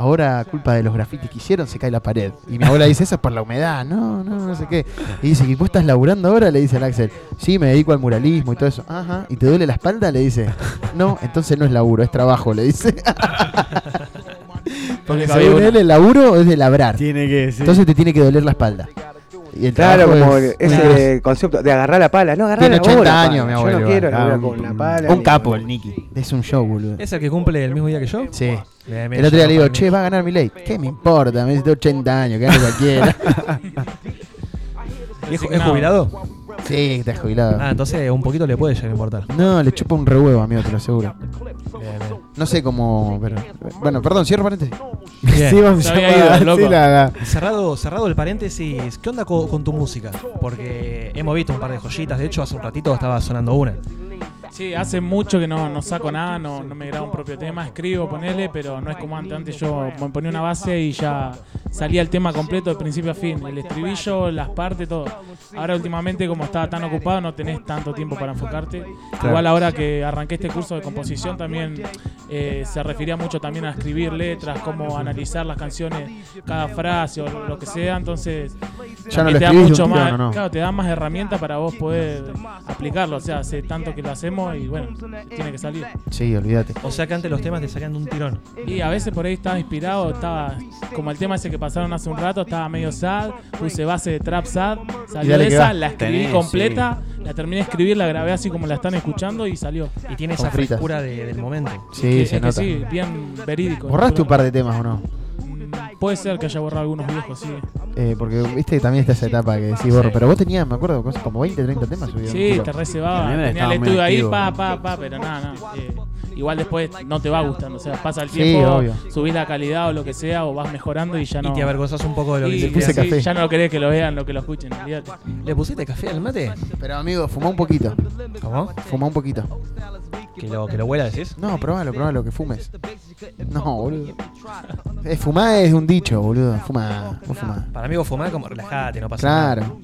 Ahora, culpa de los grafitis que hicieron, se cae la pared. Y mi abuela dice, eso es por la humedad. No, no, no sé qué. Y dice, ¿y vos estás laburando ahora? Le dice el Axel. Sí, me dedico al muralismo y todo eso. Ajá. ¿Y te duele la espalda? Le dice. No, entonces no es laburo, es trabajo, le dice. Porque según él, el laburo es de labrar. Tiene que, sí. Entonces te tiene que doler la espalda. Y el Claro, como es- ese concepto de agarrar la pala. No, agarrar Tiene la 80 bola, años, pala. mi Yo abuelo. no quiero Ah, con la un- pala. Un capo el Nicky. Es un show, boludo. ¿Es el que cumple el mismo día que yo? Sí. Bien, bien, el otro día yo le digo, che, va a ganar mi ley. ¿Qué me importa? Me dice 80 años, que gane cualquiera. ¿Y ¿Es, es jubilado? Sí, está jubilado. Ah, entonces un poquito le puede llegar a importar. No, le chupa un rehuevo, amigo, te lo aseguro. No sé cómo. Pero, bueno, perdón, cierro paréntesis. Bien. Sí, vamos Se a ido, la- Cerrado, cerrado el paréntesis, ¿qué onda co- con, tu música? Porque hemos visto un par de joyitas, de hecho hace un ratito estaba sonando una. Sí, hace mucho que no, no saco nada, no, no me grabo un propio tema, escribo, ponele, pero no es como antes. Antes yo me ponía una base y ya salía el tema completo de principio a fin. El estribillo, las partes, todo. Ahora últimamente como estaba tan ocupado no tenés tanto tiempo para enfocarte. Claro. Igual ahora que arranqué este curso de composición también eh, se refería mucho también a escribir letras, cómo analizar las canciones, cada frase o lo que sea. Entonces Ya no te da mucho más, claro, te da más herramientas para vos poder aplicarlo. O sea, hace tanto que lo hacemos y bueno, tiene que salir. Sí, olvídate. O sea que antes los temas te salían de un tirón. Y a veces por ahí estaba inspirado, estaba como el tema ese que pasaron hace un rato, estaba medio sad, puse base de trap sad, salió de que esa, la escribí Tenés, completa, la terminé de escribir, la grabé así como la están escuchando y salió. Y tiene Con esa frescura de- del momento. Sí, Que- se es que nota. sí, bien verídico. ¿Borraste un par de temas o no? Puede ser que haya borrado algunos viejos, sí. Eh, porque viste que también está esa etapa que decís borro. Pero vos tenías, me acuerdo, cosas como 20, 30 temas subidos. Sí, te. También Tenía el estudio ahí, pa, pa, pa, pero nada, nada. Igual después no te va gustando. O sea, pasa el Sí, tiempo, obvio. subís la calidad o lo que sea, o vas mejorando y ya no. te avergonzás un poco de lo que Y hiciste. Le puse café. Ya no querés que lo vean, lo que lo escuchen. olvídate. ¿Le pusiste café al mate? Pero amigo, fumá un poquito. ¿Cómo? Fumá un poquito. ¿Que lo, que lo huela, decís? No, probalo, probalo, que fumes. No, boludo. Eh, fumar es un dicho, boludo. Fuma, vos fumá. Para mí vos fumás como relajate, no pasa nada. Claro.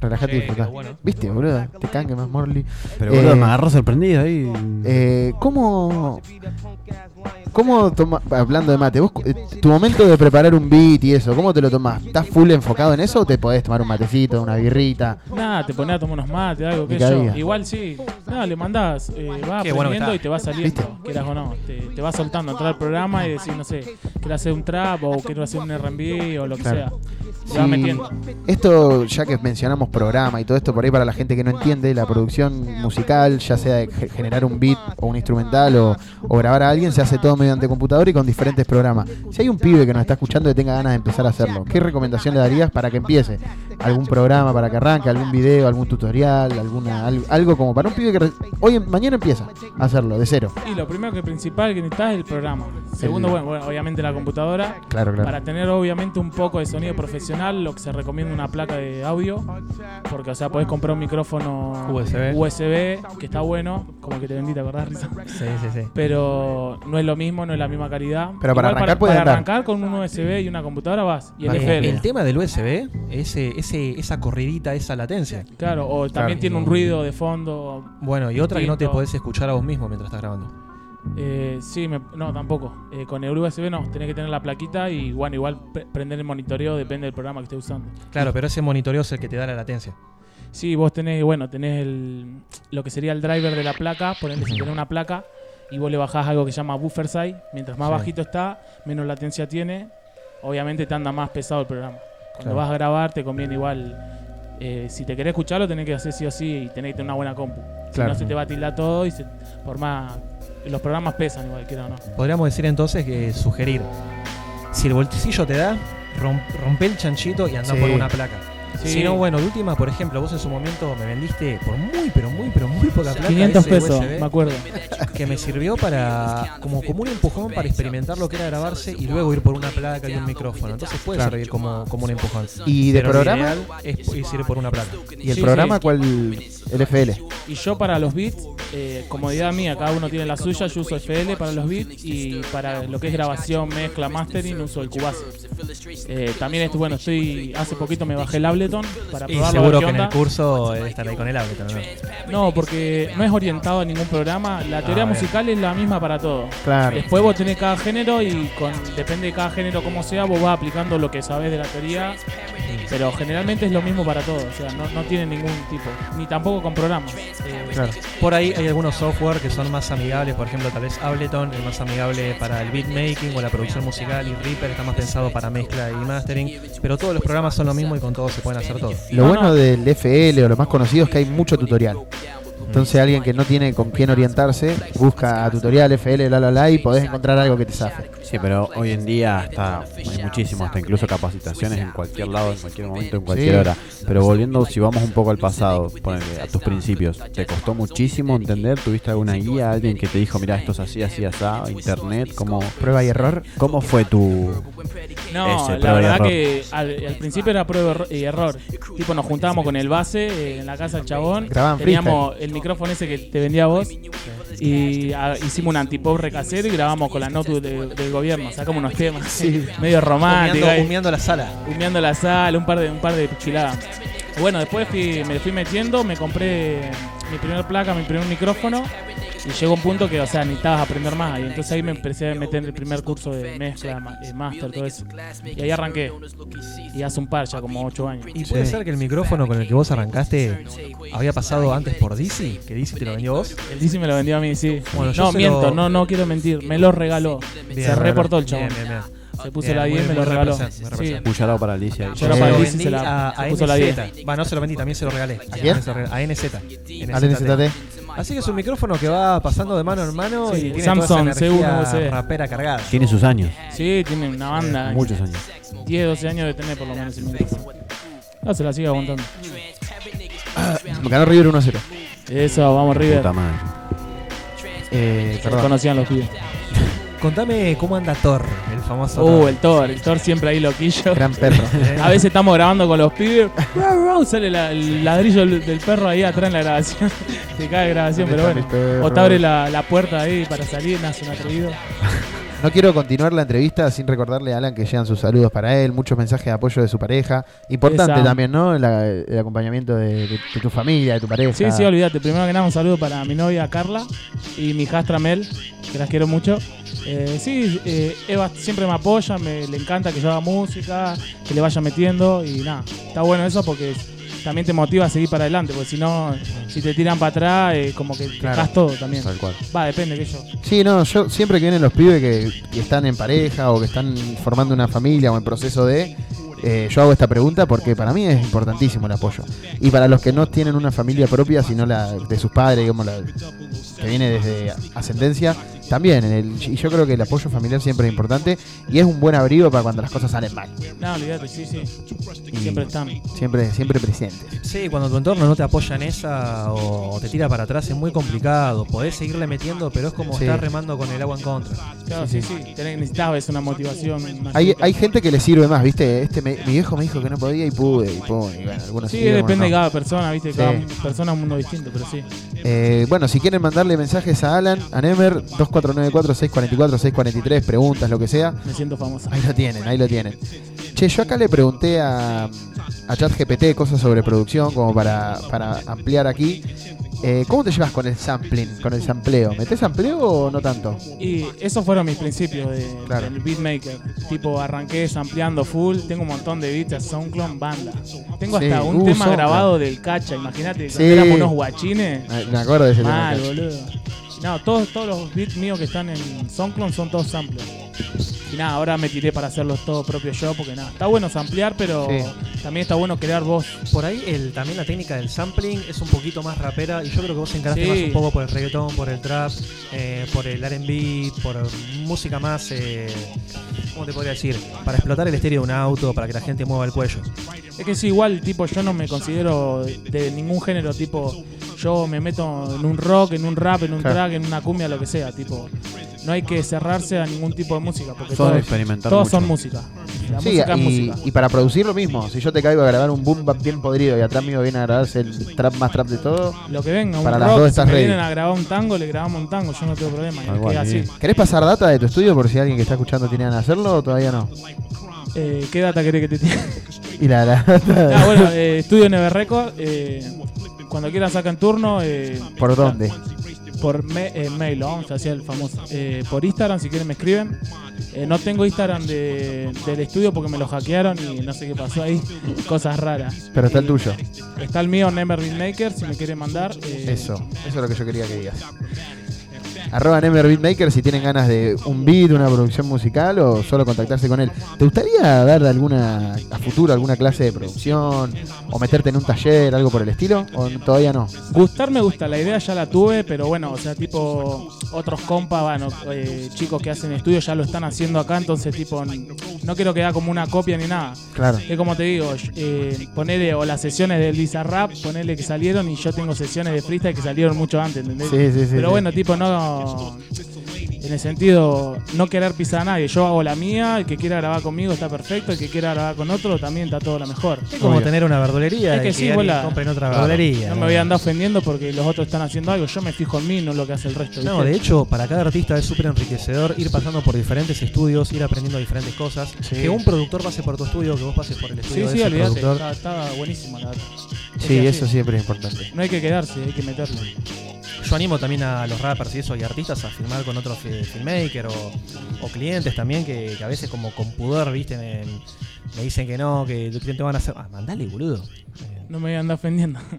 Relajate y disfrutá. bueno. ¿Viste, boludo? Te cangue más Morley. Pero boludo, me agarró sorprendido ahí. Eh, ¿Cómo. ¿Cómo toma, hablando de mate, vos, eh, tu momento de preparar un beat y eso, ¿cómo te lo tomás? ¿Estás full enfocado en eso o te podés tomar un matecito, una birrita? Nada, te ponés a tomar unos mates, algo, qué Y sé yo. Igual sí. Nada, le mandás, eh, vas Qué bueno que aprendiendo está. y te va saliendo, quieras o no. Te, te va soltando, entrar al programa y decir, no sé, quiero hacer un trap o quiero hacer un RB o lo que Claro. sea. Te vas Sí, metiendo. Esto, ya que mencionamos programa y todo esto, por ahí para la gente que no entiende, la producción musical, ya sea de generar un beat o un instrumental o, o grabar a alguien, se hace todo mediante computadora y con diferentes programas. Si hay un pibe que nos está escuchando y tenga ganas de empezar a hacerlo, ¿qué recomendación le darías para que empiece? ¿Algún programa para que arranque? ¿Algún video? ¿Algún tutorial? alguna al- Algo como para un pibe que hoy, mañana empieza a hacerlo, de cero. Y lo primero que principal que necesitas es el programa. Segundo, El- bueno, obviamente la computadora. Claro, claro. Para tener obviamente un poco de sonido profesional, lo que se recomienda una placa de audio. Porque, o sea, podés comprar un micrófono USB. USB, que está bueno, como el que te vendí, ¿te acordás, Risa? Sí, sí, sí. Pero no es lo mismo, no es la misma calidad. Pero para Igual arrancar puede para andar. arrancar con un USB y una computadora vas. Y el FL. el tema del USB, ese, ese, esa corridita, esa latencia. Claro, o también tiene un ruido de fondo. Bueno, y otra que no te podés escuchar a vos mismo mientras estás grabando. Eh, sí, me- no, tampoco. Eh, con el USB no, tenés que tener la plaquita y bueno, igual pre- prender el monitoreo depende del programa que estés usando. Claro, pero ese monitoreo es el que te da la latencia. Sí, vos tenés, bueno, tenés el, lo que sería el driver de la placa, por ejemplo, si tenés una placa y vos le bajás algo que se llama buffer size, mientras más Sí. bajito está, menos latencia tiene, obviamente te anda más pesado el programa. Cuando Claro. vas a grabar te conviene igual, eh, si te querés escucharlo tenés que hacer sí o sí y tenés que tener una buena compu. Si Claro. no se te va a tildar todo y se- por más... Los programas pesan igual, quiera o no. Podríamos decir entonces que sugerir, si el bolsillo te da, rom- rompe el chanchito y anda Sí. por una placa. Sí. Si no, bueno, de última, por ejemplo, vos en su momento me vendiste por muy, pero muy, pero muy poca plata. 500 ese pesos, USB, me acuerdo. Que me sirvió para, como, como un empujón para experimentar lo que era grabarse y luego ir por una placa y un micrófono. Entonces puede Claro. servir como, como un empujón. ¿Y de Pero programa? Es, es ir por una placa. ¿Y el Sí, programa sí. cuál? El FL. Y yo para los beats, eh, comodidad mía, cada uno tiene la suya, yo uso FL para los beats y para lo que es grabación, mezcla, mastering, uso el Cubase. Eh, también estoy, bueno, estoy, hace poquito me bajé el Ableton para Y probarlo. seguro que en el curso estar ahí con el Ableton, ¿no? No, porque no es orientado a ningún programa. La teoría Ah, bien. musical es la misma para todo. Claro. Después vos tenés cada género y con, depende de cada género como sea, vos vas aplicando lo que sabés de la teoría. Pero generalmente es lo mismo para todo. O sea, no, no tiene ningún tipo. Ni tampoco con programas. Eh, Por ahí hay algunos software que son más amigables, por ejemplo, tal vez Ableton es más amigable para el beatmaking o la producción musical y Reaper está más pensado para mezcla y mastering, pero todos los programas son lo mismo y con todos se pueden hacer todo. Lo bueno del FL o lo más conocido es que hay mucho tutorial. Entonces alguien que no tiene con quién orientarse, busca tutorial FL, la la la y podés encontrar algo que te zafe. Sí, pero hoy en día está, hay muchísimo, hasta incluso capacitaciones en cualquier lado, en cualquier momento, en cualquier Sí. hora. Pero volviendo, si vamos un poco al pasado, ponele, a tus principios, ¿te costó muchísimo entender? ¿Tuviste alguna guía, alguien que te dijo, mira, esto es así, así, así, internet? ¿Cómo, prueba y error? ¿Cómo fue tu... No, ese la prueba y verdad error? que al, al principio era prueba y error. Tipo, nos juntábamos con el base eh, en la casa del chabón. Grababan Teníamos el micrófono ese que te vendía a vos. Y ah, hicimos un antipop recasero y grabamos con la de- del gobierno. Sacamos unos temas Sí. medio románticos. Humeando- ahí. humeando la sala. Humeando la sala, un par de, un par de chiladas. Bueno, después fui- me fui metiendo, me compré mi primer placa, mi primer micrófono. Y llegó un punto que, o sea, necesitabas aprender más. Y entonces ahí me empecé a meter en el primer curso de mezcla, master, todo eso. Y ahí arranqué. Y hace un par, ya como 8 años. ¿Y puede ser que el micrófono con el que vos arrancaste había pasado antes por Dizzy? ¿Que Dizzy te lo vendió vos? El Dizzy me lo vendió a mí, sí. Bueno, yo no, miento, lo- no, no quiero mentir. Me lo regaló. Bien, se reportó el chabón. bien, bien, bien. Se puso Bien, la muy- 10 y me lo regaló. represent- muy Sí. para Alicia. Yo para Dizzy, se la, a, a se puso la 10. NZ. Va, no se lo vendí, también se lo regalé. ¿A quién? A NZ. Al NZT. Así que es un micrófono que va pasando de mano en mano Sí, y tiene Samsung toda esa energía C1 USB. rapera cargada. Tiene sus años. Sí, tiene una banda. Muchos años. 10, 12 años de tener por lo menos el micrófono. No, se la sigue aguantando. Ganó River 1-0. Eso, vamos River. Puta madre. Eh, Se perdón. conocían los pibes. Contame cómo anda Thor, famoso. Uh, el Thor, el Thor siempre ahí loquillo. Gran perro. A veces estamos grabando con los pibes. Sale la- el ladrillo del del perro ahí atrás en la grabación. Se cae la grabación, ¿Dónde pero bueno. O te abre la, la puerta ahí para salir, nace un atrevido. No quiero continuar la entrevista sin recordarle a Alan que llegan sus saludos para él, muchos mensajes de apoyo de su pareja. Importante Esa. también, ¿no? La- el acompañamiento de, de- de tu familia, de tu pareja. Sí, sí, olvídate. Primero que nada, un saludo para mi novia Carla y mi hijastra Mel, que las quiero mucho. Eh, sí, eh, Eva siempre me apoya, me, le encanta que yo haga música, que le vaya metiendo y nada. Está bueno eso porque también te motiva a seguir para adelante, porque si no, si te tiran para atrás, eh, como que Claro. dejas todo también. Tal cual. Va, depende que yo. Sí, no, yo siempre que vienen los pibes que, que están en pareja o que están formando una familia o en proceso de, eh, yo hago esta pregunta porque para mí es importantísimo el apoyo. Y para los que no tienen una familia propia, sino la de sus padres, digamos, la que viene desde ascendencia, también. En el, y yo creo que el apoyo familiar siempre es importante y es un buen abrigo para cuando las cosas salen mal. No, olvídate, sí, sí. Y Siempre están. Siempre, siempre presentes. Sí, cuando tu entorno no te apoya en esa o te tira para atrás es muy complicado. Podés seguirle metiendo, pero es como Sí. estar remando con el agua en contra. Claro, sí, sí. Tenés, a veces una motivación. Hay, hay gente que le sirve más, ¿viste? Este me- mi viejo me dijo que no podía y pude. Y, pude, y bueno, algunos Sí, sirven, depende de cada persona, ¿viste? Sí. Cada persona es un mundo distinto, pero sí. Eh, bueno, si quieren mandarle mensajes a Alan, a Nemer, 2494-644-643, preguntas, lo que sea. Me siento famosa. Ahí lo tienen, ahí lo tienen. Che, yo acá le pregunté a, a ChatGPT cosas sobre producción, como para, para ampliar aquí. Eh, ¿Cómo te llevas con el sampling, con el sampleo? ¿Metés sampleo o no tanto? Y esos fueron mis principios de, del beatmaker. Tipo, arranqué sampleando full. Tengo un montón de beats SoundCloud banda. Tengo Sí, hasta un uh, tema SoundCloud. grabado del cacha. Imagínate, Sí. éramos unos guachines. Me- acuerdo de ese tema Mal, Cacha. boludo. No, todos, todos los beats míos que están en SoundCloud son todos samples. Y nada, ahora me tiré para hacerlos todos propios yo, porque nada, está bueno samplear, pero también está bueno crear voz. Por ahí el, también la técnica del sampling es un poquito más rapera y yo creo que vos encaraste Sí. más un poco por el reggaetón, por el trap, eh, por el R&B, por música más, eh, ¿cómo te podría decir? Para explotar el estéreo de un auto, para que la gente mueva el cuello. Es que sí, igual, tipo, yo no me considero de ningún género, tipo, yo me meto en un rock, en un rap, en un Claro. track, en una cumbia, lo que sea, tipo. No hay que cerrarse a ningún tipo de música, porque Son todos, experimentar todos son música. La Sí, música es y, música. y para producir lo mismo. Si yo te caigo a grabar un boom bap bien podrido y atrás mío viene a grabarse el trap más trap de todo, Lo que venga, un para las rock, dos si estás me ready. vienen a grabar un tango, le grabamos un tango, yo no tengo problema, me así. ¿Querés pasar data de tu estudio por si alguien que está escuchando tiene ganas de hacerlo o todavía no? Eh, ¿Qué data querés que te tire? Y la, la Ah, bueno, eh, estudio Never Record. eh, cuando quieran sacan turno. eh, ¿Por dónde? Por me- eh, mail, vamos hacer el famoso. Eh, por Instagram, si quieren me escriben. Eh, no tengo Instagram de- del estudio porque me lo hackearon y no sé qué pasó ahí. Cosas raras. Pero está el tuyo. Está el mío, Never Beatmaker, si me quieren mandar. eh, Eso, eso es lo que yo quería que digas. Arroba Nemer Beatmaker si tienen ganas de un beat, una producción musical o solo contactarse con él. ¿Te gustaría dar alguna a futuro alguna clase de producción o meterte en un taller, algo por el estilo? ¿O todavía no? Gustar me gusta, la idea ya la tuve, pero bueno, o sea, tipo, otros compas, bueno, eh, chicos que hacen estudios ya lo están haciendo acá, entonces, tipo, no quiero que haga como una copia ni nada. Claro. Es como te digo, eh, ponele, o las sesiones del Bizarrap, ponele que salieron y yo tengo sesiones de freestyle que salieron mucho antes, ¿entendés? Sí, sí, sí, Pero sí. bueno, tipo, no. En el sentido, no querer pisar a nadie. Yo hago la mía, el que quiera grabar conmigo está perfecto, el que quiera grabar con otro también está todo lo mejor. Es como tener una verdulería Es que y sí, que vos alguien la- compre en otra Claro. verdulería. No me voy a andar ofendiendo porque los otros están haciendo algo. Yo me fijo en mí, no en lo que hace el resto. No, ¿viste? de hecho, para cada artista es súper enriquecedor ir pasando por diferentes estudios, ir aprendiendo diferentes cosas. Sí. Que un productor pase por tu estudio, que vos pases por el Sí, estudio sí, de ese olvídate. productor. Está, está buenísima la. Es Sí, que eso siempre es importante. No hay que quedarse, hay que meterle. Yo animo también a los rappers y eso y artistas a filmar con otros fi- filmmakers o, o clientes también que, que a veces como con pudor, viste, me, me dicen que no, que ¿qué te van a hacer. Ah, mandale, boludo. No me voy a andar ofendiendo.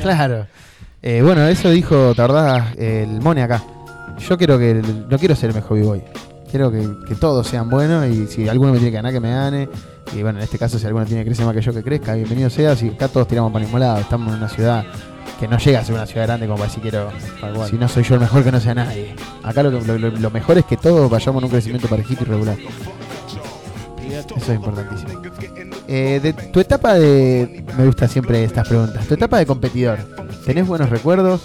Claro. Eh, bueno, eso dijo, ¿te acordás? El Mone acá. Yo quiero que no quiero ser el mejor b-boy. Quiero que, que todos sean buenos y si alguno me tiene que ganar, que me gane. Y bueno, en este caso, si alguno tiene que crecer más que yo, que crezca, bienvenido sea. Si acá todos tiramos para el mismo lado, estamos en una ciudad que no llega a ser una ciudad grande como decir quiero. Si no soy yo el mejor, que no sea nadie. Acá lo, lo- lo- lo mejor es que todos vayamos en un crecimiento parejito y regular. Eso es importantísimo. Eh, de tu etapa de. Me gusta siempre estas preguntas. Tu etapa de competidor. ¿Tenés buenos recuerdos?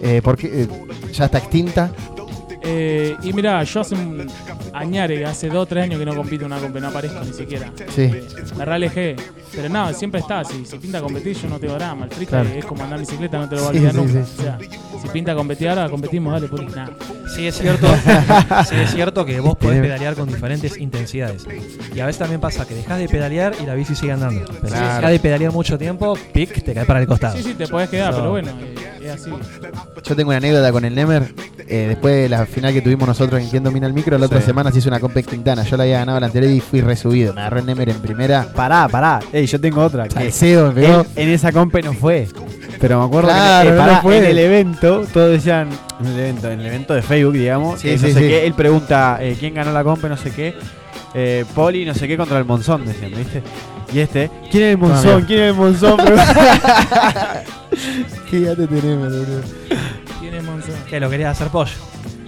Eh, porque eh, ya está extinta. Eh, y mira, yo hace un añare, hace 2 o 3 años que no compito en una compe, no aparezco ni siquiera. Sí. Eh, Me realejé. Pero nada, siempre está. Si, si pinta competir, yo no tengo drama. El freestyle Claro. es como andar en bicicleta, no te lo voy a olvidar sí, nunca. sí. O sea, si pinta competir ahora, competimos, dale, puri. Nada. Sí es cierto, sí es cierto que vos podés pedalear con diferentes intensidades. Y a veces también pasa que dejás de pedalear y la bici sigue andando. Pero si dejás de pedalear mucho tiempo, pic, te cae para el costado. Sí, sí, te podés quedar, So- pero bueno, eh, así. Yo tengo una anécdota con el Nemer. eh, después de la final que tuvimos nosotros en Quien Domina el Micro, la otra Sí. semana se hizo una compa en Quintana. Yo la había ganado la anterior y fui resubido. Me agarró el Nemer en primera. Pará, pará. Ey, yo tengo otra. que Salseo, me pegó. él en esa compe no fue. Pero me acuerdo Claro, que eh, no fue. en el evento, todos decían, en el evento, en el evento de Facebook, digamos, Sí, eh, sí, no sé qué, él pregunta quién ganó la compe, no sé qué. Eh, Poli, no sé qué, contra el Monzón, decían, ¿viste? Y este, ¿quién es el Monzón? ¿Quién es el Monzón? Qué gato tenemos, boludo. Tiene Monzón. Que lo querías hacer pollo.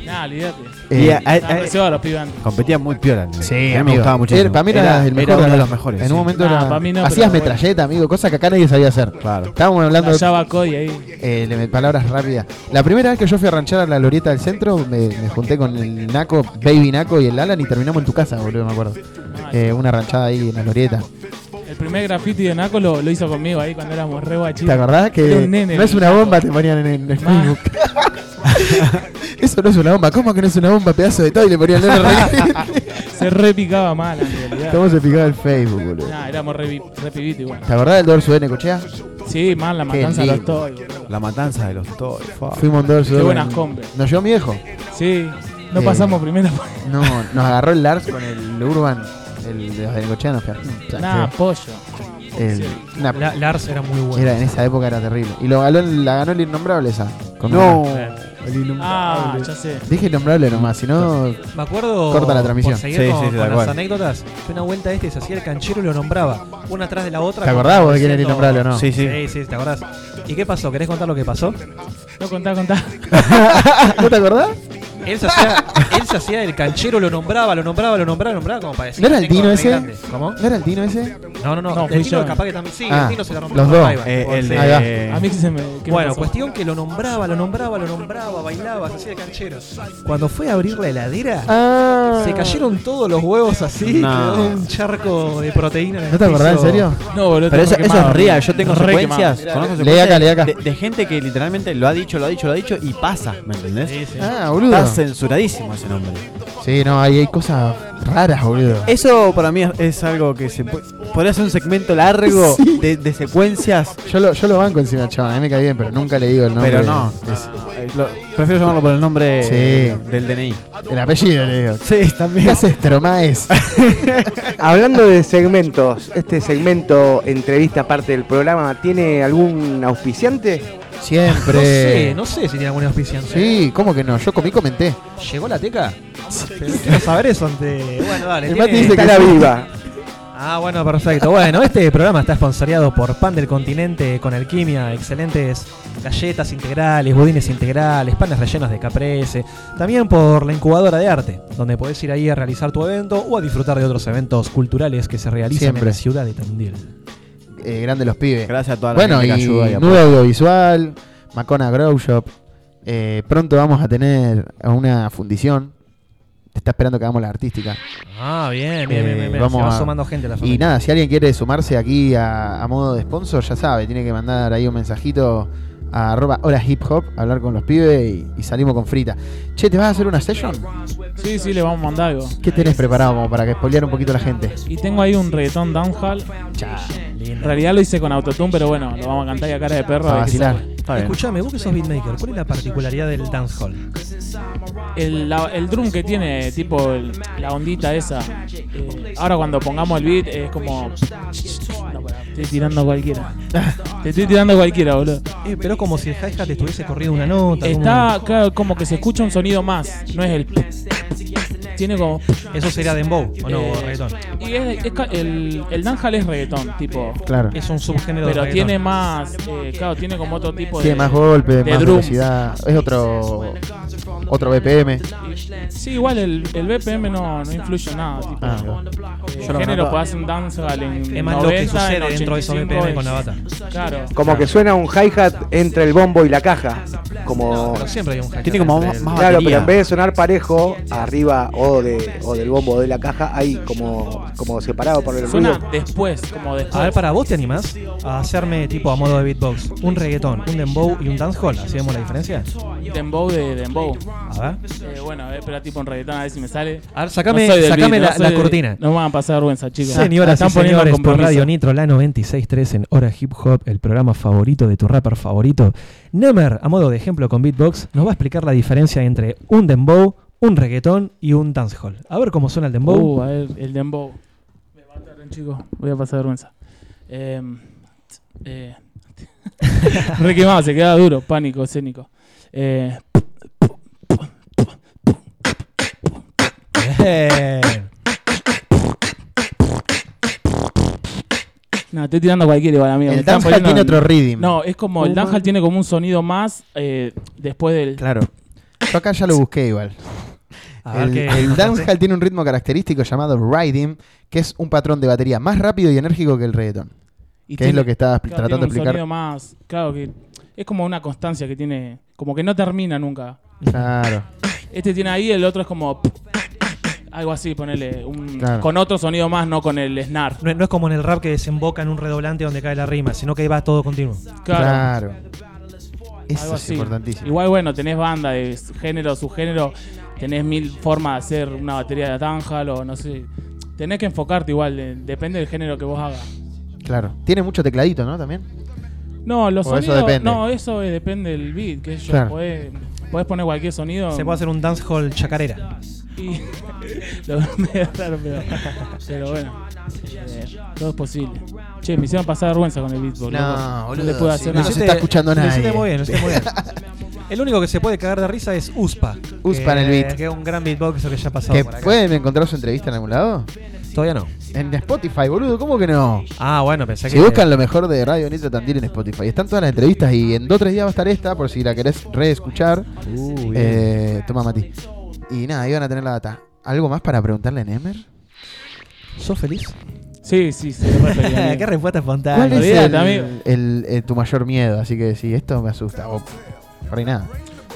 Olvídate. Y, eh, Estaban eh, los pibes antes. Competían muy piola. Sí, a mí me amigo. gustaba mucho. Era- para mí era, el mejor uno de los mejores. En sí. un momento Nah, era- para mí no, hacías pero metralleta, amigo, cosa que acá nadie sabía hacer. Claro. Estábamos hablando Hallaba Cody ahí. eh, de palabras rápidas. La primera vez que yo fui a ranchar a la Lorieta del centro, me, me junté con el Naco, Baby Naco y el Alan y terminamos en tu casa, boludo, me acuerdo. Eh, una ranchada ahí en la Lorieta. El primer graffiti de Naco lo, lo hizo conmigo ahí cuando éramos re guachitos. ¿Te acordás que un nene, no es una bomba? Te ponían en, en Facebook. Eso no es una bomba. ¿Cómo que no es una bomba? Pedazo de todo y le ponían el nene Se repicaba mal en realidad. ¿Cómo se picaba el Facebook, boludo? Nah, éramos re, re pibitos igual. ¿Te acordás del dorso de Necochea? Sí, man, la Qué matanza de los lindo. toys. boludo. La matanza de los toys. fa. Fuimos un dorso Qué buenas compras. ¿Nos llevó mi viejo? Sí, no Eh, pasamos primero. No, nos agarró el Lars con el Urban. El de los de Necochea nos pegó. O sea, Nah, feo. pollo. El- una- La- Lars era muy bueno. Era, en esa época era terrible. Y lo ganó, el- la ganó el innombrable esa. Con No. el innombrable. Ah, ya sé. Dije innombrable nomás, si no. Me acuerdo. Corta la transmisión. Por seguir Sí, con, sí, sí, con tal las cual. anécdotas, que una vuelta este se hacía el canchero y lo nombraba, una atrás de la otra. ¿Te acordás vos de quién era diciendo- innombrable o no? Sí, sí. Sí, sí, ¿te acordás? ¿Y qué pasó? ¿Querés contar lo que pasó? No, contá, contá. ¿No te acordás? Él se hacía, él se hacía el canchero, lo nombraba, lo nombraba, lo nombraba, lo nombraba como para decir. ¿No era el "Tengo Dino ese? grande". ¿Cómo? ¿No era el Dino ese? No, no, no. El Dino yo. capaz que también. Sí, Ah, el Dino se la rompió los con dos. Eh, el Sí. Ahí va. de. A mí que se me. ¿qué me Bueno, pasó? cuestión que lo nombraba, lo nombraba, lo nombraba, bailaba, se hacía el canchero. Cuando fue a abrir la heladera, Ah. se cayeron todos los huevos así, No. quedó un charco de proteína en el ¿No te acordás, en serio? No, boludo. Pero eso, es real, yo tengo Re secuencias, Lee acá, lee acá. de, de gente que literalmente lo ha dicho, lo ha dicho, lo ha dicho y pasa, ¿me entendés? Sí, sí. Ah, boludo. Censuradísimo ese nombre. Sí, no, ahí hay cosas raras, boludo. Eso para mí es, es algo que se puede, podría ser un segmento largo Sí. de, de secuencias, Yo lo, yo lo banco encima, chaval. A mí me cae bien, pero nunca le digo el nombre. pero no. Es- Eh, lo- prefiero llamarlo por el nombre Sí. del DNI. el apellido le digo. Sí, ¿Qué también. haces, Tromaes? Hablando de segmentos, este segmento entrevista parte del programa, ¿tiene algún auspiciante? Siempre. No sé, no sé si tiene alguna auspiciante. Sí, ¿cómo que no? Yo comí, comenté. ¿Llegó la teca? Pero quiero saber eso antes. Bueno, dale. El tiene- Mati dice que la sí. viva. Ah, bueno, perfecto. Bueno, este programa está sponsoreado por Pan del Continente con Alquimia, excelentes galletas integrales, budines integrales, panes rellenos de caprese. También por la incubadora de arte, donde podés ir ahí a realizar tu evento o a disfrutar de otros eventos culturales que se realizan Siempre. en la ciudad de Tandil. Eh, grande los pibes. Gracias a toda la Bueno, gente y que ayuda y Nudo apoya. Audiovisual, Macona Grow Shop. Eh, pronto vamos a tener una fundición. Te está esperando que hagamos la artística. Ah, bien, bien, bien, bien. bien. vamos Se va a- sumando gente a la Y familia. nada, si alguien quiere sumarse aquí a, a modo de sponsor, ya sabe, tiene que mandar ahí un mensajito a arroba hola hip hop, hablar con los pibes y, y salimos con frita. Che, ¿te vas a hacer una session? Sí, sí, le vamos a mandar algo. ¿Qué tenés preparado como para que spoilear un poquito a la gente? Y tengo ahí un reggaetón downhall. En realidad lo hice con autotune, pero bueno, lo vamos a cantar y a cara de perro. A vacilar. Escuchame, vos que sos beatmaker, ¿cuál es la particularidad del dancehall? El, la- el drum que tiene, tipo el- la ondita esa. eh, ahora cuando pongamos el beat es como. No, estoy tirando cualquiera. Te estoy tirando cualquiera, boludo. Eh, pero como si el hi-hat estuviese corriendo una nota. como- Está claro, como que se escucha un sonido más, no es el. Tiene como. Eso sería dembow, ¿o no? Eh, reggaetón. Y es, es el, el dancehall es reggaetón, tipo. Claro. Es un subgénero de Pero reggaetón. tiene más. eh, claro, tiene como otro tipo de. Tiene más golpe, de más drum. velocidad. Es otro otro BPM. Sí, igual el, el BPM no, no influye en nada. Tipo, Ah, eh, Yo lo género puede hacer un dancehall en Es más lo que 90, sucede en dentro de esos 85, BPM con la bata. Claro. Como que suena un hi-hat entre el bombo y la caja. Como... Pero siempre hay un hi-hat. Tiene como más, el- más Claro, batería. pero en vez de sonar parejo, arriba o, de, o del bombo o de la caja, hay como, como separado por el Suena ruido. después, como después. A ver, para vos te animás a hacerme tipo a modo de beatbox un reggaetón, un dembow y un dancehall. ¿Así vemos la diferencia? Dembow de Dembow. A ver. Eh, bueno, a ver, espera tipo en reggaetón a ver si me sale. A ver, sacame- sacame beat, la- del- cortina. No me van a pasar vergüenza, chicos. Señoras y están poniendo señores, por. Radio Nitro, la 96.3 en Hora Hip Hop, el programa favorito de tu rapper favorito. Nemer, a modo de ejemplo con beatbox, nos va a explicar la diferencia entre un dembow, un reggaetón y un dancehall. A ver cómo suena el dembow. Uh, a ver, el Dembow. Me mataron, chicos. Voy a pasar vergüenza. Eh, eh, re quemado, se queda duro. Pánico escénico. Eh, Bien. no, estoy tirando cualquiera igual, amigo. El están dancehall poniendo tiene en- otro rhythm. No, es como el dancehall tiene como un sonido más eh, después del. Claro. Yo acá ya lo busqué igual. A El, qué- el dancehall tiene un ritmo característico llamado riding, que es un patrón de batería más rápido y enérgico que el reggaetón. y que es lo que estaba claro, tratando de explicar. sonido más. Claro que es como una constancia que tiene. Como que no termina nunca. Claro. Este tiene ahí, el otro es como. Algo así, ponele. Un, Claro. Con otro sonido más, no con el snare. No, no es como en el rap que desemboca en un redoblante donde cae la rima, sino que va todo continuo. Claro. Eso Algo es así. importantísimo. Igual, bueno, tenés banda de género, subgénero, tenés mil formas de hacer una batería de Tanjal o no sé. Tenés que enfocarte igual, de- depende del género que vos hagas. Claro. Tiene mucho tecladito, ¿no? También. No, los O eso sonidos. depende. No, eso es- depende del beat, que yo. Claro. Podés, podés poner cualquier sonido. Se puede hacer un dancehall chacarera. Y lo raro, pero, pero bueno, eh, todo es posible. Che, me hicieron pasar vergüenza con el beatbox. No, boludo, le puedo hacer no nada. se está escuchando Lo hiciste nadie. muy bien, lo hiciste muy bien. El único que se puede cagar de risa es Uspa. Uspa en el beat. Que es un gran beatboxer que ya ha pasado ¿Que por acá. ¿Pueden encontrar su entrevista en algún lado? Todavía no. En Spotify, boludo, ¿cómo que no? Ah, bueno, pensé Si que. buscan lo mejor de Radio Nitro Tandil en Spotify, están todas las entrevistas y en dos o tres días va a estar esta, por si la querés reescuchar. Uh, eh, toma, Mati. Y nada, iban a tener la data. ¿Algo más para preguntarle a Nemer? ¿Sos feliz? Sí, sí, sí. Qué respuesta espontánea. ¿Cuál es el, el- eh, tu mayor miedo? Así que sí, esto me asusta.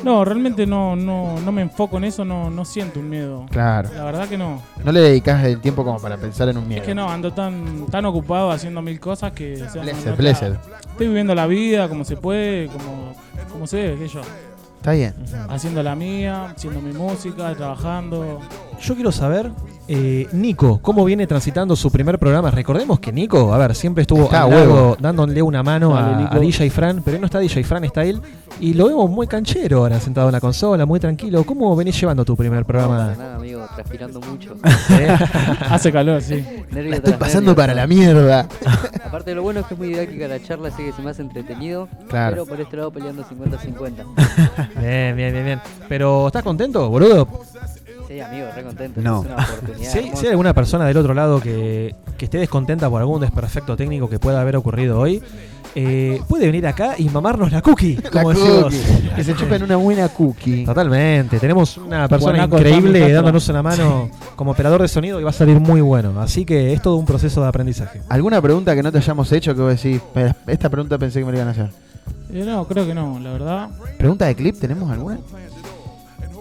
No, realmente no, no, no me enfoco en eso, no, no siento un miedo. Claro. La verdad que no. No le dedicas el tiempo como para pensar en un miedo. Es que no, ando tan, tan ocupado haciendo mil cosas que. o sea, no- Blessed, no- blessed. Estoy viviendo la vida como se puede, como, como se debe, que yo. Está bien. Haciendo la mía, haciendo mi música, trabajando. Yo quiero saber, eh, Nico, ¿cómo viene transitando su primer programa? Recordemos que Nico, a ver, siempre estuvo Está dándole una mano Dale, a, a DJ Fran, pero él no está DJ Fran, está él. Y lo vemos muy canchero ahora, sentado en la consola, muy tranquilo. ¿Cómo venís llevando tu primer No, para programa? nada, amigo, transpirando mucho. Hace calor, sí. Nervio La estoy pasando nervio. para la mierda. Aparte, lo bueno es que es muy didáctica la charla, así que se me hace entretenido. Claro. Pero por este lado peleando 50-50. Bien, bien, bien, bien. Pero, ¿estás contento, boludo? Sí, amigo, re contento. No. Es una oportunidad. Si hay, si hay alguna persona del otro lado que, que esté descontenta por algún desperfecto técnico que pueda haber ocurrido hoy, eh, puede venir acá y mamarnos la cookie, La como decimos. cookie. Que se chupen una buena cookie. Totalmente, tenemos una persona Guanaco, increíble dándonos una mano como operador de sonido y va a salir muy bueno. Así que es todo un proceso de aprendizaje. ¿Alguna pregunta que no te hayamos hecho que vos decís? "Pe- Esta pregunta pensé que me la iban a hacer. Eh, no, creo que no, la verdad. ¿Pregunta de clip tenemos alguna?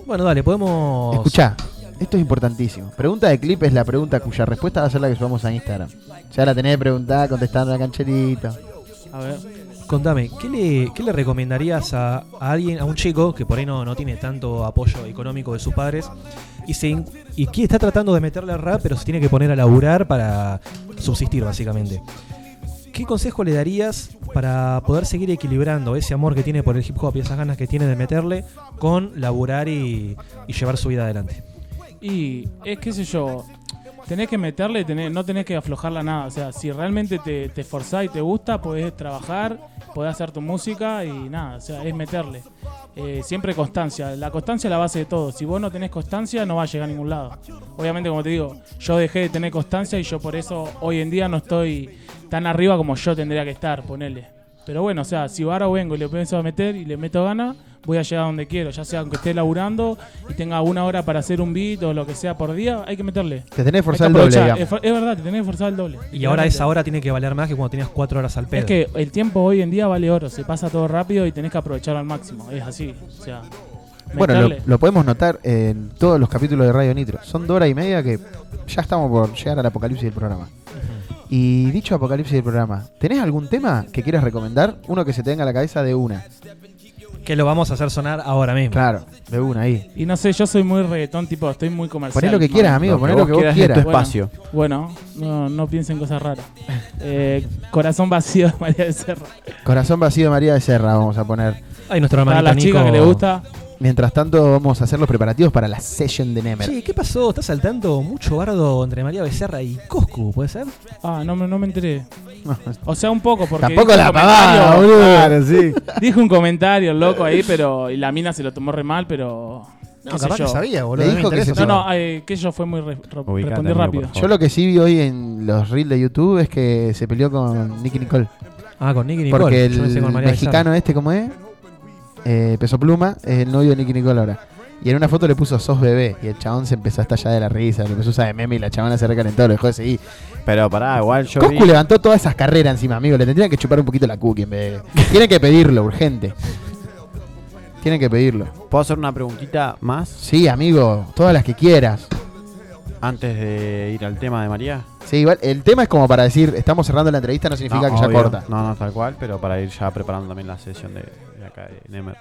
Bueno, dale, podemos. Escuchá, esto es importantísimo. Pregunta de clip es la pregunta cuya respuesta va a ser la que subamos a Instagram. Ya la tenés preguntada contestando la cancherita. A ver. Contame, ¿qué le, qué le recomendarías a, a alguien, a un chico que por ahí no, no tiene tanto apoyo económico de sus padres y, se, y que está tratando de meterle al rap, pero se tiene que poner a laburar para subsistir, básicamente? ¿Qué consejo le darías para poder seguir equilibrando ese amor que tiene por el hip hop y esas ganas que tiene de meterle con laburar y, llevar su vida adelante? Y es qué sé yo, tenés que meterle, no tenés que aflojarla nada. O sea, si realmente te, te esforzás y te gusta, podés trabajar, podés hacer tu música y nada, o sea, es meterle. Eh, siempre constancia. La constancia es la base de todo. Si vos no tenés constancia, no vas a llegar a ningún lado. Obviamente, como te digo, yo dejé de tener constancia y yo por eso hoy en día no estoy tan arriba como yo tendría que estar, ponele. Pero bueno, o sea, si ahora vengo y le a meter y le meto ganas, voy a llegar a donde quiero. Ya sea aunque esté laburando y tenga una hora para hacer un beat o lo que sea por día, hay que meterle. Te tenés que forzar el doble, aprovechar. digamos. Es, verdad, te tenés que forzar el doble. Y ahora esa hora tiene que valer más que cuando tenías cuatro horas al pedo. Es que el tiempo hoy en día vale oro, se pasa todo rápido y tenés que aprovecharlo al máximo. Es así. O sea, Bueno, lo podemos notar en todos los capítulos de Radio Nitro. Son dos horas y media que ya estamos por llegar al apocalipsis del programa. Y dicho apocalipsis del programa, ¿tenés algún tema que quieras recomendar? Uno que se te venga a la cabeza de una. Que lo vamos a hacer sonar ahora mismo. Claro, de una ahí. Y no sé, yo soy muy reggaetón, tipo, estoy muy comercial. Poné lo que quieras, amigo, poné lo que vos quieras. Bueno, Bueno, no, no piensen cosas raras. Eh, corazón vacío de María de Serra. Corazón vacío de María de Serra, vamos a poner. Ay, nuestro Para hermanito la chica Nico. que le gusta. Mientras tanto, vamos a hacer los preparativos para la session de Nemer. Che, ¿qué pasó? ¿Estás saltando mucho bardo entre María Becerra y Coscu? ¿Puede ser? Ah, no, me- no me enteré. O sea, un poco, porque. Tampoco dijo la un pavada, boludo. Claro, sí. Dijo un comentario loco ahí, pero. Y la mina se lo tomó re mal, pero. No, qué sé capaz que yo. sabía, boludo, Le no me dijo que interesa. se No, no, eh, que yo fue muy. re- Ubicate, respondí amigo, rápido. por Yo lo que sí vi hoy en los reels de YouTube es que se peleó con Nicky Nicole. Ah, con Nicky Nicole. Porque Yo pensé el con María mexicano este, ¿cómo es? Eh, Peso Pluma, es el novio de Nicky Nicole ahora. Y en una foto le puso sos bebé. Y el chabón se empezó a estallar de la risa, lo empezó a usar de meme y la chabona se recalentó, lo dejó de seguir. Pero pará, igual yo Coscu vi- levantó todas esas carreras encima, amigo. Le tendrían que chupar un poquito la cookie en vez de... Tienen que pedirlo, urgente. Tienen que pedirlo. ¿Puedo hacer una preguntita más? Sí, amigo, todas las que quieras. Antes de ir al tema de María. Sí, igual, el tema es como para decir, estamos cerrando la entrevista, no significa No, que ya obvio. corta. No, no, tal cual, pero para ir ya preparando también la sesión de acá de Nemer.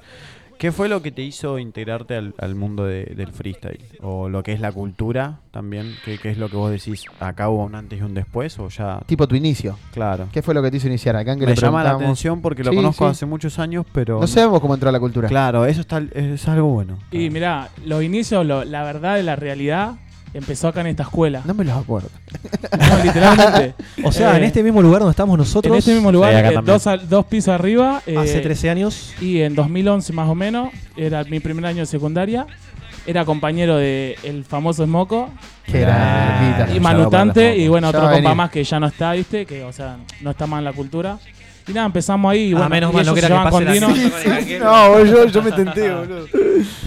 ¿Qué fue lo que te hizo integrarte al, al mundo de- del freestyle? ¿O lo que es la cultura también? ¿Qué, qué es lo que vos decís? ¿Acá hubo un antes y un después? ¿O ya...? Tipo tu inicio. Claro. ¿Qué fue lo que te hizo iniciar? Acá que Me le llama la atención porque lo Sí, conozco sí. hace muchos años, pero... No sabemos cómo entró a la cultura. Claro, eso está, es algo bueno. Y mirá, los inicios, lo- la verdad de la realidad, empezó acá en esta escuela. No me los acuerdo. No, literalmente. O sea, en Eh, este mismo lugar donde estamos nosotros. En este mismo lugar, Sí, eh, dos, al- dos pisos arriba. eh, Hace 13 años. Y en 2011 más o menos, era mi primer año de secundaria. Era compañero de el famoso Smoco. Qué grande, Quita. Y Manutante, y bueno, Ya otro compa más que ya no está, ¿viste? Que, o sea, no está más en la cultura. Y nada, empezamos ahí. Y Ah, bueno, menos y mal, no que llevaban pase con la Dino. crisis con el arquero. No, yo, yo me tenté, boludo.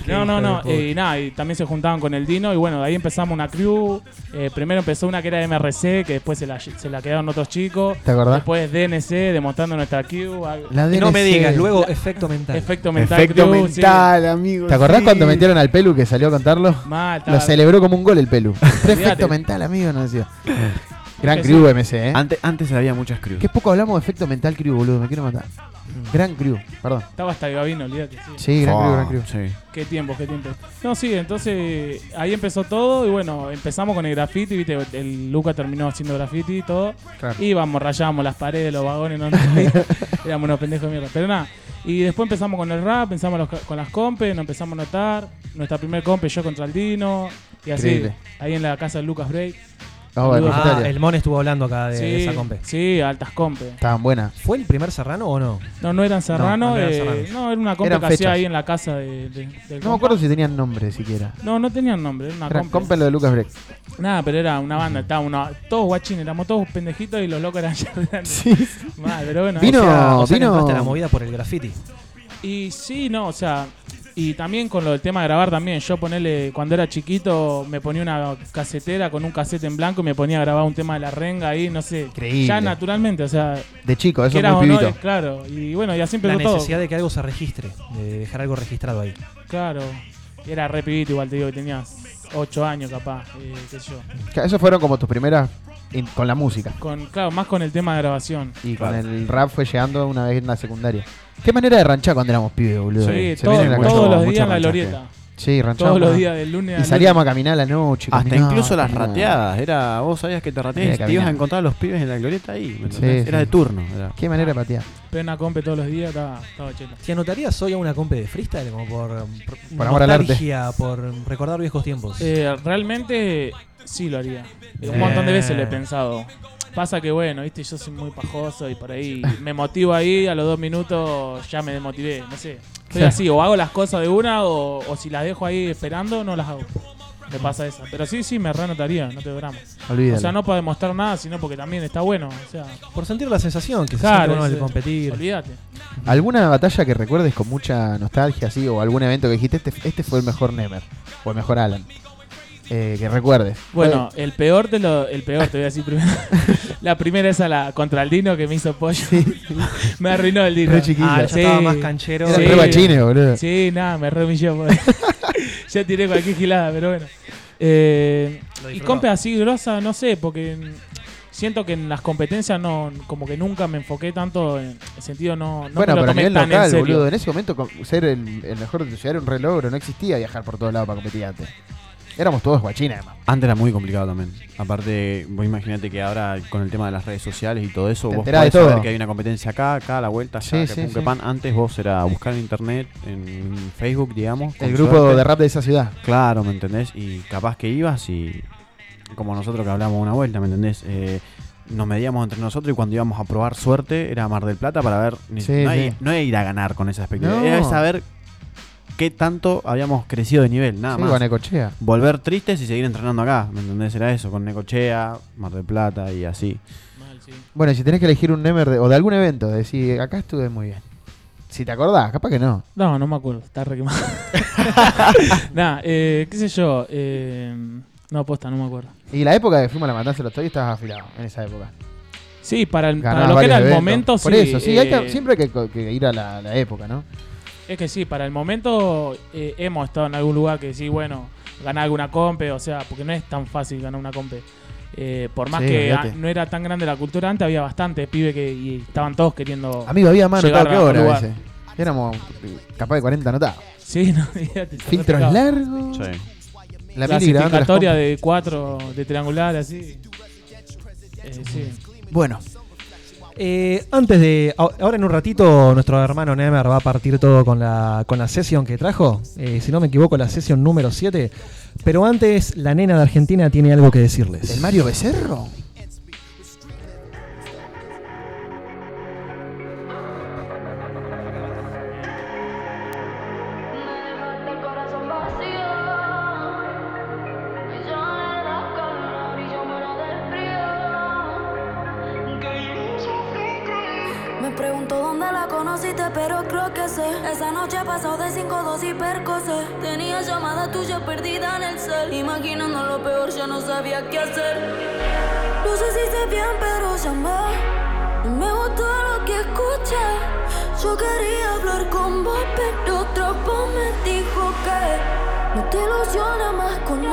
No, no, no. de eh, y nada, y también se juntaban con el Dino. Y bueno, de ahí empezamos una crew. Eh, primero empezó una que era MRC, que después se la, se la quedaron otros chicos. ¿Te acordás? Después DNC, demostrando nuestra crew. al- La No me DNC. digas, luego efecto mental. Efecto mental. Efecto crew, mental, sí. amigo. ¿Te acordás sí. cuando metieron al Pelu que salió a contarlo? Mal, Lo celebró como un gol el Pelu. Efecto mental, amigo, no decía. Gran crew sí. MC, ¿eh? Antes, antes había muchas crews. Qué poco hablamos de efecto mental crew, boludo. Me quiero matar. Gran crew, perdón. Estaba hasta el Gabino, olvídate. Sí. Sí, gran crew, gran crew. Sí. Qué tiempo, qué tiempo. No, sí, entonces ahí empezó todo y bueno, empezamos con el graffiti, viste, el Luca terminó haciendo graffiti y todo. Claro. Íbamos, rayábamos las paredes, los vagones, no, no, éramos unos pendejos de mierda. Pero nada, y después empezamos con el rap, empezamos los- con las compes, nos empezamos a notar. Nuestra primer compe yo contra el Dino y así, Increíble. ahí en la casa de Lucas Break. Ah, bueno. Ah, el Mon estuvo hablando acá de, sí, de esa compe. Sí, altas compes. Estaban buenas. ¿Fue el primer serrano o no? No, no eran serrano, no eran eh, serranos. no, era una compa Eran que hacía fechas. ahí en la casa de, de- del No me compa. acuerdo si tenían nombre siquiera. No, no tenían nombre, era una Era compa. compa lo de Lucas Break. Nada, pero era una banda, estaba una, todos guachines, éramos todos pendejitos y los locos eran ya grandes. Sí. Mal, pero bueno. Vino- o sea, o sea que vino- entraste a la movida por el graffiti. Y sí, no, o sea, y también con lo del tema de grabar también, yo ponerle, cuando era chiquito, me ponía una casetera con un casete en blanco y me ponía a grabar un tema de la renga ahí, no sé. Increíble. Ya naturalmente, o sea, De chico, eso es quieras muy o no, pibito. claro. Y bueno, y así La todo. necesidad de que algo se registre, de dejar algo registrado ahí. Claro. Era re pibito igual, te digo, que tenías 8 años capaz, eh, qué sé yo. Claro, Esos fueron como tus primeras in- con la música. Con, claro, más con el tema de grabación. Y con el rap fue llegando una vez en la secundaria. Qué manera de ranchar cuando éramos pibes, boludo. Sí, Se todo- viene en la todos los días en la glorieta. Sí, ranchábamos. Todos los días del lunes Y al salíamos a caminar a la noche. Hasta incluso las rateadas. Era, vos sabías que te rateabas y te ibas caminar. a encontrar a los pibes en la glorieta ahí. ¿me Sí, entendés? sí. Era de turno. era. Qué manera de patear. Plena compe todos los días, estaba, estaba chelo. ¿Te anotarías hoy a una compe de freestyle? Como por, por, Por amor al arte. nostalgia, por recordar viejos tiempos. Eh, realmente sí lo haría. Un Bien. montón de veces lo he pensado. Pasa que bueno, viste, yo soy muy pajoso y por ahí me motivo ahí, a los dos minutos ya me desmotivé, no sé. Soy así, o hago las cosas de una o, o si las dejo ahí esperando, no las hago. Me pasa esa. Pero sí, sí, me reanotaría, no te drama. Olvídalo. O sea, no para demostrar nada, sino porque también está bueno. O sea, Por sentir la sensación que se claro, siente uno al ese- competir. Olvídate. ¿Alguna batalla que recuerdes con mucha nostalgia, así, o algún evento que dijiste, este, este fue el mejor Nemer, o el mejor Alan? Eh, que recuerdes. Bueno, el peor de lo, el peor te voy a decir primero. la primera es a la contra el Dino que me hizo pollo. me arruinó el Dino. Re chiquito. Ah, ya estaba más canchero. Eran re guachines, boludo. Sí, nada, me re humilló. pues. ya tiré cualquier gilada, pero bueno. Eh, y compes así grosa, no sé, porque siento que en las competencias no, como que nunca me enfoqué tanto en el sentido no, no bueno, me lo pero a tomé nivel tan en local, serio. boludo. En ese momento, ser el, el mejor de tu ciudad era un re logro. No existía viajar por todos lados para competir antes. Éramos todos guachines, además. Antes era muy complicado también. Aparte, vos imagínate que ahora con el tema de las redes sociales y todo eso, Te vos de podés saber todo. que hay una competencia acá, acá, a la vuelta, allá, Sí, que sí, pum, que sí. pan. Antes vos era buscar en internet, en Facebook, digamos. El grupo suerte. de rap de esa ciudad. Claro, ¿me entendés? Y capaz que ibas y como nosotros que hablamos una vuelta, ¿me entendés? Eh, nos medíamos entre nosotros y cuando íbamos a probar suerte era Mar del Plata para ver. ni- Sí, no, hay- no era ir a ganar con esa expectativa, No. era saber qué tanto habíamos crecido de nivel, nada Sí, más. con Necochea. Volver tristes y seguir entrenando acá, ¿me entendés? Era eso, con Necochea, Mar del Plata y así. Bueno, y si tenés que elegir un Nemer de- o de algún evento, decir, acá estuve muy bien. Si te acordás, capaz que no. No, no me acuerdo, está re quemado. Nada, eh, qué sé yo. eh, no, posta, no me acuerdo. Y la época que fuimos a la matanza de los Toys estabas afilado en esa época. Sí, para, el, para lo que era el eventos. momento, Por sí. eso, sí, hay que- eh, siempre hay que, que ir a la, la época, ¿no? Es que sí, para el momento eh, hemos estado en algún lugar que sí, bueno, ganar alguna compe, o sea, porque no es tan fácil ganar una compe. Eh, por más Sí, que no era tan grande la cultura antes, había bastantes pibes que y estaban todos queriendo. Amigo, había más anotado que a ahora a lugar. veces. Éramos eh, capaz de 40 anotados. Sí, no, Filtros largos. La las Clasificatoria comp- de cuatro, de triangular, así. Eh, sí. Bueno. Eh, antes de. Ahora en un ratito, nuestro hermano Nemer va a partir todo con la, con la sesión que trajo. Eh, si no me equivoco, la sesión número 7. Pero antes, la nena de Argentina tiene algo que decirles. ¿El Mario Becerro? 5-2 y percocé. Tenía llamada tuya perdida en el cel. Imaginando lo peor, ya no sabía qué hacer. No sé si sé bien, pero llamé. No me gustó lo que escuché. Yo quería hablar con vos, pero otro voz me dijo que no te ilusiones más con él.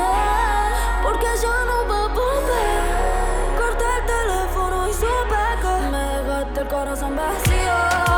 Porque ya no va a volver. Corté el teléfono y supe que me dejaste el corazón vacío.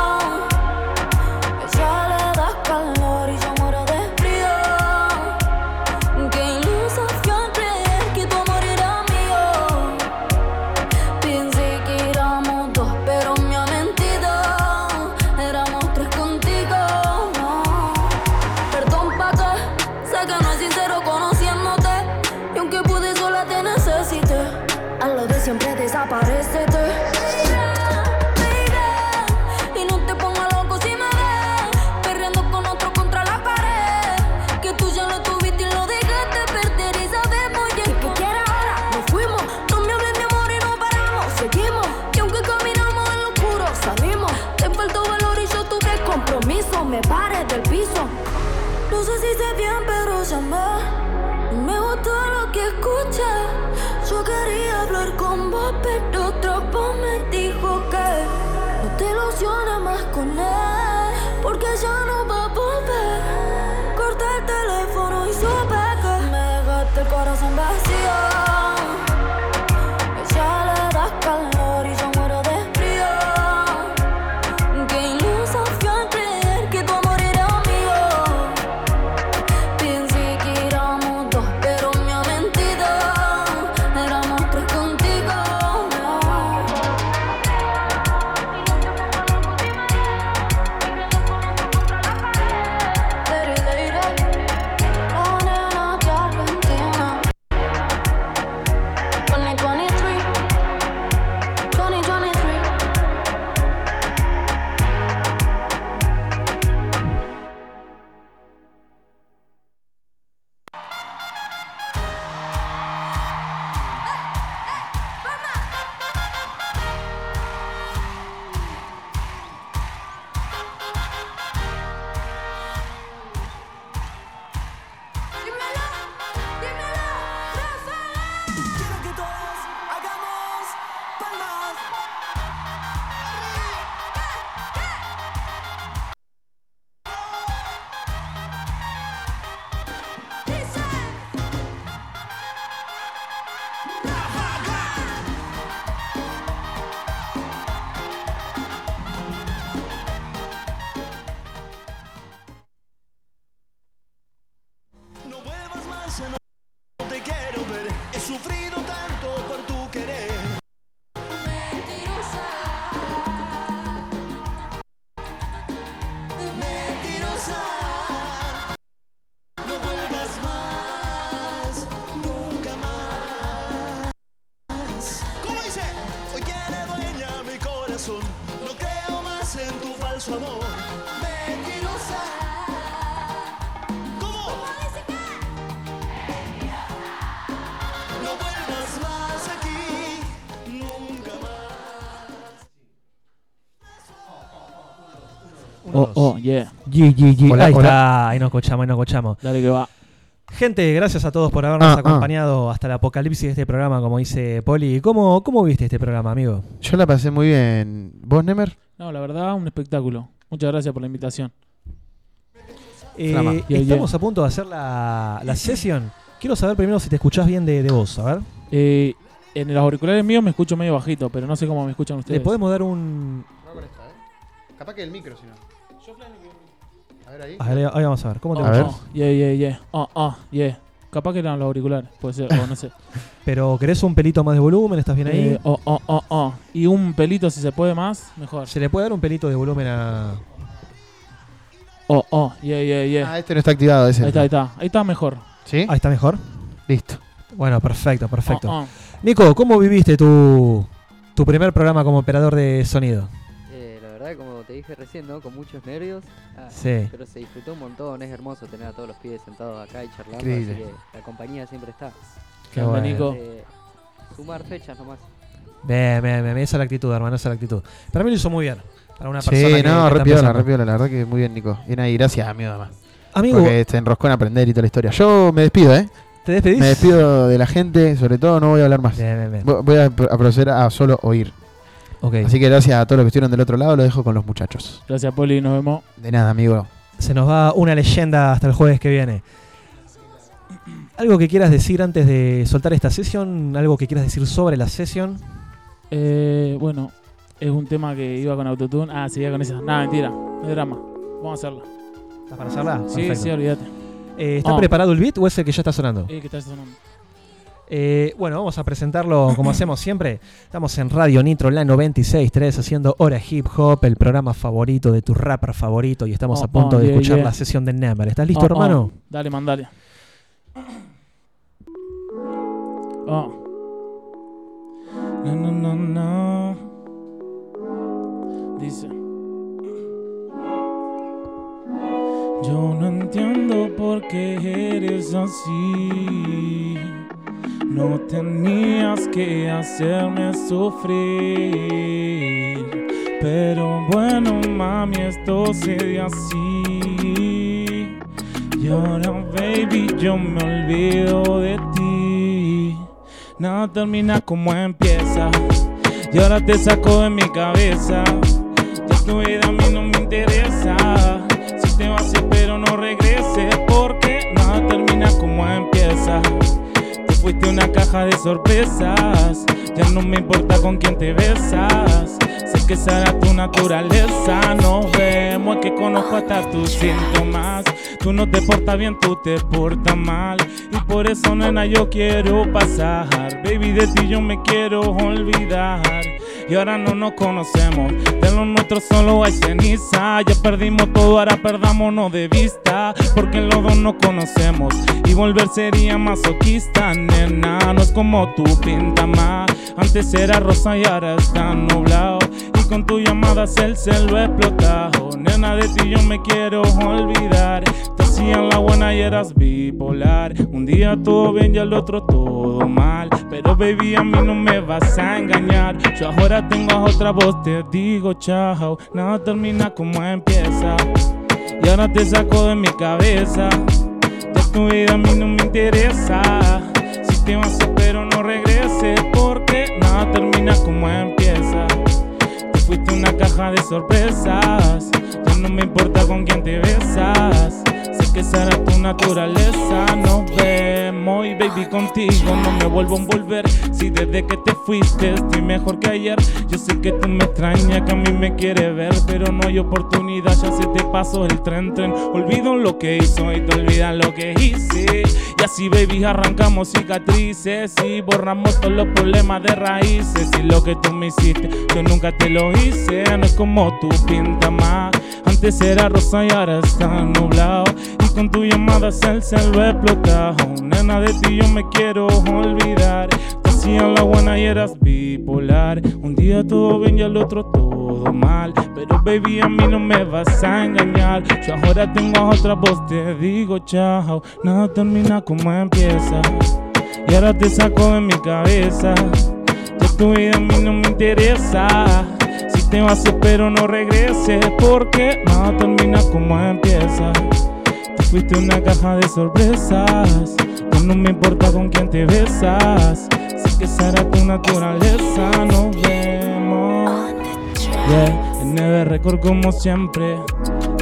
Sé bien pero No me gustó lo que escuché Yo quería hablar con vos pero otro voz me dijo que no te ilusiones más con él, porque ya no va a volver. Yeah. G, G, G. Hola, ahí hola. está, ahí nos escuchamos, ahí nos escuchamos. Dale que va. Gente, gracias a todos por habernos Ah, ah. acompañado hasta el apocalipsis de este programa, como dice Poli. ¿Cómo, ¿Cómo viste este programa, amigo? Yo la pasé muy bien. ¿Vos, Nemer? No, la verdad, un espectáculo. Muchas gracias por la invitación. Eh, estamos yeah. a punto de hacer la, la sesión. Quiero saber primero si te escuchás bien de, de voz, a ver. Eh, en los auriculares míos me escucho medio bajito, pero no sé cómo me escuchan ustedes. ¿Le podemos dar un. Capaz que el micro, si no. A ver ahí. A ver, ahí vamos a ver. ¿Cómo te Oh, oh, yeah, yeah, yeah. Oh, oh, yeah. Capaz que eran los auriculares, puede ser, o no sé. Pero ¿querés un pelito más de volumen? ¿Estás bien ahí? Eh, oh, oh, oh, oh. Y un pelito, si se puede más, mejor. ¿Se le puede dar un pelito de volumen a. Oh, oh, yeah, yeah, yeah. Ah, este no está activado, ese. Ahí está, ahí está. Ahí está mejor. ¿Sí? Ahí está mejor. Listo. Bueno, perfecto, perfecto. Oh, oh. Nico, ¿cómo viviste tu, tu primer programa como operador de sonido? Eh, la verdad, como te dije recién, ¿no? Con muchos nervios. Ah, Sí. Pero se disfrutó un montón, es hermoso tener a todos los pibes sentados acá y charlando. Increíble. Así que la compañía siempre está. Qué bueno. Nico. Eh, sumar fechas nomás. Bien, bien, bien. Esa es la actitud, hermano, esa es la actitud. Para mí lo hizo muy bien. Para una Sí, persona que no, está re piola, empezando. re piola, la verdad que muy bien, Nico. Bien ahí, gracias, amigo, además. Amigo, Porque se enroscó en aprender y toda la historia. Yo me despido, ¿eh? ¿te despedís? Me despido de la gente, sobre todo no voy a hablar más. Bien, bien, bien. Vo- Voy a proceder a solo oír. Ok. Así que gracias a todos los que estuvieron del otro lado, lo dejo con los muchachos. Gracias, Poli, nos vemos. De nada, amigo. Se nos va una leyenda hasta el jueves que viene. ¿Algo que quieras decir antes de soltar esta sesión? ¿Algo que quieras decir sobre la sesión? Eh, bueno, es un tema que iba con autotune. Ah, seguía con esa. Nada, mentira. No hay drama. Vamos a hacerla. ¿Estás para hacerla? Sí, Perfecto. sí, olvídate. Eh, ¿Está Oh. preparado el beat o es el que ya está sonando? Eh, que está sonando. Eh, bueno, vamos a presentarlo como hacemos siempre. Estamos en Radio Nitro, la 96.3, haciendo Hora Hip Hop, el programa favorito de tu rapper favorito. Y estamos Oh, a punto oh, de yeah, escuchar yeah. la sesión de Nemer. ¿Estás listo, Oh, hermano? Dale, mandale. Oh. No, no, no, no. Dice. Yo no entiendo por qué eres así. No tenías que hacerme sufrir. Pero bueno, mami, esto se dio así. Y ahora, baby, yo me olvido de ti. Nada termina como empieza. Y ahora te saco de mi cabeza. Ya tu vida a mí no me interesa. Si te vas, espero no regreses. Porque nada termina como empieza. Te fuiste una caja de sorpresas. Ya no me importa con quién te besas. Sé que será tu naturaleza. Nos vemos, que conozco hasta tus síntomas. Tú no te portas bien, tú te portas mal. Y por eso, nena, yo quiero pasar. Baby, de ti yo me quiero olvidar. Y ahora no nos conocemos. De lo nuestro solo hay ceniza. Ya perdimos todo, ahora perdámonos de vista. Porque los dos nos conocemos. Y volver sería masoquista, nena. No es como tú pinta más. Antes era rosa y ahora está nublado. Con tu llamada el cel lo he explotado. Nena, de ti yo me quiero olvidar. Te hacían la buena y eras bipolar. Un día todo bien y al otro todo mal. Pero baby, a mí no me vas a engañar. Yo ahora tengo otra voz, te digo chao. Nada termina como empieza. Y ahora te saco de mi cabeza. Ya tu vida a mí no me interesa. Si te vas, espero no regreses. Porque nada termina como empieza. Te fuiste una caja de sorpresas. Ya no me importa con quién te besas. Que será tu naturaleza. Nos vemos y baby contigo no me vuelvo a envolver. Si desde que te fuiste estoy mejor que ayer. Yo sé que tú me extrañas, que a mí me quiere ver. Pero no hay oportunidad, ya se te pasó el tren, tren. Olvido lo que hizo y te olvidas lo que hice. Y así, baby, arrancamos cicatrices y borramos todos los problemas de raíces. Y lo que tú me hiciste, yo nunca te lo hice. No es como tú pinta más. Antes era rosa y ahora está nublado. Y con tu llamada cel lo he explotado. Nena, de ti yo me quiero olvidar. Te hacían la buena y eras bipolar. Un día todo bien y al otro todo mal. Pero baby, a mí no me vas a engañar. Yo ahora tengo a otra voz, te digo chao. Nada termina como empieza. Y ahora te saco de mi cabeza. Ya tu vida a mí no me interesa. Si te vas, espero no regreses. Porque nada termina como empieza. Te fuiste una caja de sorpresas. Ya no me importa con quién te besas. Sé que será tu naturaleza. Nos vemos. Yeah, en Neve Record como siempre.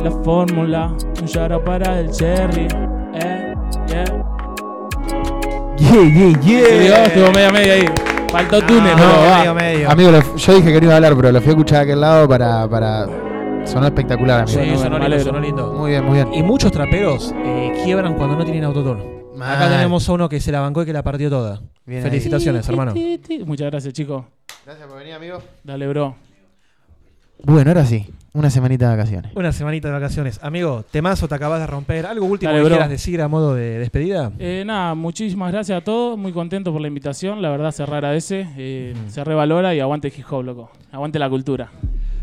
la fórmula, un shout para el cherry. Eh, yeah. Yeah, yeah, yeah. Sí, Dios, estuvo media media ahí. Faltó túnel, no, va. medio, medio. Amigo, yo dije que no iba a hablar, pero lo fui a escuchar a aquel lado para. para... Sonó espectacular, amigo. Sí, sonó lindo, sonó lindo. Muy bien, muy bien. Y muchos traperos eh, quiebran cuando no tienen autotune. Acá tenemos a uno que se la bancó y que la partió toda. Bien Felicitaciones, hermano. Muchas gracias, chicos. Gracias por venir, amigo. Dale, bro. Bueno, ahora sí. Una semanita de vacaciones. Una semanita de vacaciones. Amigo, temazo te acabas de romper. ¿Algo último Dale, que bro. quieras decir a modo de despedida? Eh, nada, muchísimas gracias a todos. Muy contento por la invitación. La verdad se re agradece. eh, Se revalora y aguante hip hop, loco. Aguante la cultura.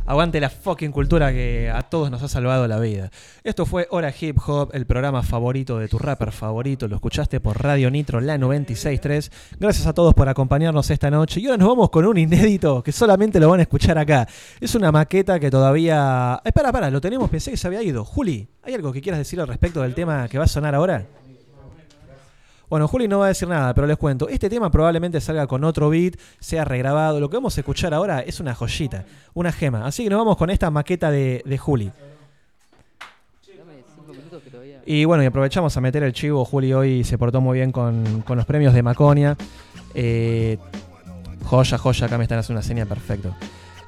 Aguante la fucking cultura que a todos nos ha salvado la vida. Esto fue Hora Hip Hop, el programa favorito de tu rapper favorito. Lo escuchaste por Radio Nitro, la 96.3. Gracias a todos por acompañarnos esta noche. Y ahora nos vamos con un inédito que solamente lo van a escuchar acá. Es una maqueta que todavía... Espera, para, lo tenemos, pensé que se había ido. Juli, ¿hay algo que quieras decir al respecto del tema que va a sonar ahora? Bueno, Juli no va a decir nada, pero les cuento. Este tema probablemente salga con otro beat, sea regrabado. Lo que vamos a escuchar ahora es una joyita, una gema. Así que nos vamos con esta maqueta de, de Juli. Y bueno, y aprovechamos a meter el chivo. Juli hoy se portó muy bien con, con los premios de Maconia. Eh, joya, joya, acá me están haciendo una seña perfecto.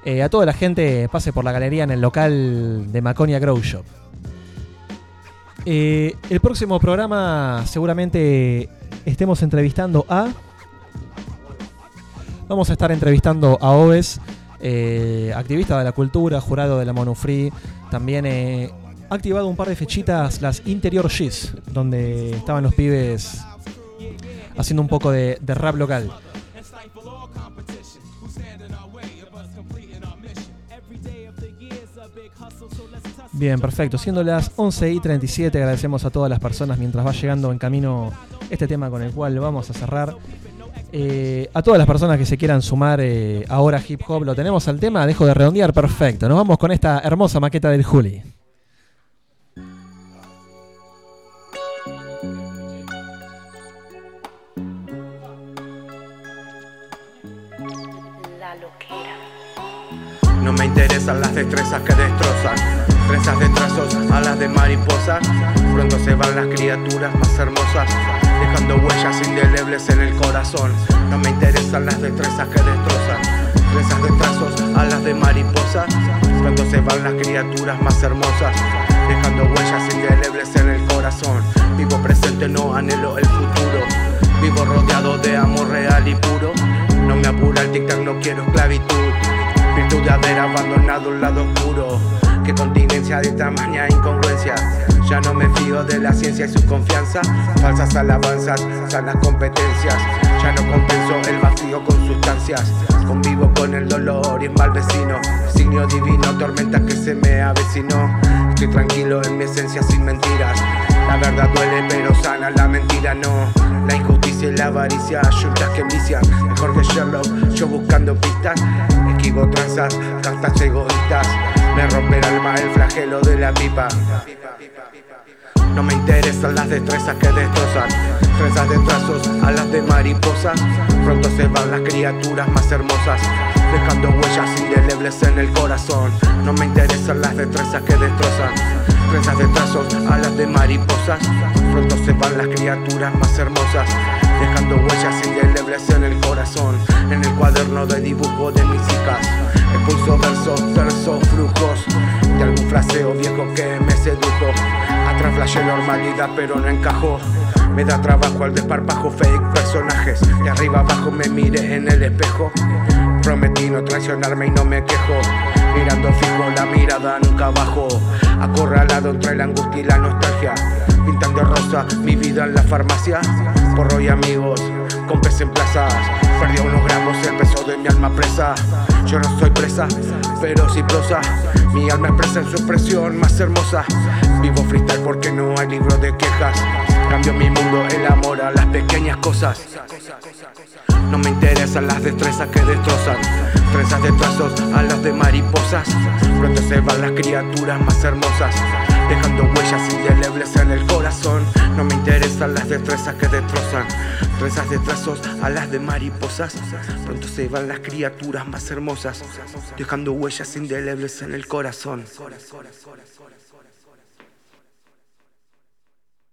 Eh, a toda la gente, pase por la galería en el local de Maconia Grow Shop. Eh, el próximo programa seguramente estemos entrevistando a... Vamos a estar entrevistando a Oves, eh, activista de la cultura, jurado de la Monofree. También eh, ha activado un par de fechitas las Interior G's, donde estaban los pibes haciendo un poco de, de rap local. Bien, perfecto. Siendo las 11 y 37, agradecemos a todas las personas mientras va llegando en camino este tema con el cual vamos a cerrar. Eh, a todas las personas que se quieran sumar eh, ahora hip hop, lo tenemos al tema, dejo de redondear, perfecto. Nos vamos con esta hermosa maqueta del Juli. No me interesan las destrezas que destrozan. Trenzas de trazos, alas de mariposa. Pronto se van las criaturas más hermosas, dejando huellas indelebles en el corazón. No me interesan las destrezas que destrozan. Trenzas de trazos, alas de mariposa. Pronto se van las criaturas más hermosas, dejando huellas indelebles en el corazón. Vivo presente, no anhelo el futuro. Vivo rodeado de amor real y puro. No me apura el tic-tac, no quiero esclavitud. Virtud de haber abandonado un lado oscuro. Qué continencia de tamaña incongruencia. Ya no me fío de la ciencia y su confianza. Falsas alabanzas, sanas competencias. Ya no compenso el vacío con sustancias. Convivo con el dolor y es mal vecino. Signo divino, tormenta que se me avecinó. Estoy tranquilo en mi esencia sin mentiras. La verdad duele, pero sana la mentira no. La injusticia y la avaricia, juntas que envician. Mejor que Sherlock, yo buscando pistas. Esquivo tranzas, cartas egoístas. Me rompe el alma el flagelo de la pipa. No me interesan las destrezas que destrozan. Trenzas de trazos, alas de mariposas. Pronto se van las criaturas más hermosas, dejando huellas indelebles en el corazón. No me interesan las destrezas que destrozan. Trenzas de trazos, alas de mariposas. Pronto se van las criaturas más hermosas, dejando huellas indelebles en el corazón. En el cuaderno de dibujo de mis hijas, expulso versos, versos, flujos de algún fraseo viejo que me sedujo. Atrás flashé normalidad, pero no encajó. Me da trabajo al desparpajo fake personajes. De arriba abajo me miré en el espejo. Prometí no traicionarme y no me quejo. Mirando fijo la mirada nunca bajo. Acorralado entre la angustia y la nostalgia. Pintando rosa mi vida en la farmacia. Porro y amigos con pez en plazas. Perdí unos gramos el peso de mi alma presa. Yo no soy presa, pero sí prosa. Mi alma expresa en su expresión más hermosa. Vivo freestyle porque no hay libro de quejas. Cambio mi mundo, el amor a las pequeñas cosas. No me interesan las destrezas que destrozan. Trenzas de trazos, alas de mariposas. Pronto se van las criaturas más hermosas, dejando huellas indelebles en el corazón. No me interesan las destrezas que destrozan. Trenzas de trazos, alas de mariposas. Pronto se van las criaturas más hermosas, dejando huellas indelebles en el corazón.